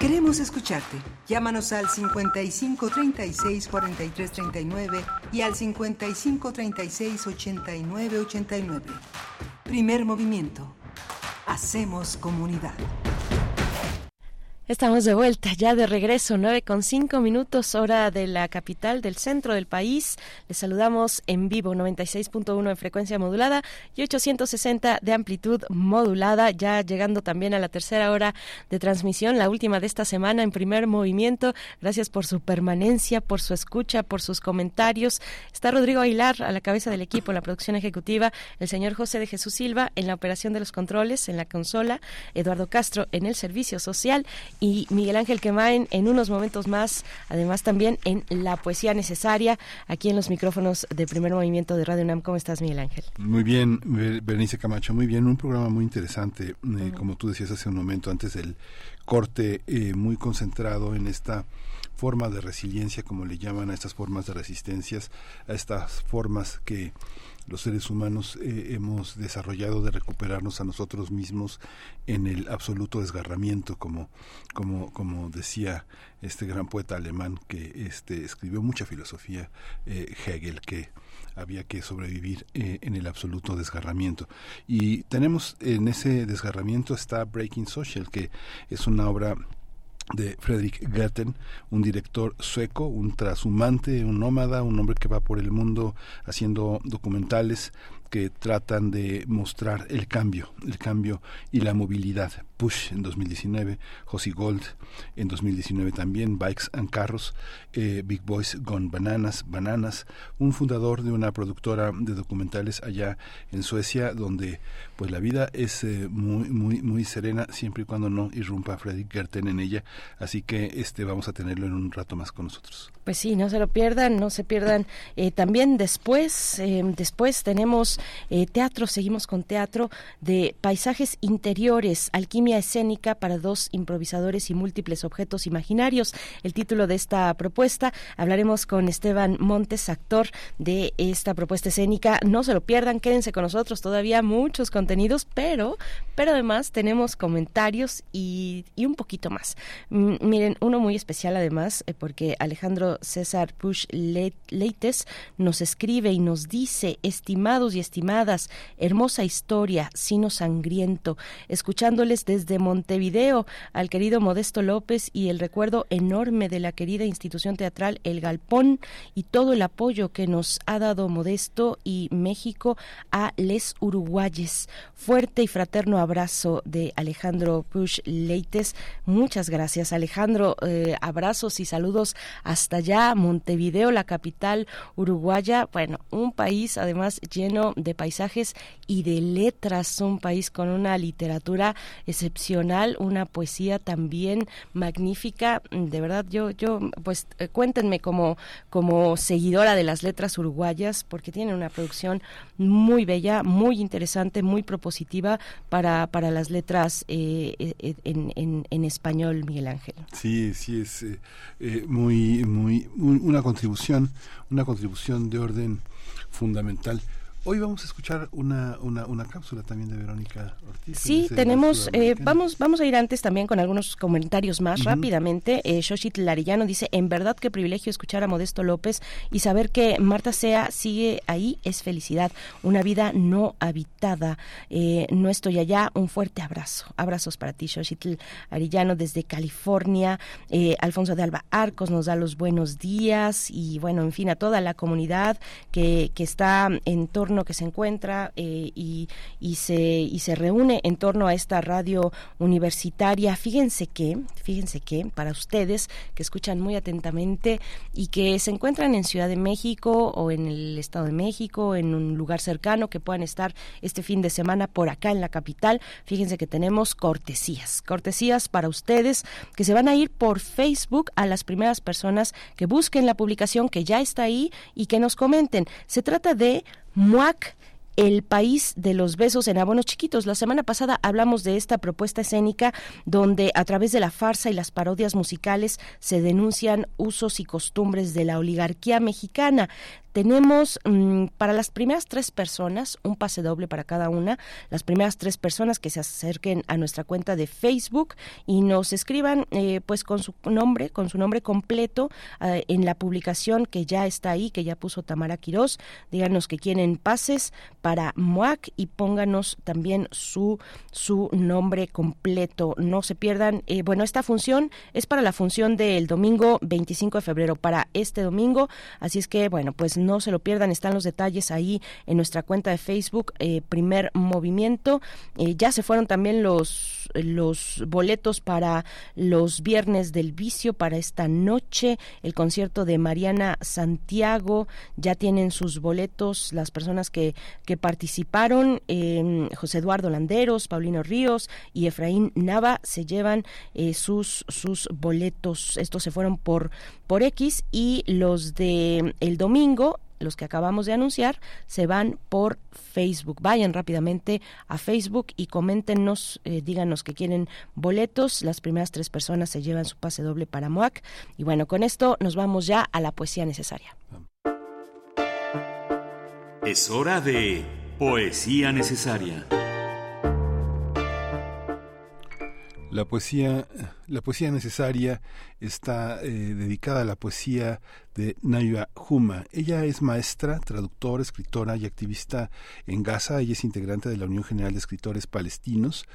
Queremos escucharte. Llámanos al 55 36 43 39 y al 55 36 89 89. Primer movimiento. Hacemos comunidad. Estamos de vuelta, ya de regreso, nueve con cinco minutos, hora de la capital, del centro del país. Les saludamos en vivo, 96.1 en frecuencia modulada y 860 de amplitud modulada, ya llegando también a la tercera hora de transmisión, la última de esta semana en primer movimiento. Gracias por su permanencia, por su escucha, por sus comentarios. Está Rodrigo Aguilar a la cabeza del equipo en la producción ejecutiva, el señor José de Jesús Silva en la operación de los controles, en la consola, Eduardo Castro en el servicio social y Miguel Ángel Quemain en unos momentos más, además también en la poesía necesaria, aquí en los micrófonos de primer movimiento de Radio UNAM. ¿Cómo estás, Miguel Ángel? Muy bien, Berenice Camacho, muy bien, un programa muy interesante, eh, como tú decías hace un momento, antes del corte, eh, muy concentrado en esta forma de resiliencia, como le llaman a estas formas de resistencias, a estas formas que los seres humanos eh, hemos desarrollado de recuperarnos a nosotros mismos en el absoluto desgarramiento, como, como, como decía este gran poeta alemán que este, escribió mucha filosofía, eh, Hegel, que había que sobrevivir eh, en el absoluto desgarramiento. Y tenemos en ese desgarramiento está Breaking Social, que es una obra de Fredrik Gerten, un director sueco, un trashumante, un nómada, un hombre que va por el mundo haciendo documentales que tratan de mostrar el cambio, el cambio y la movilidad. Push en 2019, Josie Gold en 2019 también, Bikes and Carros, eh, Big Boys Gone Bananas, Bananas, un fundador de una productora de documentales allá en Suecia, donde pues la vida es eh, muy, muy, muy serena siempre y cuando no irrumpa Freddy Gerten en ella. Así que este vamos a tenerlo en un rato más con nosotros. Pues sí, no se lo pierdan, no se pierdan. Eh, también después, después tenemos teatro, seguimos con teatro de paisajes interiores, alquimia escénica para dos improvisadores y múltiples objetos imaginarios. El título de esta propuesta, hablaremos con Esteban Montes, actor de esta propuesta escénica. No se lo pierdan, quédense con nosotros, todavía muchos contenidos, pero, pero además tenemos comentarios y, un poquito más. miren, uno muy especial además, eh, porque Alejandro César Push Leites nos escribe y nos dice, estimados y estimadas, hermosa historia, sino sangriento, escuchándoles desde de Montevideo al querido Modesto López y el recuerdo enorme de la querida institución teatral El Galpón y todo el apoyo que nos ha dado Modesto y México a les uruguayes. Fuerte y fraterno abrazo de Alejandro Push Leites. Muchas gracias Alejandro. Eh, abrazos y saludos hasta allá, Montevideo, la capital uruguaya. Bueno, un país además lleno de paisajes y de letras, un país con una literatura excepcional, una poesía también magnífica. De verdad, yo, yo, pues eh, cuéntenme como, como seguidora de las letras uruguayas, porque tienen una producción muy bella, muy interesante, muy propositiva para, para las letras eh, eh, en, en, en, español, Miguel Ángel. Sí, sí, es muy, muy, una contribución, una contribución de orden fundamental Hoy vamos a escuchar una, una, una cápsula también de Verónica Ortiz. Sí, tenemos, eh, vamos, vamos a ir antes también con algunos comentarios más rápidamente. Eh, Shoshit Larillano dice, en verdad qué privilegio escuchar a Modesto López y saber que Marta Sea sigue ahí es felicidad, una vida no habitada. Eh, no estoy allá, un fuerte abrazo. Abrazos para ti, Shoshit Arillano desde California. Eh, Alfonso de Alba Arcos nos da los buenos días y bueno, en fin, a toda la comunidad que, que está en torno que se encuentra eh, y, se reúne en torno a esta radio universitaria. Fíjense que, fíjense que para ustedes que escuchan muy atentamente y que se encuentran en Ciudad de México o en el Estado de México, en un lugar cercano, que puedan estar este fin de semana por acá en la capital, fíjense que tenemos cortesías, cortesías para ustedes que se van a ir por Facebook a las primeras personas que busquen la publicación que ya está ahí y que nos comenten. Se trata de MUAC el país de los besos en abonos chiquitos. La semana pasada hablamos de esta propuesta escénica donde a través de la farsa y las parodias musicales se denuncian usos y costumbres de la oligarquía mexicana. Tenemos mm, para las primeras tres personas un pase doble para cada una. Las primeras tres personas que se acerquen a nuestra cuenta de Facebook y nos escriban, eh, pues con su nombre, con su nombre completo eh, en la publicación que ya está ahí, que ya puso Tamara Quirós. Díganos que quieren pases para MOAC y pónganos también su su nombre completo. No se pierdan. Eh, bueno, esta función es para la función del domingo 25 de febrero, para este domingo. Así es que, bueno, pues no se lo pierdan, están los detalles ahí en nuestra cuenta de Facebook, eh, Primer Movimiento. Eh, ya se fueron también los, los boletos para los viernes del vicio para esta noche, el concierto de Mariana Santiago, ya tienen sus boletos las personas que, que participaron, em, José Eduardo Landeros, Paulino Ríos y Efraín Nava se llevan eh, sus, sus boletos, estos se fueron por, por X y los de el domingo los que acabamos de anunciar, se van por Facebook. Vayan rápidamente a Facebook y coméntenos, eh, díganos que quieren boletos. Las primeras tres personas se llevan su pase doble para MOAC. Y bueno, con esto nos vamos ya a la poesía necesaria. Es hora de poesía necesaria. La poesía, la poesía necesaria está eh, dedicada a la poesía de Nayua Huma. Ella es maestra, traductora, escritora y activista en Gaza. Ella es integrante de la Unión General de Escritores Palestinos.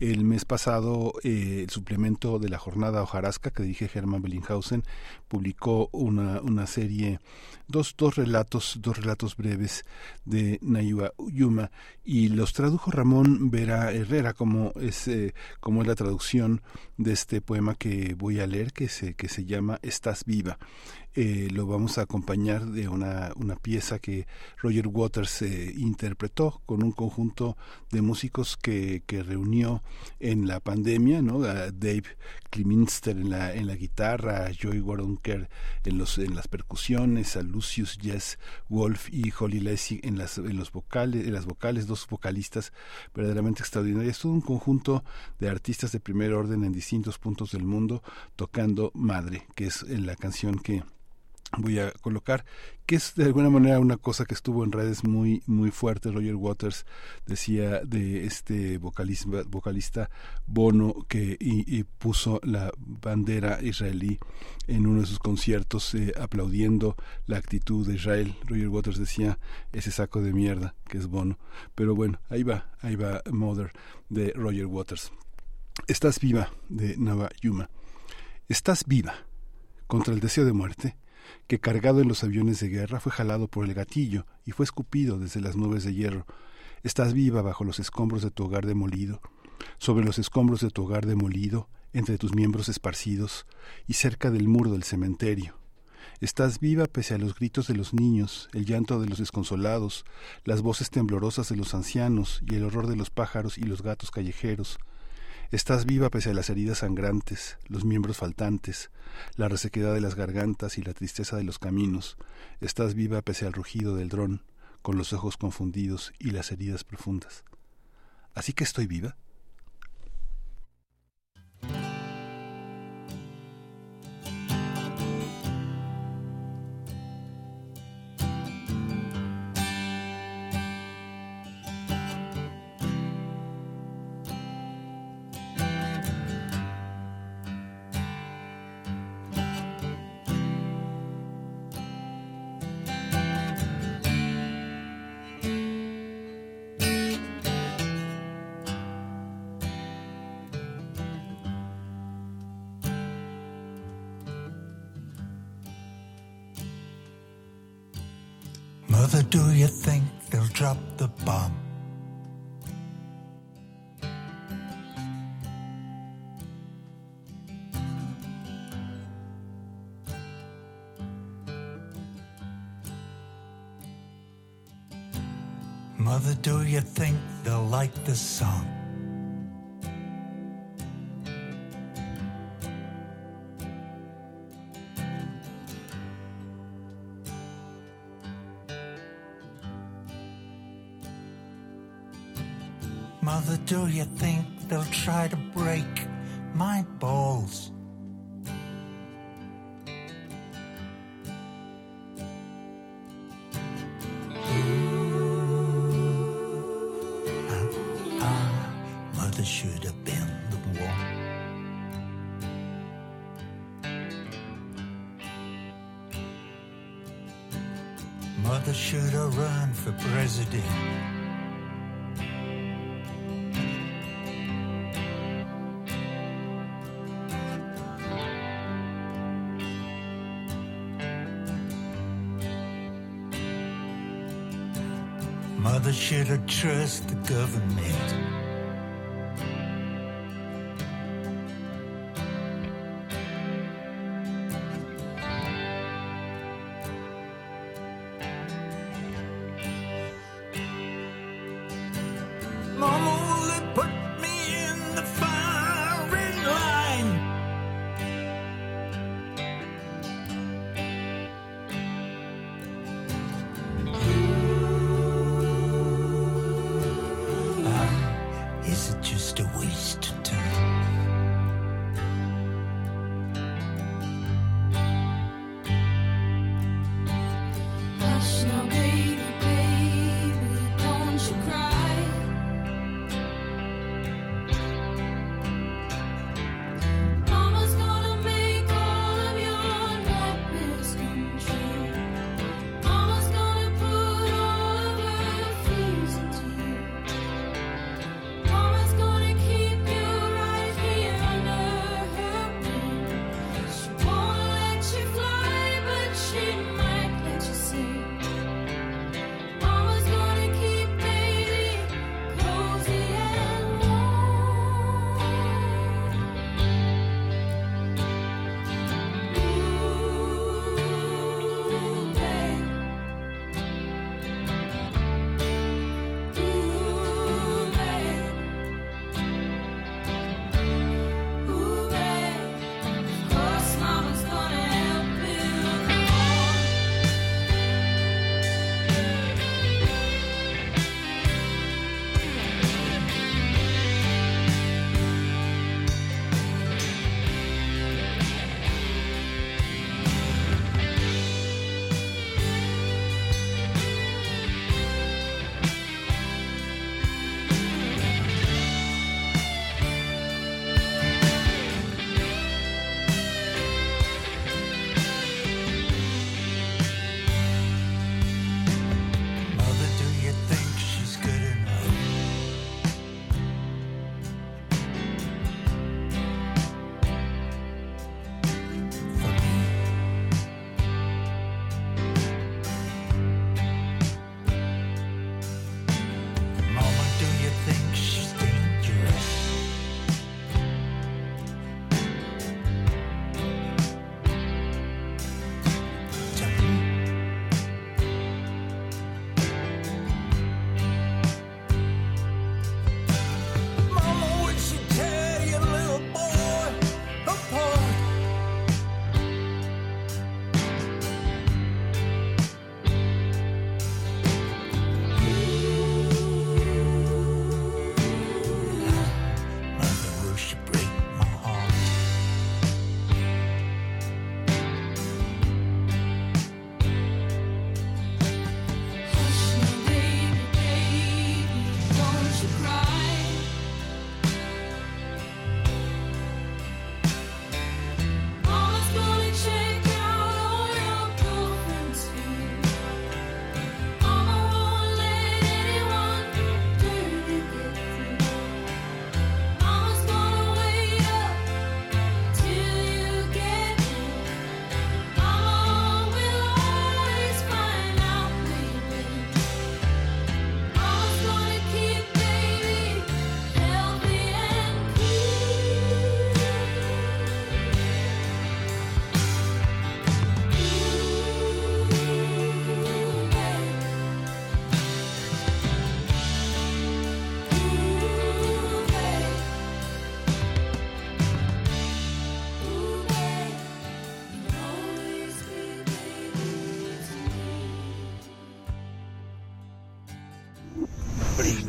El mes pasado, eh, el suplemento de la jornada hojarasca que dirige Germán Bellinghausen publicó una, una serie, dos, dos relatos, dos relatos breves de Nayua Yuma y los tradujo Ramón Vera Herrera como es, eh, como es la traducción de este poema que voy a leer que se, que se llama Estás viva. Eh, lo vamos a acompañar de una, una pieza que Roger Waters eh, interpretó con un conjunto de músicos que, que reunió en la pandemia, ¿no? A Dave Kliminster en la, en la guitarra, a Joy Waronker en, los, en las percusiones, a Lucius Jess Wolf y Holly Lessig en las, en los vocales, en las vocales, dos vocalistas verdaderamente extraordinarios. Todo un conjunto de artistas de primer orden en distintos puntos del mundo tocando Madre, que es la canción que voy a colocar, que es de alguna manera una cosa que estuvo en redes muy muy fuerte. Roger Waters decía de este vocalista, vocalista Bono que puso la bandera israelí en uno de sus conciertos eh, aplaudiendo la actitud de Israel. Roger Waters decía ese saco de mierda que es Bono. Pero bueno, ahí va, ahí va Mother de Roger Waters. Estás viva de Nava Yuma. Estás viva contra el deseo de muerte que cargado en los aviones de guerra fue jalado por el gatillo y fue escupido desde las nubes de hierro. Estás viva bajo los escombros de tu hogar demolido, sobre los escombros de tu hogar demolido, entre tus miembros esparcidos y cerca del muro del cementerio. Estás viva pese a los gritos de los niños, el llanto de los desconsolados, las voces temblorosas de los ancianos y el horror de los pájaros y los gatos callejeros, Estás viva pese a las heridas sangrantes, los miembros faltantes, la resequedad de las gargantas y la tristeza de los caminos. Estás viva pese al rugido del dron, con los ojos confundidos y las heridas profundas. ¿Así que estoy viva? Do you think they'll like this song? trust the government.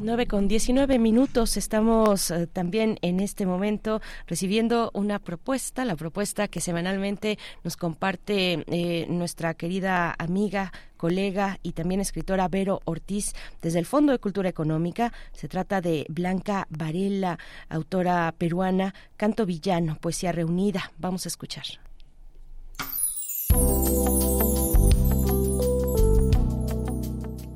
9 con 19 minutos. Estamos eh, también en este momento recibiendo una propuesta, la propuesta que semanalmente nos comparte eh, nuestra querida amiga colega y también escritora Vero Ortiz desde el Fondo de Cultura Económica. Se trata de Blanca Varela, autora peruana, Canto Villano, Poesía Reunida. Vamos a escuchar.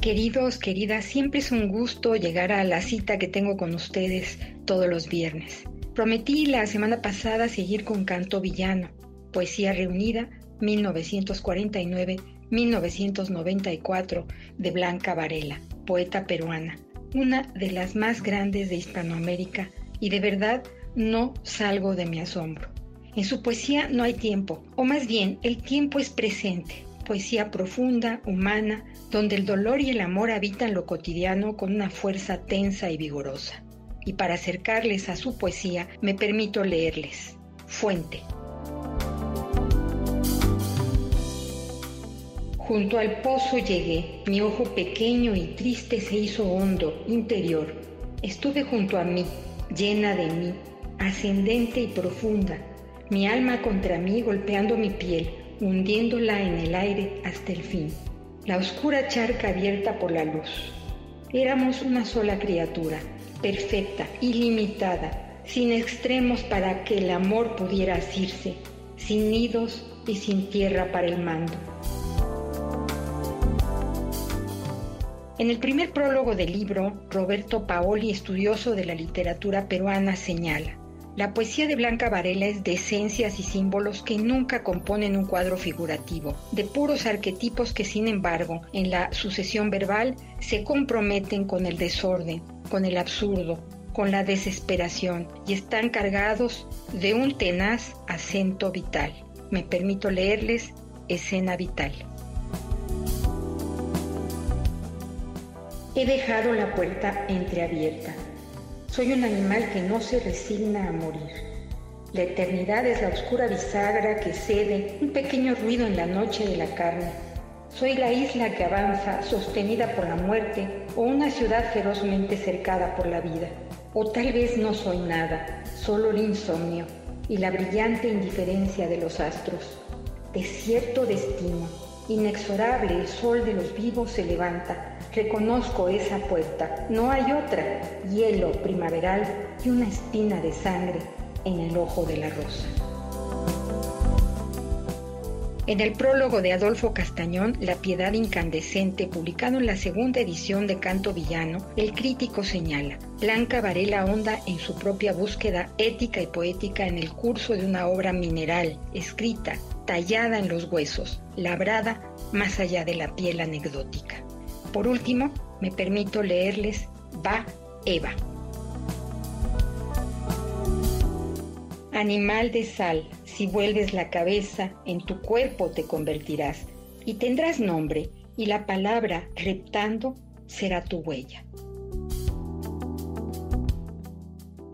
Queridos, queridas, siempre es un gusto llegar a la cita que tengo con ustedes todos los viernes. Prometí la semana pasada seguir con Canto Villano, Poesía Reunida, 1949-1994, de Blanca Varela, poeta peruana, una de las más grandes de Hispanoamérica, y de verdad no salgo de mi asombro. En su poesía no hay tiempo, o más bien el tiempo es presente, poesía profunda, humana, donde el dolor y el amor habitan lo cotidiano con una fuerza tensa y vigorosa. Y para acercarles a su poesía, me permito leerles. Fuente. Junto al pozo llegué, mi ojo pequeño y triste se hizo hondo, interior. Estuve junto a mí, llena de mí, ascendente y profunda, mi alma contra mí golpeando mi piel, hundiéndola en el aire hasta el fin. La oscura charca abierta por la luz. Éramos una sola criatura, perfecta, ilimitada, sin extremos para que el amor pudiera asirse, sin nidos y sin tierra para el mando. En el primer prólogo del libro, Roberto Paoli, estudioso de la literatura peruana, señala, la poesía de Blanca Varela es de esencias y símbolos que nunca componen un cuadro figurativo, de puros arquetipos que sin embargo en la sucesión verbal se comprometen con el desorden, con el absurdo, con la desesperación y están cargados de un tenaz acento vital. Me permito leerles Escena Vital. He dejado la puerta entreabierta soy un animal que no se resigna a morir. La eternidad es la oscura bisagra que cede un pequeño ruido en la noche de la carne. Soy la isla que avanza sostenida por la muerte o una ciudad ferozmente cercada por la vida. O tal vez no soy nada, solo el insomnio y la brillante indiferencia de los astros. Desierto destino, inexorable el sol de los vivos se levanta Reconozco esa puerta, no hay otra, hielo primaveral y una espina de sangre en el ojo de la rosa. En el prólogo de Adolfo Castañón, La Piedad Incandescente, publicado en la segunda edición de Canto Villano, el crítico señala, Blanca Varela honda en su propia búsqueda ética y poética en el curso de una obra mineral, escrita, tallada en los huesos, labrada más allá de la piel anecdótica. Por último, me permito leerles Va Eva. Animal de sal, si vuelves la cabeza, en tu cuerpo te convertirás, y tendrás nombre, y la palabra reptando será tu huella.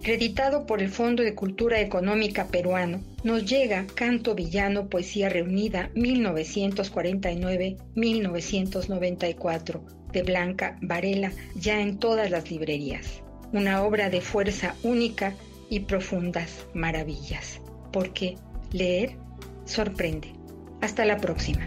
Reeditado por el Fondo de Cultura Económica Peruano, nos llega Canto Villano Poesía Reunida 1949-1994 de Blanca Varela ya en todas las librerías. Una obra de fuerza única y profundas maravillas. Porque leer sorprende. Hasta la próxima.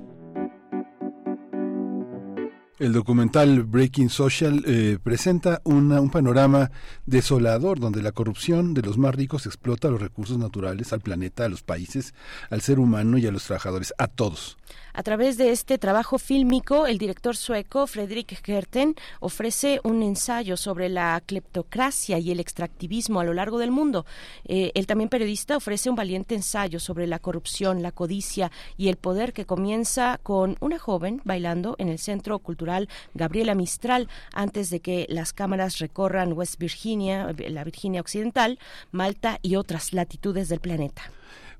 El documental Breaking Social eh, presenta una, un panorama desolador donde la corrupción de los más ricos explota los recursos naturales al planeta, a los países, al ser humano y a los trabajadores, a todos. A través de este trabajo fílmico, el director sueco Fredrik Gerten ofrece un ensayo sobre la cleptocracia y el extractivismo a lo largo del mundo. Eh, el también periodista ofrece un valiente ensayo sobre la corrupción, la codicia y el poder que comienza con una joven bailando en el Centro Cultural Gabriela Mistral antes de que las cámaras recorran West Virginia, la Virginia Occidental, Malta y otras latitudes del planeta.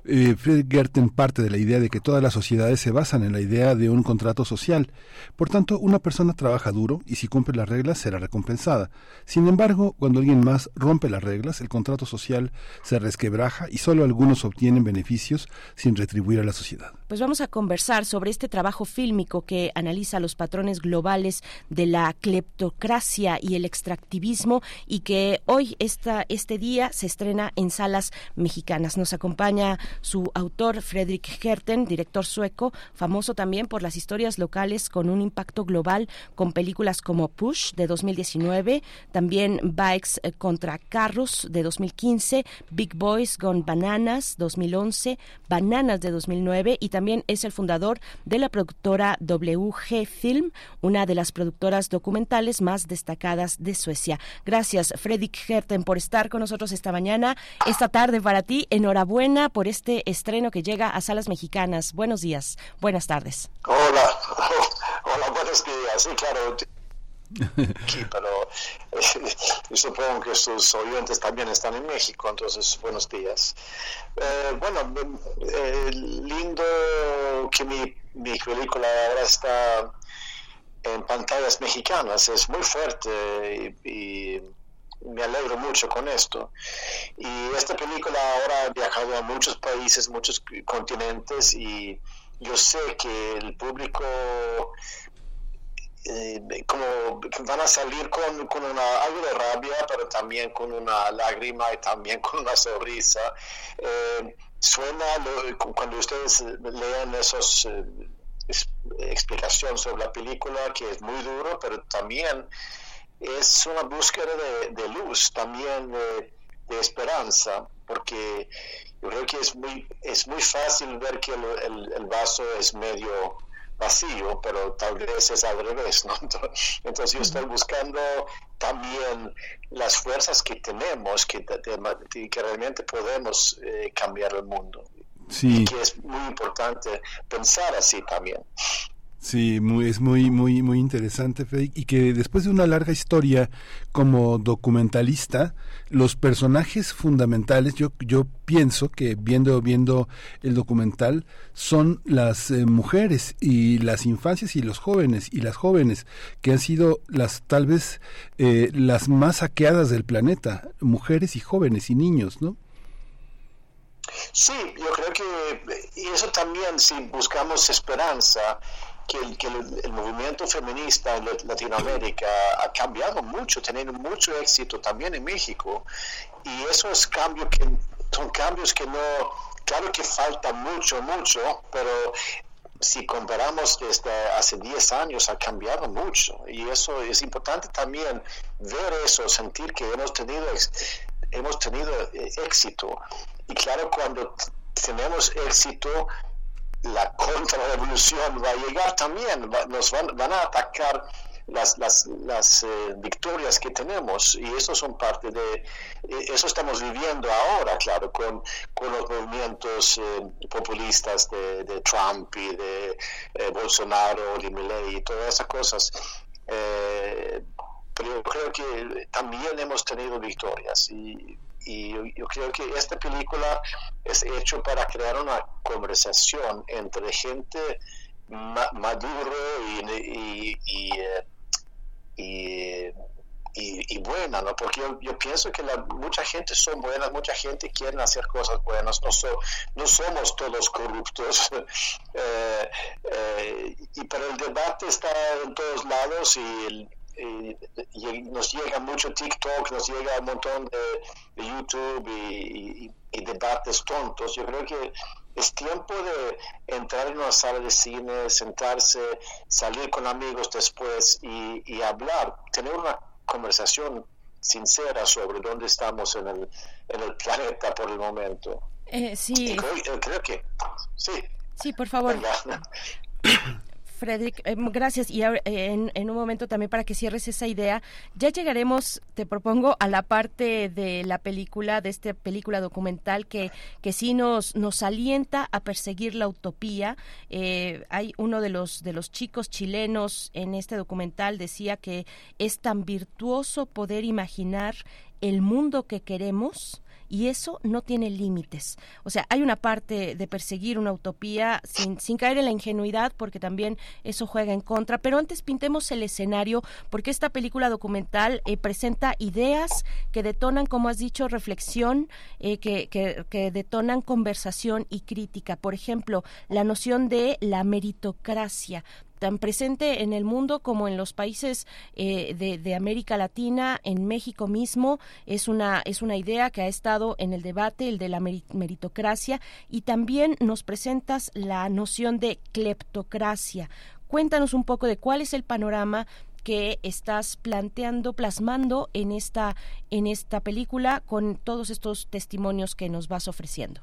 Eh, Fred Gerten parte de la idea de que todas las sociedades se basan en la idea de un contrato social. Por tanto, una persona trabaja duro y si cumple las reglas será recompensada. Sin embargo, cuando alguien más rompe las reglas, el contrato social se resquebraja y solo algunos obtienen beneficios sin retribuir a la sociedad. Pues vamos a conversar sobre este trabajo fílmico que analiza los patrones globales de la cleptocracia y el extractivismo y que hoy esta, este día se estrena en salas mexicanas. Nos acompaña su autor, Fredrik Gerten, director sueco, famoso también por las historias locales con un impacto global con películas como Push de 2019, también Bikes eh, contra Carros de 2015, Big Boys Gone Bananas 2011, Bananas de 2009 y también es el fundador de la productora WG Film, una de las productoras documentales más destacadas de Suecia. Gracias, Fredrik Gerten, por estar con nosotros esta mañana, esta tarde para ti. Enhorabuena por este estreno que llega a salas mexicanas. Buenos días, buenas tardes. Hola, hola, buenos días. Sí, claro. Aquí, pero eh, supongo que sus oyentes también están en México, entonces buenos días. Eh, bueno, eh, lindo que mi, mi película ahora está en pantallas mexicanas, es muy fuerte y, y me alegro mucho con esto. Y esta película ahora ha viajado a muchos países, muchos continentes y yo sé que el público eh, como van a salir con, con una, algo de rabia, pero también con una lágrima y también con una sonrisa. Eh, suena cuando ustedes lean esos eh, explicaciones sobre la película que es muy duro, pero también es una búsqueda de, luz, también de, esperanza, porque yo creo que es muy, es muy fácil ver que el, el, vaso es medio vacío, pero tal vez es al revés, ¿no? Entonces yo estoy buscando también las fuerzas que tenemos, que, que realmente podemos eh, cambiar el mundo. Sí. Y que es muy importante pensar así también. Sí, muy, es muy, muy, muy interesante, Fede, y que después de una larga historia como documentalista, los personajes fundamentales, yo, yo pienso que viendo, viendo el documental, son las eh, mujeres y las infancias y los jóvenes y las jóvenes, que han sido las, tal vez, eh, las más saqueadas del planeta, mujeres y jóvenes y niños, ¿no? Sí, yo creo que, y eso también, si buscamos esperanza, que, el, movimiento feminista en Latinoamérica ha cambiado mucho, teniendo mucho éxito también en México. Y esos cambios que son cambios que no, claro que falta mucho, mucho, pero si comparamos desde hace 10 años ha cambiado mucho y eso es importante también ver eso, sentir que hemos tenido hemos tenido eh, éxito y claro cuando tenemos éxito la contrarrevolución va a llegar también, nos van, van, a atacar las, las, las eh, victorias que tenemos y eso son parte de, eh, eso estamos viviendo ahora, claro, con, con los movimientos eh, populistas de, Trump y de Bolsonaro, de Milley y todas esas cosas. pero creo que también hemos tenido victorias y y yo, creo que esta película es hecho para crear una conversación entre gente maduro y, y, y, buena, ¿no? Porque yo, pienso que la, mucha gente son buenas, mucha gente quiere hacer cosas buenas, no, no somos todos corruptos, eh, eh, y, pero el debate está en todos lados y el, y nos llega mucho TikTok, nos llega un montón de, YouTube y, debates tontos. Yo creo que Es tiempo de entrar en una sala de cine, sentarse, salir con amigos después y, y hablar, tener una conversación sincera sobre dónde estamos en el, en el planeta por el momento. Eh, sí. Creo, eh, creo que, sí. Sí, por favor. Frederick, eh, gracias. Y en un momento también para que cierres esa idea, ya llegaremos, te propongo, a la parte de la película, de esta película documental que, que sí nos, nos alienta a perseguir la utopía. Eh, hay uno de los, de los chicos chilenos en este documental decía que es tan virtuoso poder imaginar el mundo que queremos y eso no tiene límites. O sea, hay una parte de perseguir una utopía sin, sin caer en la ingenuidad, porque también eso juega en contra, pero antes pintemos el escenario, porque esta película documental eh, presenta ideas que detonan, como has dicho, reflexión, eh, que, detonan conversación y crítica. Por ejemplo, la noción de la meritocracia tan presente en el mundo como en los países eh, de, América Latina, en México mismo, es una, es una idea que ha estado en el debate, el de la meritocracia, y también nos presentas la noción de cleptocracia. Cuéntanos un poco de cuál es el panorama que estás planteando, plasmando en esta, en esta película con todos estos testimonios que nos vas ofreciendo.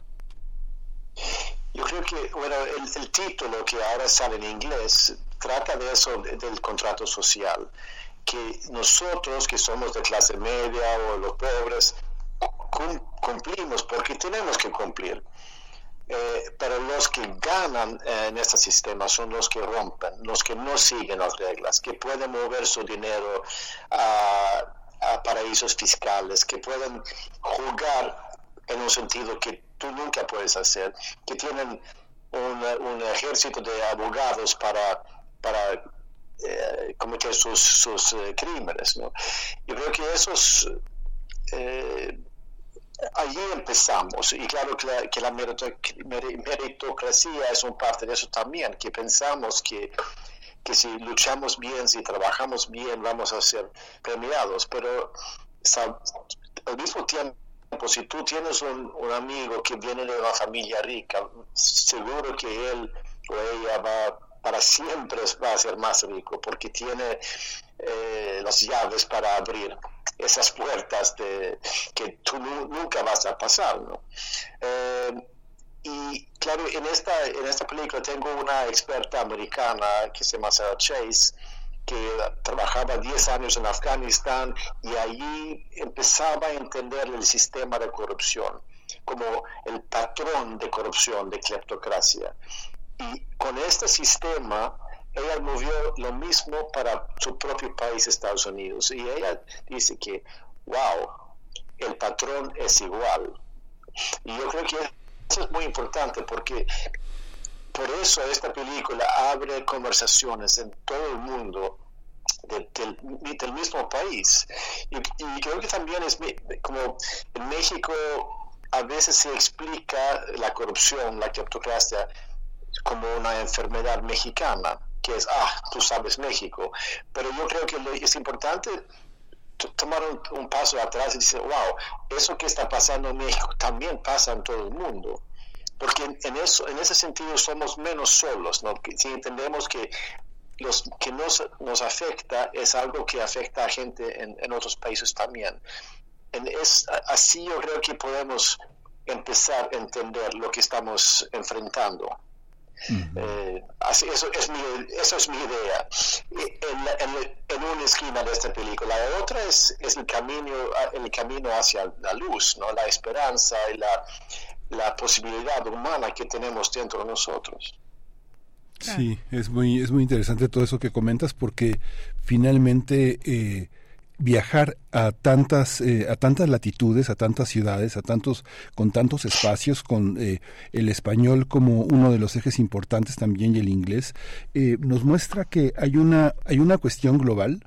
Yo creo que bueno, el, el, título que ahora sale en inglés trata de eso, del contrato social, que nosotros que somos de clase media o los pobres, cumplimos porque tenemos que cumplir. Eh, pero los que ganan eh, en este sistema son los que rompen, los que no siguen las reglas, que pueden mover su dinero a, paraísos fiscales, que pueden jugar en un sentido que tú nunca puedes hacer, que tienen un, un ejército de abogados para, para eh, cometer sus, sus eh, crímenes. ¿no? Yo creo que esos... Eh, allí empezamos y claro que la, meritocracia es un parte de eso también, que pensamos que, que si luchamos bien, si trabajamos bien, vamos a ser premiados, pero al mismo tiempo si tú tienes un, un, amigo que viene de una familia rica, seguro que él o ella va para siempre va a ser más rico porque tiene eh, las llaves para abrir esas puertas de, que tú nunca vas a pasar. ¿no? Eh, y claro, en esta, en esta película tengo una experta americana que se llama Sarah Chase, que trabajaba 10 años en Afganistán y allí empezaba a entender el sistema de corrupción como el patrón de corrupción, de cleptocracia. Y con este sistema, ella movió lo mismo para su propio país, Estados Unidos. Y ella dice que, wow, el patrón es igual. Y yo creo que eso es muy importante porque por eso esta película abre conversaciones en todo el mundo de, del, mismo país. Y, y, creo que también es como en México a veces se explica la corrupción, la cleptocracia, como una enfermedad mexicana, que es, ah, tú sabes México. Pero yo creo que es importante tomar un, paso atrás y decir, wow, eso que está pasando en México también pasa en todo el mundo. Porque en, eso, en ese sentido somos menos solos, ¿no? si entendemos que los que nos, nos afecta es algo que afecta a gente en, otros países también. Es, así yo creo que podemos empezar a entender lo que estamos enfrentando. Uh -huh. eh, así, eso, es mi, eso es mi idea. En, en, en, una esquina de esta película. La otra es, es el, camino, el camino hacia la luz, ¿no? la esperanza y la, la posibilidad humana que tenemos dentro de nosotros. Sí, es muy, es muy interesante todo eso que comentas porque finalmente eh, viajar a tantas eh, a tantas latitudes, a tantas ciudades, a tantos con tantos espacios, con eh, el español como uno de los ejes importantes también y el inglés eh, nos muestra que hay una hay una cuestión global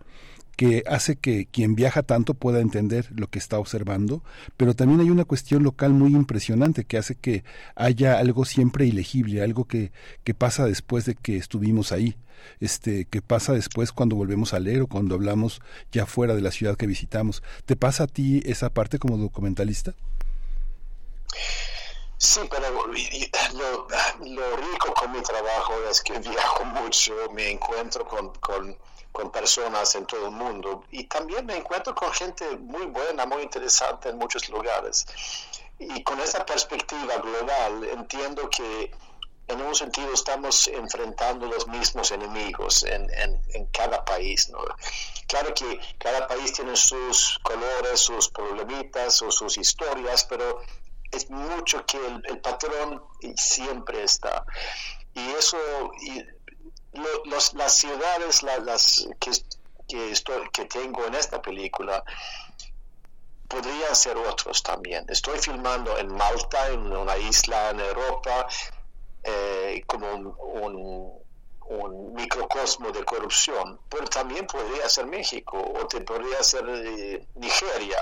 que hace que quien viaja tanto pueda entender lo que está observando, pero también hay una cuestión local muy impresionante que hace que haya algo siempre ilegible, algo que, que pasa después de que estuvimos ahí, este, que pasa después cuando volvemos a leer o cuando hablamos ya fuera de la ciudad que visitamos. ¿Te pasa a ti esa parte como documentalista? Sí, pero lo, lo, rico con mi trabajo es que viajo mucho, me encuentro con, con, con, personas en todo el mundo y también me encuentro con gente muy buena, muy interesante en muchos lugares. Y con esa perspectiva global entiendo que en un sentido estamos enfrentando los mismos enemigos en, en, cada país. ¿no? Claro que cada país tiene sus colores, sus problemitas o sus historias, pero es mucho que el, patrón siempre está. Y eso, y las ciudades las que, que, estoy, que tengo en esta película, podrían ser otros también. Estoy filmando en Malta, en una isla en Europa, eh, como un, un, microcosmo de corrupción, pero también podría ser México o te podría ser eh, Nigeria.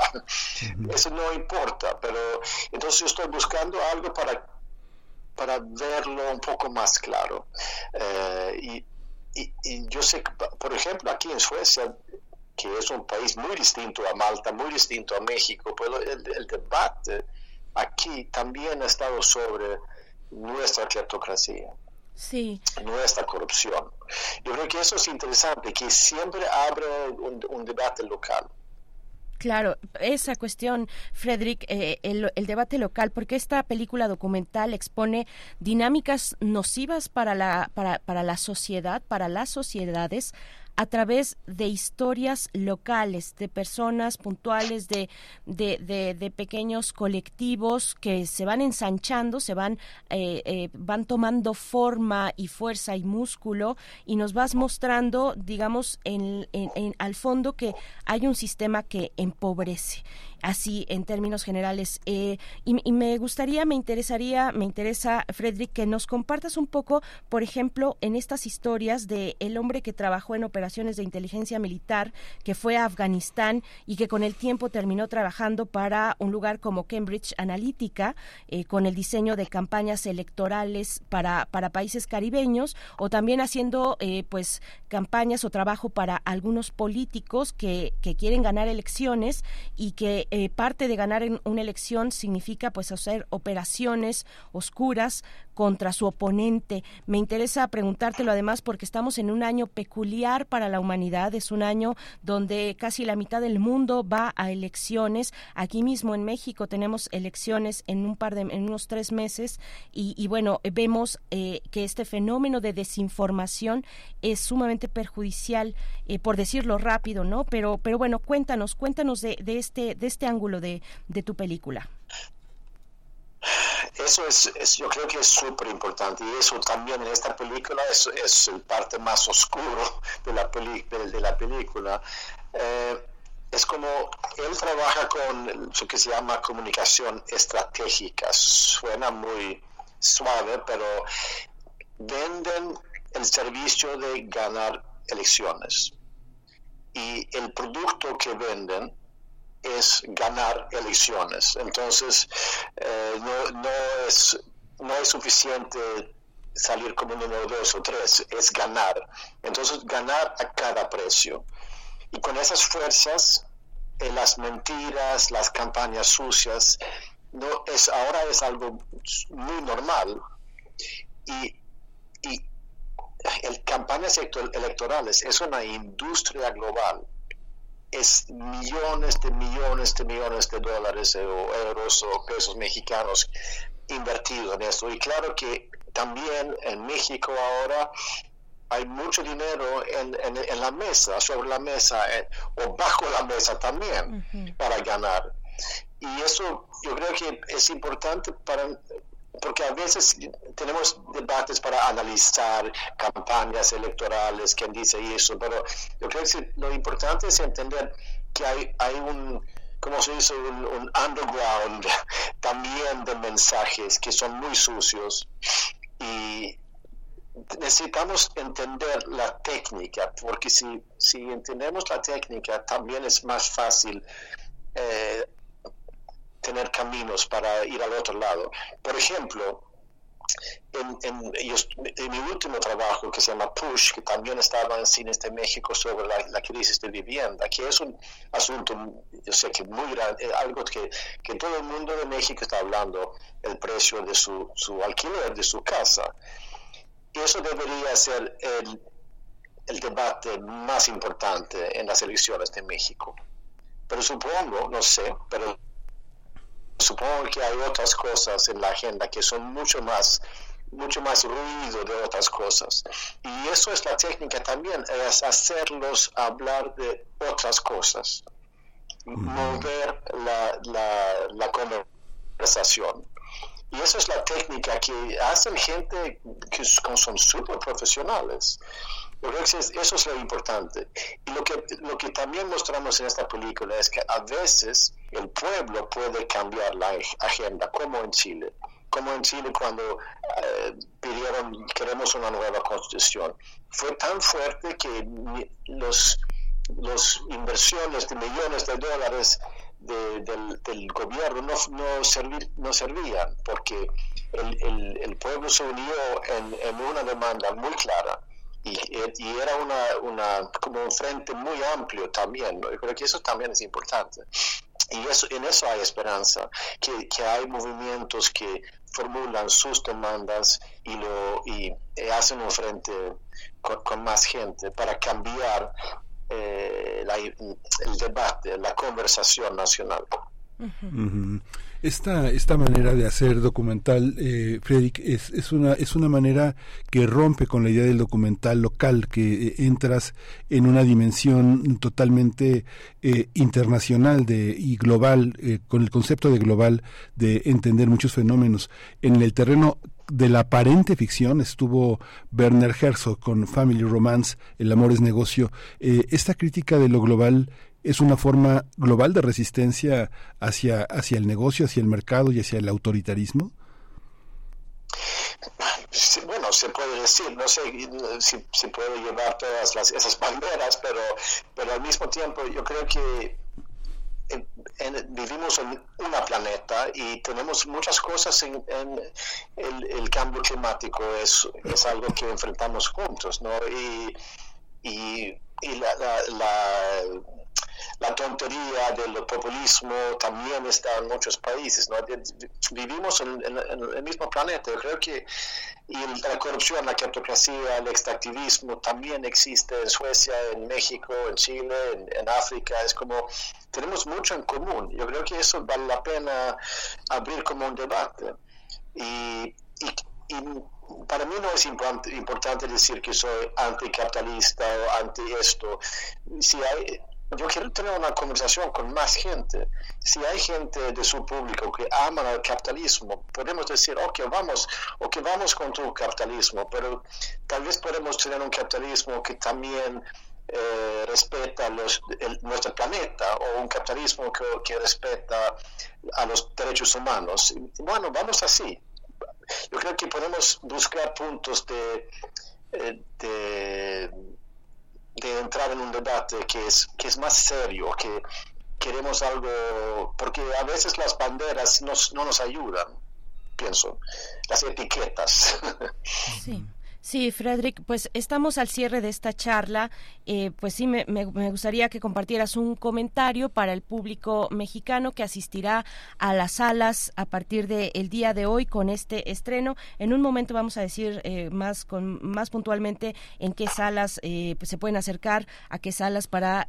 Eso no importa, pero entonces estoy buscando algo para, para verlo un poco más claro. Eh, y, y, yo sé que, por ejemplo, aquí en Suecia, que es un país muy distinto a Malta, muy distinto a México, pero el, el debate aquí también ha estado sobre nuestra cleptocracia. Sí. Nuestra corrupción. Yo creo que eso es interesante, que siempre abre un, debate local. Claro, esa cuestión, Frederick, eh, el, el, debate local, porque esta película documental expone dinámicas nocivas para la, para, para la sociedad, para las sociedades, a través de historias locales, de personas puntuales, de, de, de, pequeños colectivos que se van ensanchando, se van, eh, eh, van tomando forma y fuerza y músculo y nos vas mostrando, digamos, en, en, al fondo que hay un sistema que empobrece así en términos generales. Eh, y, me gustaría, me interesaría, me interesa, Frederick, que nos compartas un poco, por ejemplo, en estas historias de el hombre que trabajó en operaciones de inteligencia militar, que fue a Afganistán y que con el tiempo terminó trabajando para un lugar como Cambridge Analytica, eh, con el diseño de campañas electorales para, para países caribeños, o también haciendo eh, pues campañas o trabajo para algunos políticos que, que quieren ganar elecciones y que eh, parte de ganar en una elección significa pues hacer operaciones oscuras contra su oponente. Me interesa preguntártelo además porque estamos en un año peculiar para la humanidad, es un año donde casi la mitad del mundo va a elecciones. Aquí mismo en México tenemos elecciones en un par de en unos tres meses y, bueno vemos eh, que este fenómeno de desinformación es sumamente perjudicial, eh, por decirlo rápido, ¿no? Pero pero bueno cuéntanos cuéntanos de, de este de este ángulo de, de tu película. Eso es, yo creo que es súper importante y eso también en esta película es, es el parte más oscuro de la, de la película. Eh, es como él trabaja con lo que se llama comunicación estratégica. Suena muy suave, pero venden el servicio de ganar elecciones. Y el producto que venden es ganar elecciones. Entonces, eh, no, no, es, no es suficiente salir como número dos o tres, es ganar. Entonces, ganar a cada precio. Y con esas fuerzas, eh, las mentiras, las campañas sucias, no es ahora es algo muy normal. Y, y el, campañas electorales es una industria global es millones de millones de millones de dólares o euros o pesos mexicanos invertidos en esto. Y claro que también en México ahora hay mucho dinero en, en, la mesa, sobre la mesa o bajo la mesa también para ganar. Y eso yo creo que es importante para porque a veces tenemos debates para analizar campañas electorales, quién dice eso, pero yo creo que lo importante es entender que hay, hay un, como se dice, un, underground también de mensajes que son muy sucios y necesitamos entender la técnica, porque si, si entendemos la técnica también es más fácil eh, tener caminos para ir al otro lado. Por ejemplo, en, mi último trabajo que se llama Push, que también estaba en Cines de México sobre la, la crisis de vivienda, que es un asunto, yo sé que muy grande, eh, algo que, que, todo el mundo de México está hablando, el precio de su, su alquiler, de su casa. Eso debería ser el, el debate más importante en las elecciones de México. Pero supongo, no sé, pero supongo que hay otras cosas en la agenda que son mucho más mucho más ruido de otras cosas. Y eso es la técnica también, es hacerlos hablar de otras cosas, mover la, la, la conversación. Y esa es la técnica que hacen gente que son súper profesionales. Eso es lo importante. Y lo que, lo que también mostramos en esta película es que a veces el pueblo puede cambiar la agenda, como en Chile como en Chile cuando eh, pidieron queremos una nueva constitución. Fue tan fuerte que los, los inversiones de millones de dólares del, gobierno no, no, no servían porque el, el, pueblo se unió en, una demanda muy clara y, y era una, una, como un frente muy amplio también. Yo creo que eso también es importante. Y eso, en eso hay esperanza, que, que hay movimientos que formulan sus demandas y, lo, y hacen un frente con, más gente para cambiar eh, el debate, la conversación nacional. Esta, esta manera de hacer documental, eh, Frederick, es, es, una, es una manera que rompe con la idea del documental local, que eh, entras en una dimensión totalmente eh, internacional de, y global, eh, con el concepto de global de entender muchos fenómenos. En el terreno de la aparente ficción estuvo Werner Herzog con Family Romance, El amor es negocio. esta crítica de lo global es una forma global de resistencia hacia, hacia el negocio, hacia el mercado y hacia el autoritarismo? bueno, se puede decir, no sé si, si puede llevar todas las, esas banderas, pero, pero al mismo tiempo yo creo que vivimos en una planeta y tenemos muchas cosas en, el, cambio climático, es, es algo que enfrentamos juntos, ¿no? Y, y, y la, la la tontería del populismo también está en muchos países. ¿no? Vivimos en, el mismo planeta. Yo creo que y la corrupción, la criptocracia, el extractivismo también existe en Suecia, en México, en Chile, en, África. Es como, tenemos mucho en común. Yo creo que eso vale la pena abrir como un debate. Y, y, para mí no es importante decir que soy anticapitalista o anti esto. Si hay, yo quiero tener una conversación con más gente. Si hay gente de su público que ama el capitalismo, podemos decir, ok, vamos, okay, vamos con tu capitalismo, pero tal vez podemos tener un capitalismo que también eh, respeta los, nuestro planeta o un capitalismo que, que, respeta a los derechos humanos. Bueno, vamos así. Yo creo que podemos buscar puntos de, eh, de de entrar en un debate que es, que es más serio, que queremos algo, porque a veces las banderas no nos ayudan, pienso, las etiquetas. Sí. Sí, Frederick, pues estamos al cierre de esta charla. Eh, pues sí, me, gustaría que compartieras un comentario para el público mexicano que asistirá a las salas a partir del día de hoy con este estreno. En un momento vamos a decir eh, más con más puntualmente en qué salas eh, pues se pueden acercar, a qué salas para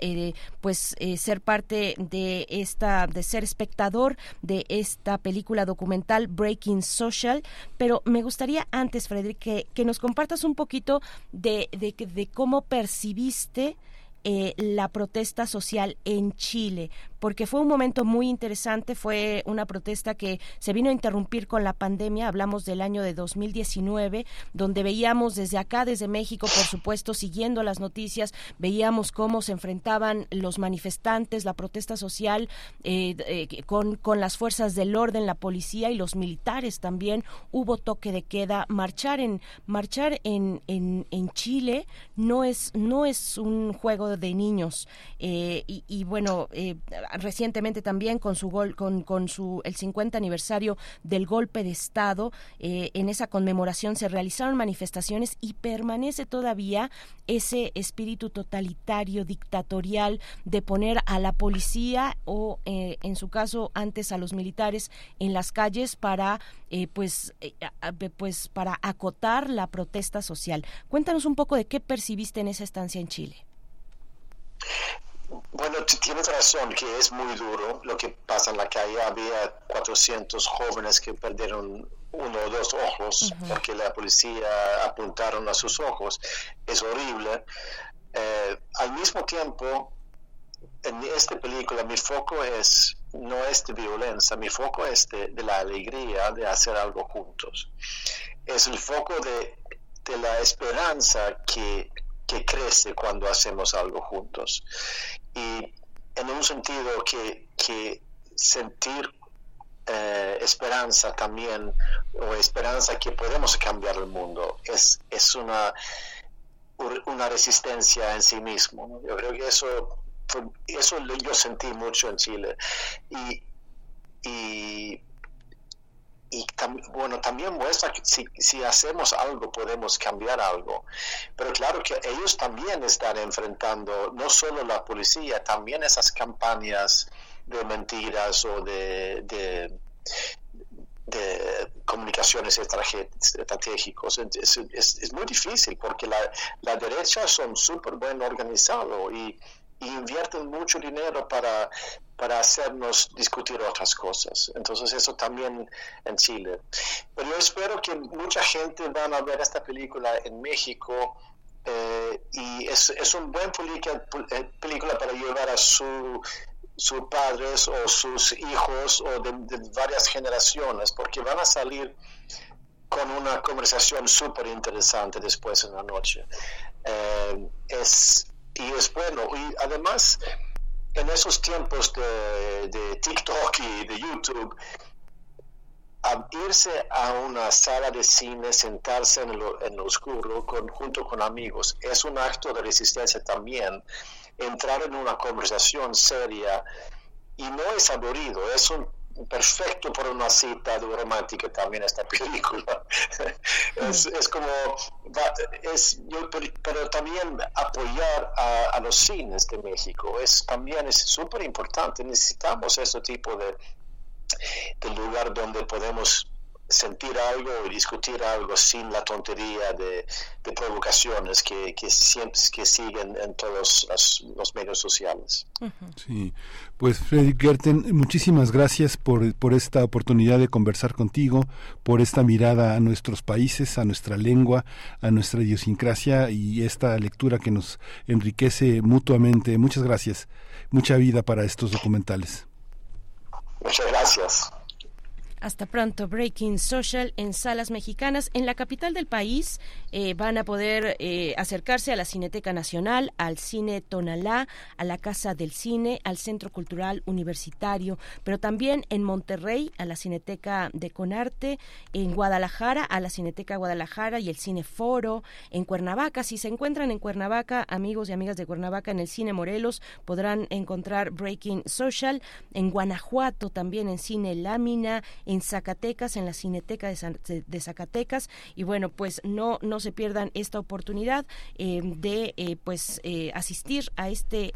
pues ser parte de esta, de ser espectador de esta película documental Breaking Social. Pero me gustaría antes, Frederick, que, que nos compartas compartas un poquito de, de, de cómo percibiste eh, la protesta social en Chile, porque fue un momento muy interesante, fue una protesta que se vino a interrumpir con la pandemia, hablamos del año de 2019, donde veíamos desde acá, desde México, por supuesto, siguiendo las noticias, veíamos cómo se enfrentaban los manifestantes, la protesta social eh, eh, con, con las fuerzas del orden, la policía y los militares también, hubo toque de queda, marchar en, marchar en, en, en Chile no es, no es un juego de niños, eh, y, y, bueno, recientemente también con su gol, con, con su el 50 aniversario del golpe de Estado. Eh, en esa conmemoración se realizaron manifestaciones y permanece todavía ese espíritu totalitario, dictatorial, de poner a la policía o, eh, en su caso, antes a los militares en las calles para, eh, pues, pues, para acotar la protesta social. Cuéntanos un poco de qué percibiste en esa estancia en Chile. Bueno, tienes razón que es muy duro lo que pasa en la calle. Había 400 jóvenes que perdieron uno o dos ojos porque la policía apuntaron a sus ojos. Es horrible. Eh, al mismo tiempo, en esta película mi foco es no es de violencia, mi foco es de, la alegría de hacer algo juntos. Es el foco de, de la esperanza que que crece cuando hacemos algo juntos. Y en un sentido que, que sentir eh, esperanza también, o esperanza que podemos cambiar el mundo, es, es una, una resistencia en sí mismo. Yo creo que eso, eso yo sentí mucho en Chile. Y, y y bueno, también muestra que si, si, hacemos algo podemos cambiar algo. Pero claro que ellos también están enfrentando no solo la policía, también esas campañas de mentiras o de, de, comunicaciones estratégicos. Es, es, es, muy difícil porque la, la derecha son súper bien organizados y y invierten mucho dinero para, para hacernos discutir otras cosas. Entonces eso también en Chile. Pero yo espero que mucha gente van a ver esta película en México eh, y es, es un buen película, eh, película para llevar a su sus padres o sus hijos o de, varias generaciones porque van a salir con una conversación súper interesante después en la noche. Eh, es, y es bueno. Y además, en esos tiempos de, de TikTok y de YouTube, irse a una sala de cine, sentarse en lo, en lo oscuro con, junto con amigos, es un acto de resistencia también. Entrar en una conversación seria y no es aburrido, es un perfecto por una cita romántica también esta película. es, es, como, es, pero, también apoyar a, los cines de México es también es súper importante. Necesitamos ese tipo de, de lugar donde podemos sentir algo y discutir algo sin la tontería de, provocaciones que, que, que siguen en todos los, medios sociales. Sí, pues Freddy Gerten, muchísimas gracias por, por esta oportunidad de conversar contigo, por esta mirada a nuestros países, a nuestra lengua, a nuestra idiosincrasia y esta lectura que nos enriquece mutuamente. Muchas gracias. Mucha vida para estos documentales. Muchas gracias. Hasta pronto, Breaking Social en salas mexicanas. En la capital del país eh, van a poder eh, acercarse a la Cineteca Nacional, al Cine Tonalá, a la Casa del Cine, al Centro Cultural Universitario, pero también en Monterrey, a la Cineteca de Conarte, en Guadalajara, a la Cineteca Guadalajara y el Cine Foro, en Cuernavaca. Si se encuentran en Cuernavaca, amigos y amigas de Cuernavaca, en el Cine Morelos, podrán encontrar Breaking Social. En Guanajuato, también en Cine Lámina, en Zacatecas, en la Cineteca de, Zacatecas. Y bueno, pues no, no se pierdan esta oportunidad eh, de eh, pues eh, asistir a este,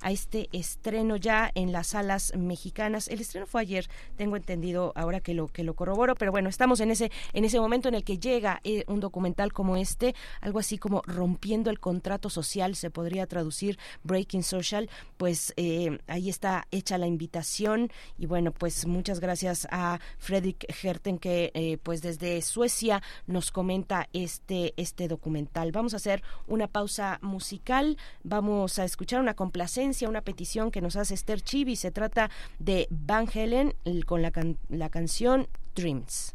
a este estreno ya en las salas mexicanas. El estreno fue ayer, tengo entendido ahora que lo, que lo corroboro, pero bueno, estamos en ese, en ese momento en el que llega un documental como este, algo así como rompiendo el contrato social, se podría traducir Breaking Social, pues ahí está hecha la invitación y bueno, pues muchas gracias a Fredrik Herten, que eh, pues desde Suecia nos comenta este, este documental. Vamos a hacer una pausa musical, vamos a escuchar una complacencia, una petición que nos hace Esther Chibi. Se trata de Van Helen con la, la canción Dreams.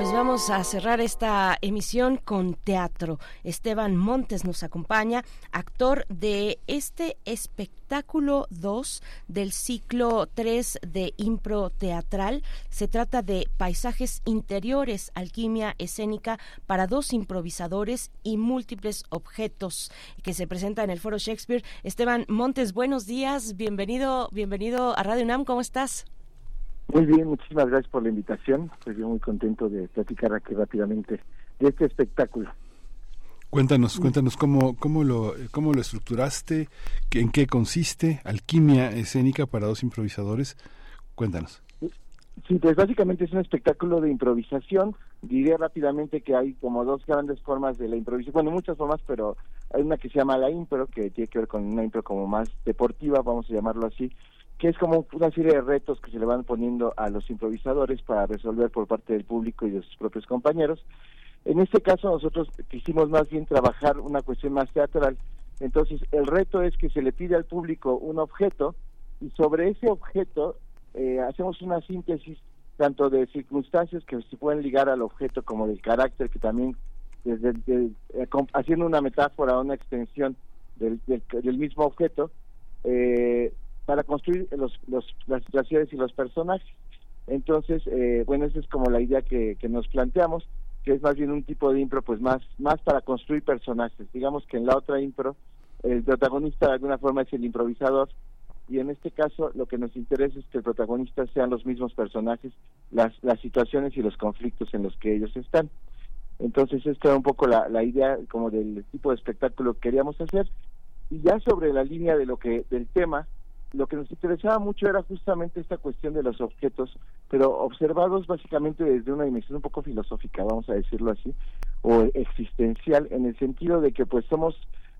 Pues vamos a cerrar esta emisión con teatro. Esteban Montes nos acompaña, actor de este espectáculo 2 del ciclo 3 de impro teatral. Se trata de Paisajes interiores, alquimia escénica para dos improvisadores y múltiples objetos que se presenta en el Foro Shakespeare. Esteban Montes, buenos días, bienvenido, bienvenido a Radio UNAM, ¿cómo estás? Muy bien, muchísimas gracias por la invitación. Estoy muy contento de platicar aquí rápidamente de este espectáculo. Cuéntanos, cuéntanos cómo, cómo, lo, cómo lo estructuraste, en qué consiste, alquimia escénica para dos improvisadores. Cuéntanos. Sí, pues básicamente es un espectáculo de improvisación. Diría rápidamente que hay como dos grandes formas de la improvisación, bueno, muchas formas, pero hay una que se llama la impro, que tiene que ver con una impro como más deportiva, vamos a llamarlo así, que es como una serie de retos que se le van poniendo a los improvisadores para resolver por parte del público y de sus propios compañeros. En este caso nosotros quisimos más bien trabajar una cuestión más teatral. Entonces el reto es que se le pide al público un objeto y sobre ese objeto eh, hacemos una síntesis tanto de circunstancias que se pueden ligar al objeto como del carácter que también desde, de, eh, haciendo una metáfora una extensión del, del, del mismo objeto eh, para construir los, los, las situaciones y los personajes. Entonces, eh, bueno, esa es como la idea que, nos planteamos, que es más bien un tipo de impro, pues más, más para construir personajes. Digamos que en la otra impro, el protagonista de alguna forma es el improvisador, y en este caso lo que nos interesa es que el protagonista sean los mismos personajes, las, las situaciones y los conflictos en los que ellos están. Entonces, esta era un poco la, la idea como del tipo de espectáculo que queríamos hacer. Y ya sobre la línea de lo que del tema, lo que nos interesaba mucho era justamente esta cuestión de los objetos, pero observados básicamente desde una dimensión un poco filosófica, vamos a decirlo así, o existencial, en el sentido de que pues somos,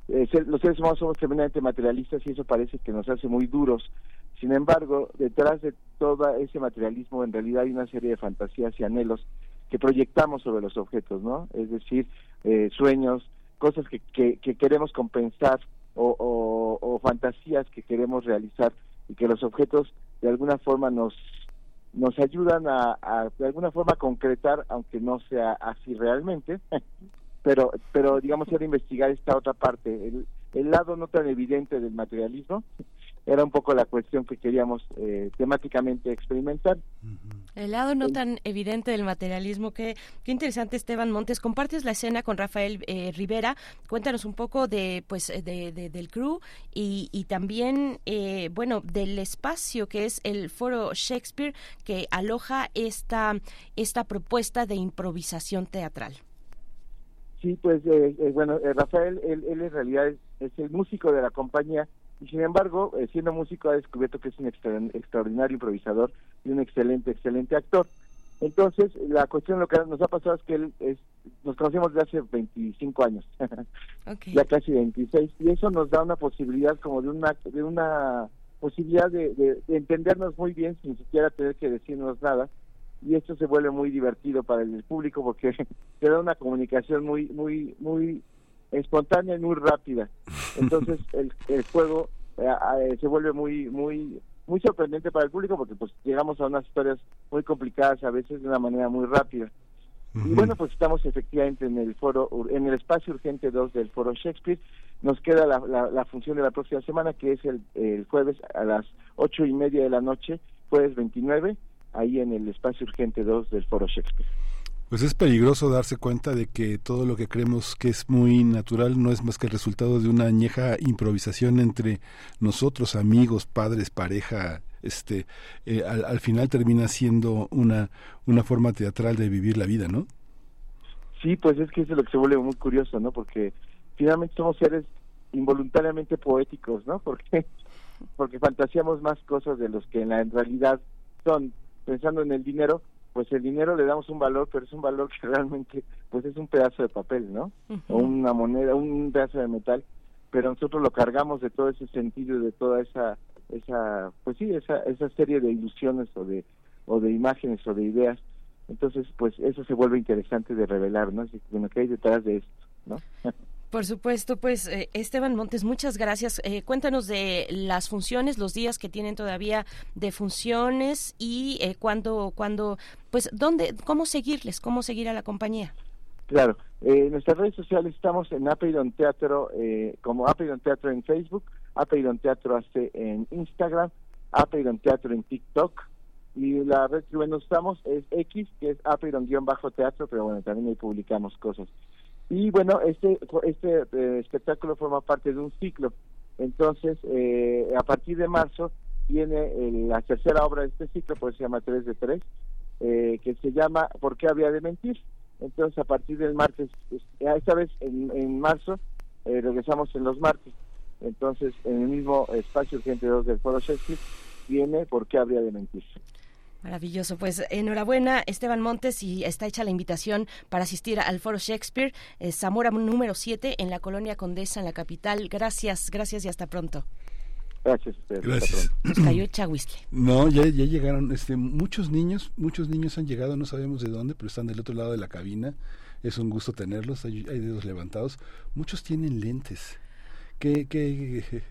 eh, los seres humanos somos tremendamente materialistas y eso parece que nos hace muy duros. Sin embargo, detrás de todo ese materialismo en realidad hay una serie de fantasías y anhelos que proyectamos sobre los objetos, ¿no? Es decir, eh, sueños, cosas que, que, que queremos compensar o, o, o, fantasías que queremos realizar y que los objetos de alguna forma nos nos ayudan a, de alguna forma concretar aunque no sea así realmente pero pero digamos era investigar esta otra parte el, el lado no tan evidente del materialismo era un poco la cuestión que queríamos eh, temáticamente experimentar. El lado no tan evidente del materialismo, qué, qué interesante Esteban Montes. Compartes la escena con Rafael eh, Rivera, cuéntanos un poco de pues de, de, del crew y, y también eh, bueno del espacio que es el Foro Shakespeare que aloja esta, esta propuesta de improvisación teatral. Sí, pues eh, bueno, Rafael, él, él, en realidad es, es el músico de la compañía y sin embargo, eh, siendo músico ha descubierto que es un extra, extraordinario improvisador y un excelente, excelente actor. Entonces, la cuestión lo que nos ha pasado es que él es, nos conocemos desde hace 25 años, ya casi 26, y eso nos da una posibilidad como de una de una posibilidad de, de- de entendernos muy bien sin siquiera tener que decirnos nada, y esto se vuelve muy divertido para el público porque se da una comunicación muy muy muy espontánea y muy rápida. Entonces, el, el juego eh, eh, se vuelve muy muy muy sorprendente para el público porque pues llegamos a unas historias muy complicadas a veces de una manera muy rápida. Y bueno, pues estamos efectivamente en el foro, en el espacio urgente 2 del foro Shakespeare. Nos queda la, la, la función de la próxima semana, que es el, el jueves a las ocho y media de la noche, jueves 29, ahí en el espacio urgente 2 del foro Shakespeare. Pues es peligroso darse cuenta de que todo lo que creemos que es muy natural no es más que el resultado de una añeja improvisación entre nosotros, amigos, padres, pareja. Este, eh, al, al final termina siendo una, una forma teatral de vivir la vida, ¿no? Sí, pues es que eso es lo que se vuelve muy curioso, ¿no? Porque finalmente somos seres involuntariamente poéticos, ¿no? Porque porque fantaseamos más cosas de los que en la en realidad son. Pensando en el dinero, pues el dinero le damos un valor, pero es un valor que realmente pues es un pedazo de papel, ¿no? O una moneda, un pedazo de metal, pero nosotros lo cargamos de todo ese sentido de toda esa esa pues sí, esa esa serie de ilusiones o de o de imágenes o de ideas. Entonces, pues eso se vuelve interesante de revelar, ¿no? Que, Bueno, ¿qué hay detrás de esto, no? Por supuesto, pues eh, Esteban Montes, muchas gracias. Eh, cuéntanos de las funciones, los días que tienen todavía de funciones y eh, cuándo, cuándo, pues, dónde, cómo seguirles, cómo seguir a la compañía. Claro, eh, en nuestras redes sociales estamos en Apeiron Teatro, eh, como Apeiron Teatro en Facebook, Apeiron Teatro AC en Instagram, Apeiron Teatro en TikTok, y la red que bueno estamos es X, que es Apeiron-teatro, pero bueno, también ahí publicamos cosas. Y bueno, este, este eh, espectáculo forma parte de un ciclo, entonces eh, a partir de marzo viene la tercera obra de este ciclo, pues se llama 3 de 3, eh, que se llama ¿Por qué habría de mentir? Entonces, a partir del martes, es- esta vez en, en marzo, eh, regresamos en los martes. Entonces, en el mismo espacio urgente 2 del Foro Shakespeare, viene ¿Por qué habría de mentir? Maravilloso, pues enhorabuena Esteban Montes y está hecha la invitación para asistir al Foro Shakespeare, eh, Zamora número 7 en la Colonia Condesa, en la capital. Gracias, gracias y hasta pronto. Gracias a ustedes. Gracias. Nos cayó chahuistle. No, ya, ya llegaron, este, muchos niños, muchos niños han llegado, no sabemos de dónde, pero están del otro lado de la cabina. Es un gusto tenerlos, hay, hay dedos levantados. Muchos tienen lentes. ¿Qué, qué,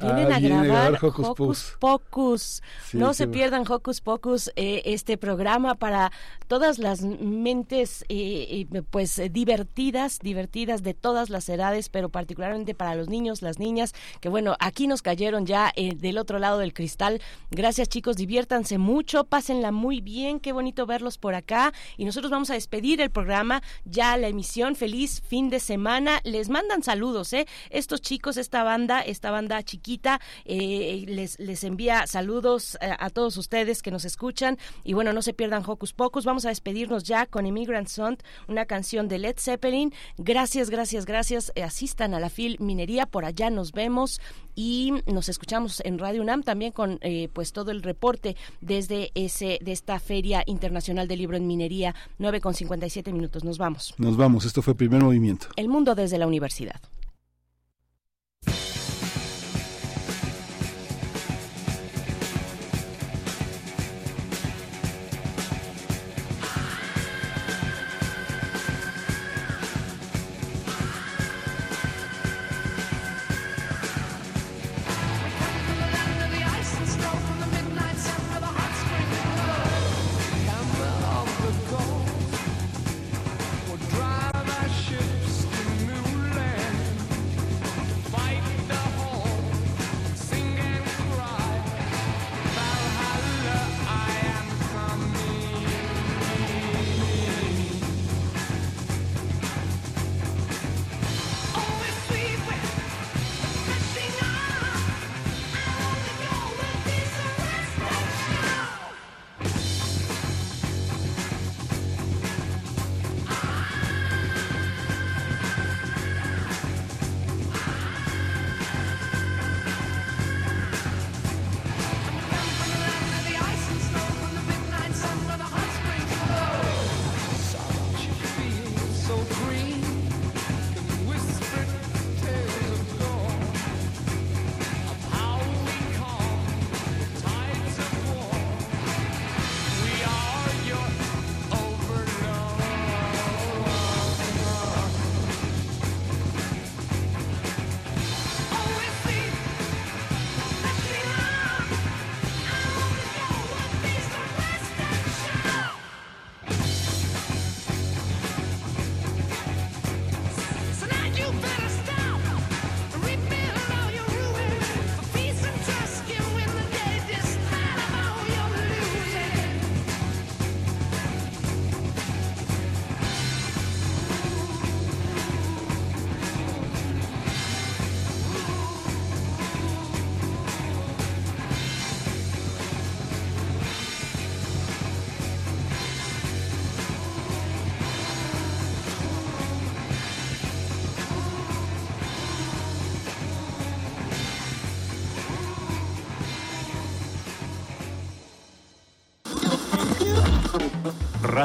Vienen Ah, a vienen grabar Hocus Hocus Pocus. Pocus. Sí, no se pierdan Hocus Pocus, eh, este programa para todas las mentes eh, pues divertidas, divertidas de todas las edades, pero particularmente para los niños, las niñas, que bueno, aquí nos cayeron ya eh, del otro lado del cristal. Gracias chicos, diviértanse mucho, pásenla muy bien, qué bonito verlos por acá y nosotros vamos a despedir el programa, ya la emisión, feliz fin de semana, les mandan saludos, ¿eh? Estos chicos, esta banda, esta banda chiquita, eh, les, les envía saludos a todos ustedes que nos escuchan. Y bueno, no se pierdan Hocus Pocus, vamos a despedirnos ya con Immigrant Song, una canción de Led Zeppelin, gracias, gracias, gracias, asistan a la Fil Minería, por allá nos vemos. Y nos escuchamos en Radio UNAM también con eh, pues todo el reporte desde ese de esta Feria Internacional del Libro en Minería, 9 con 57 minutos, nos vamos. Nos vamos, esto fue Primer Movimiento. El mundo desde la universidad.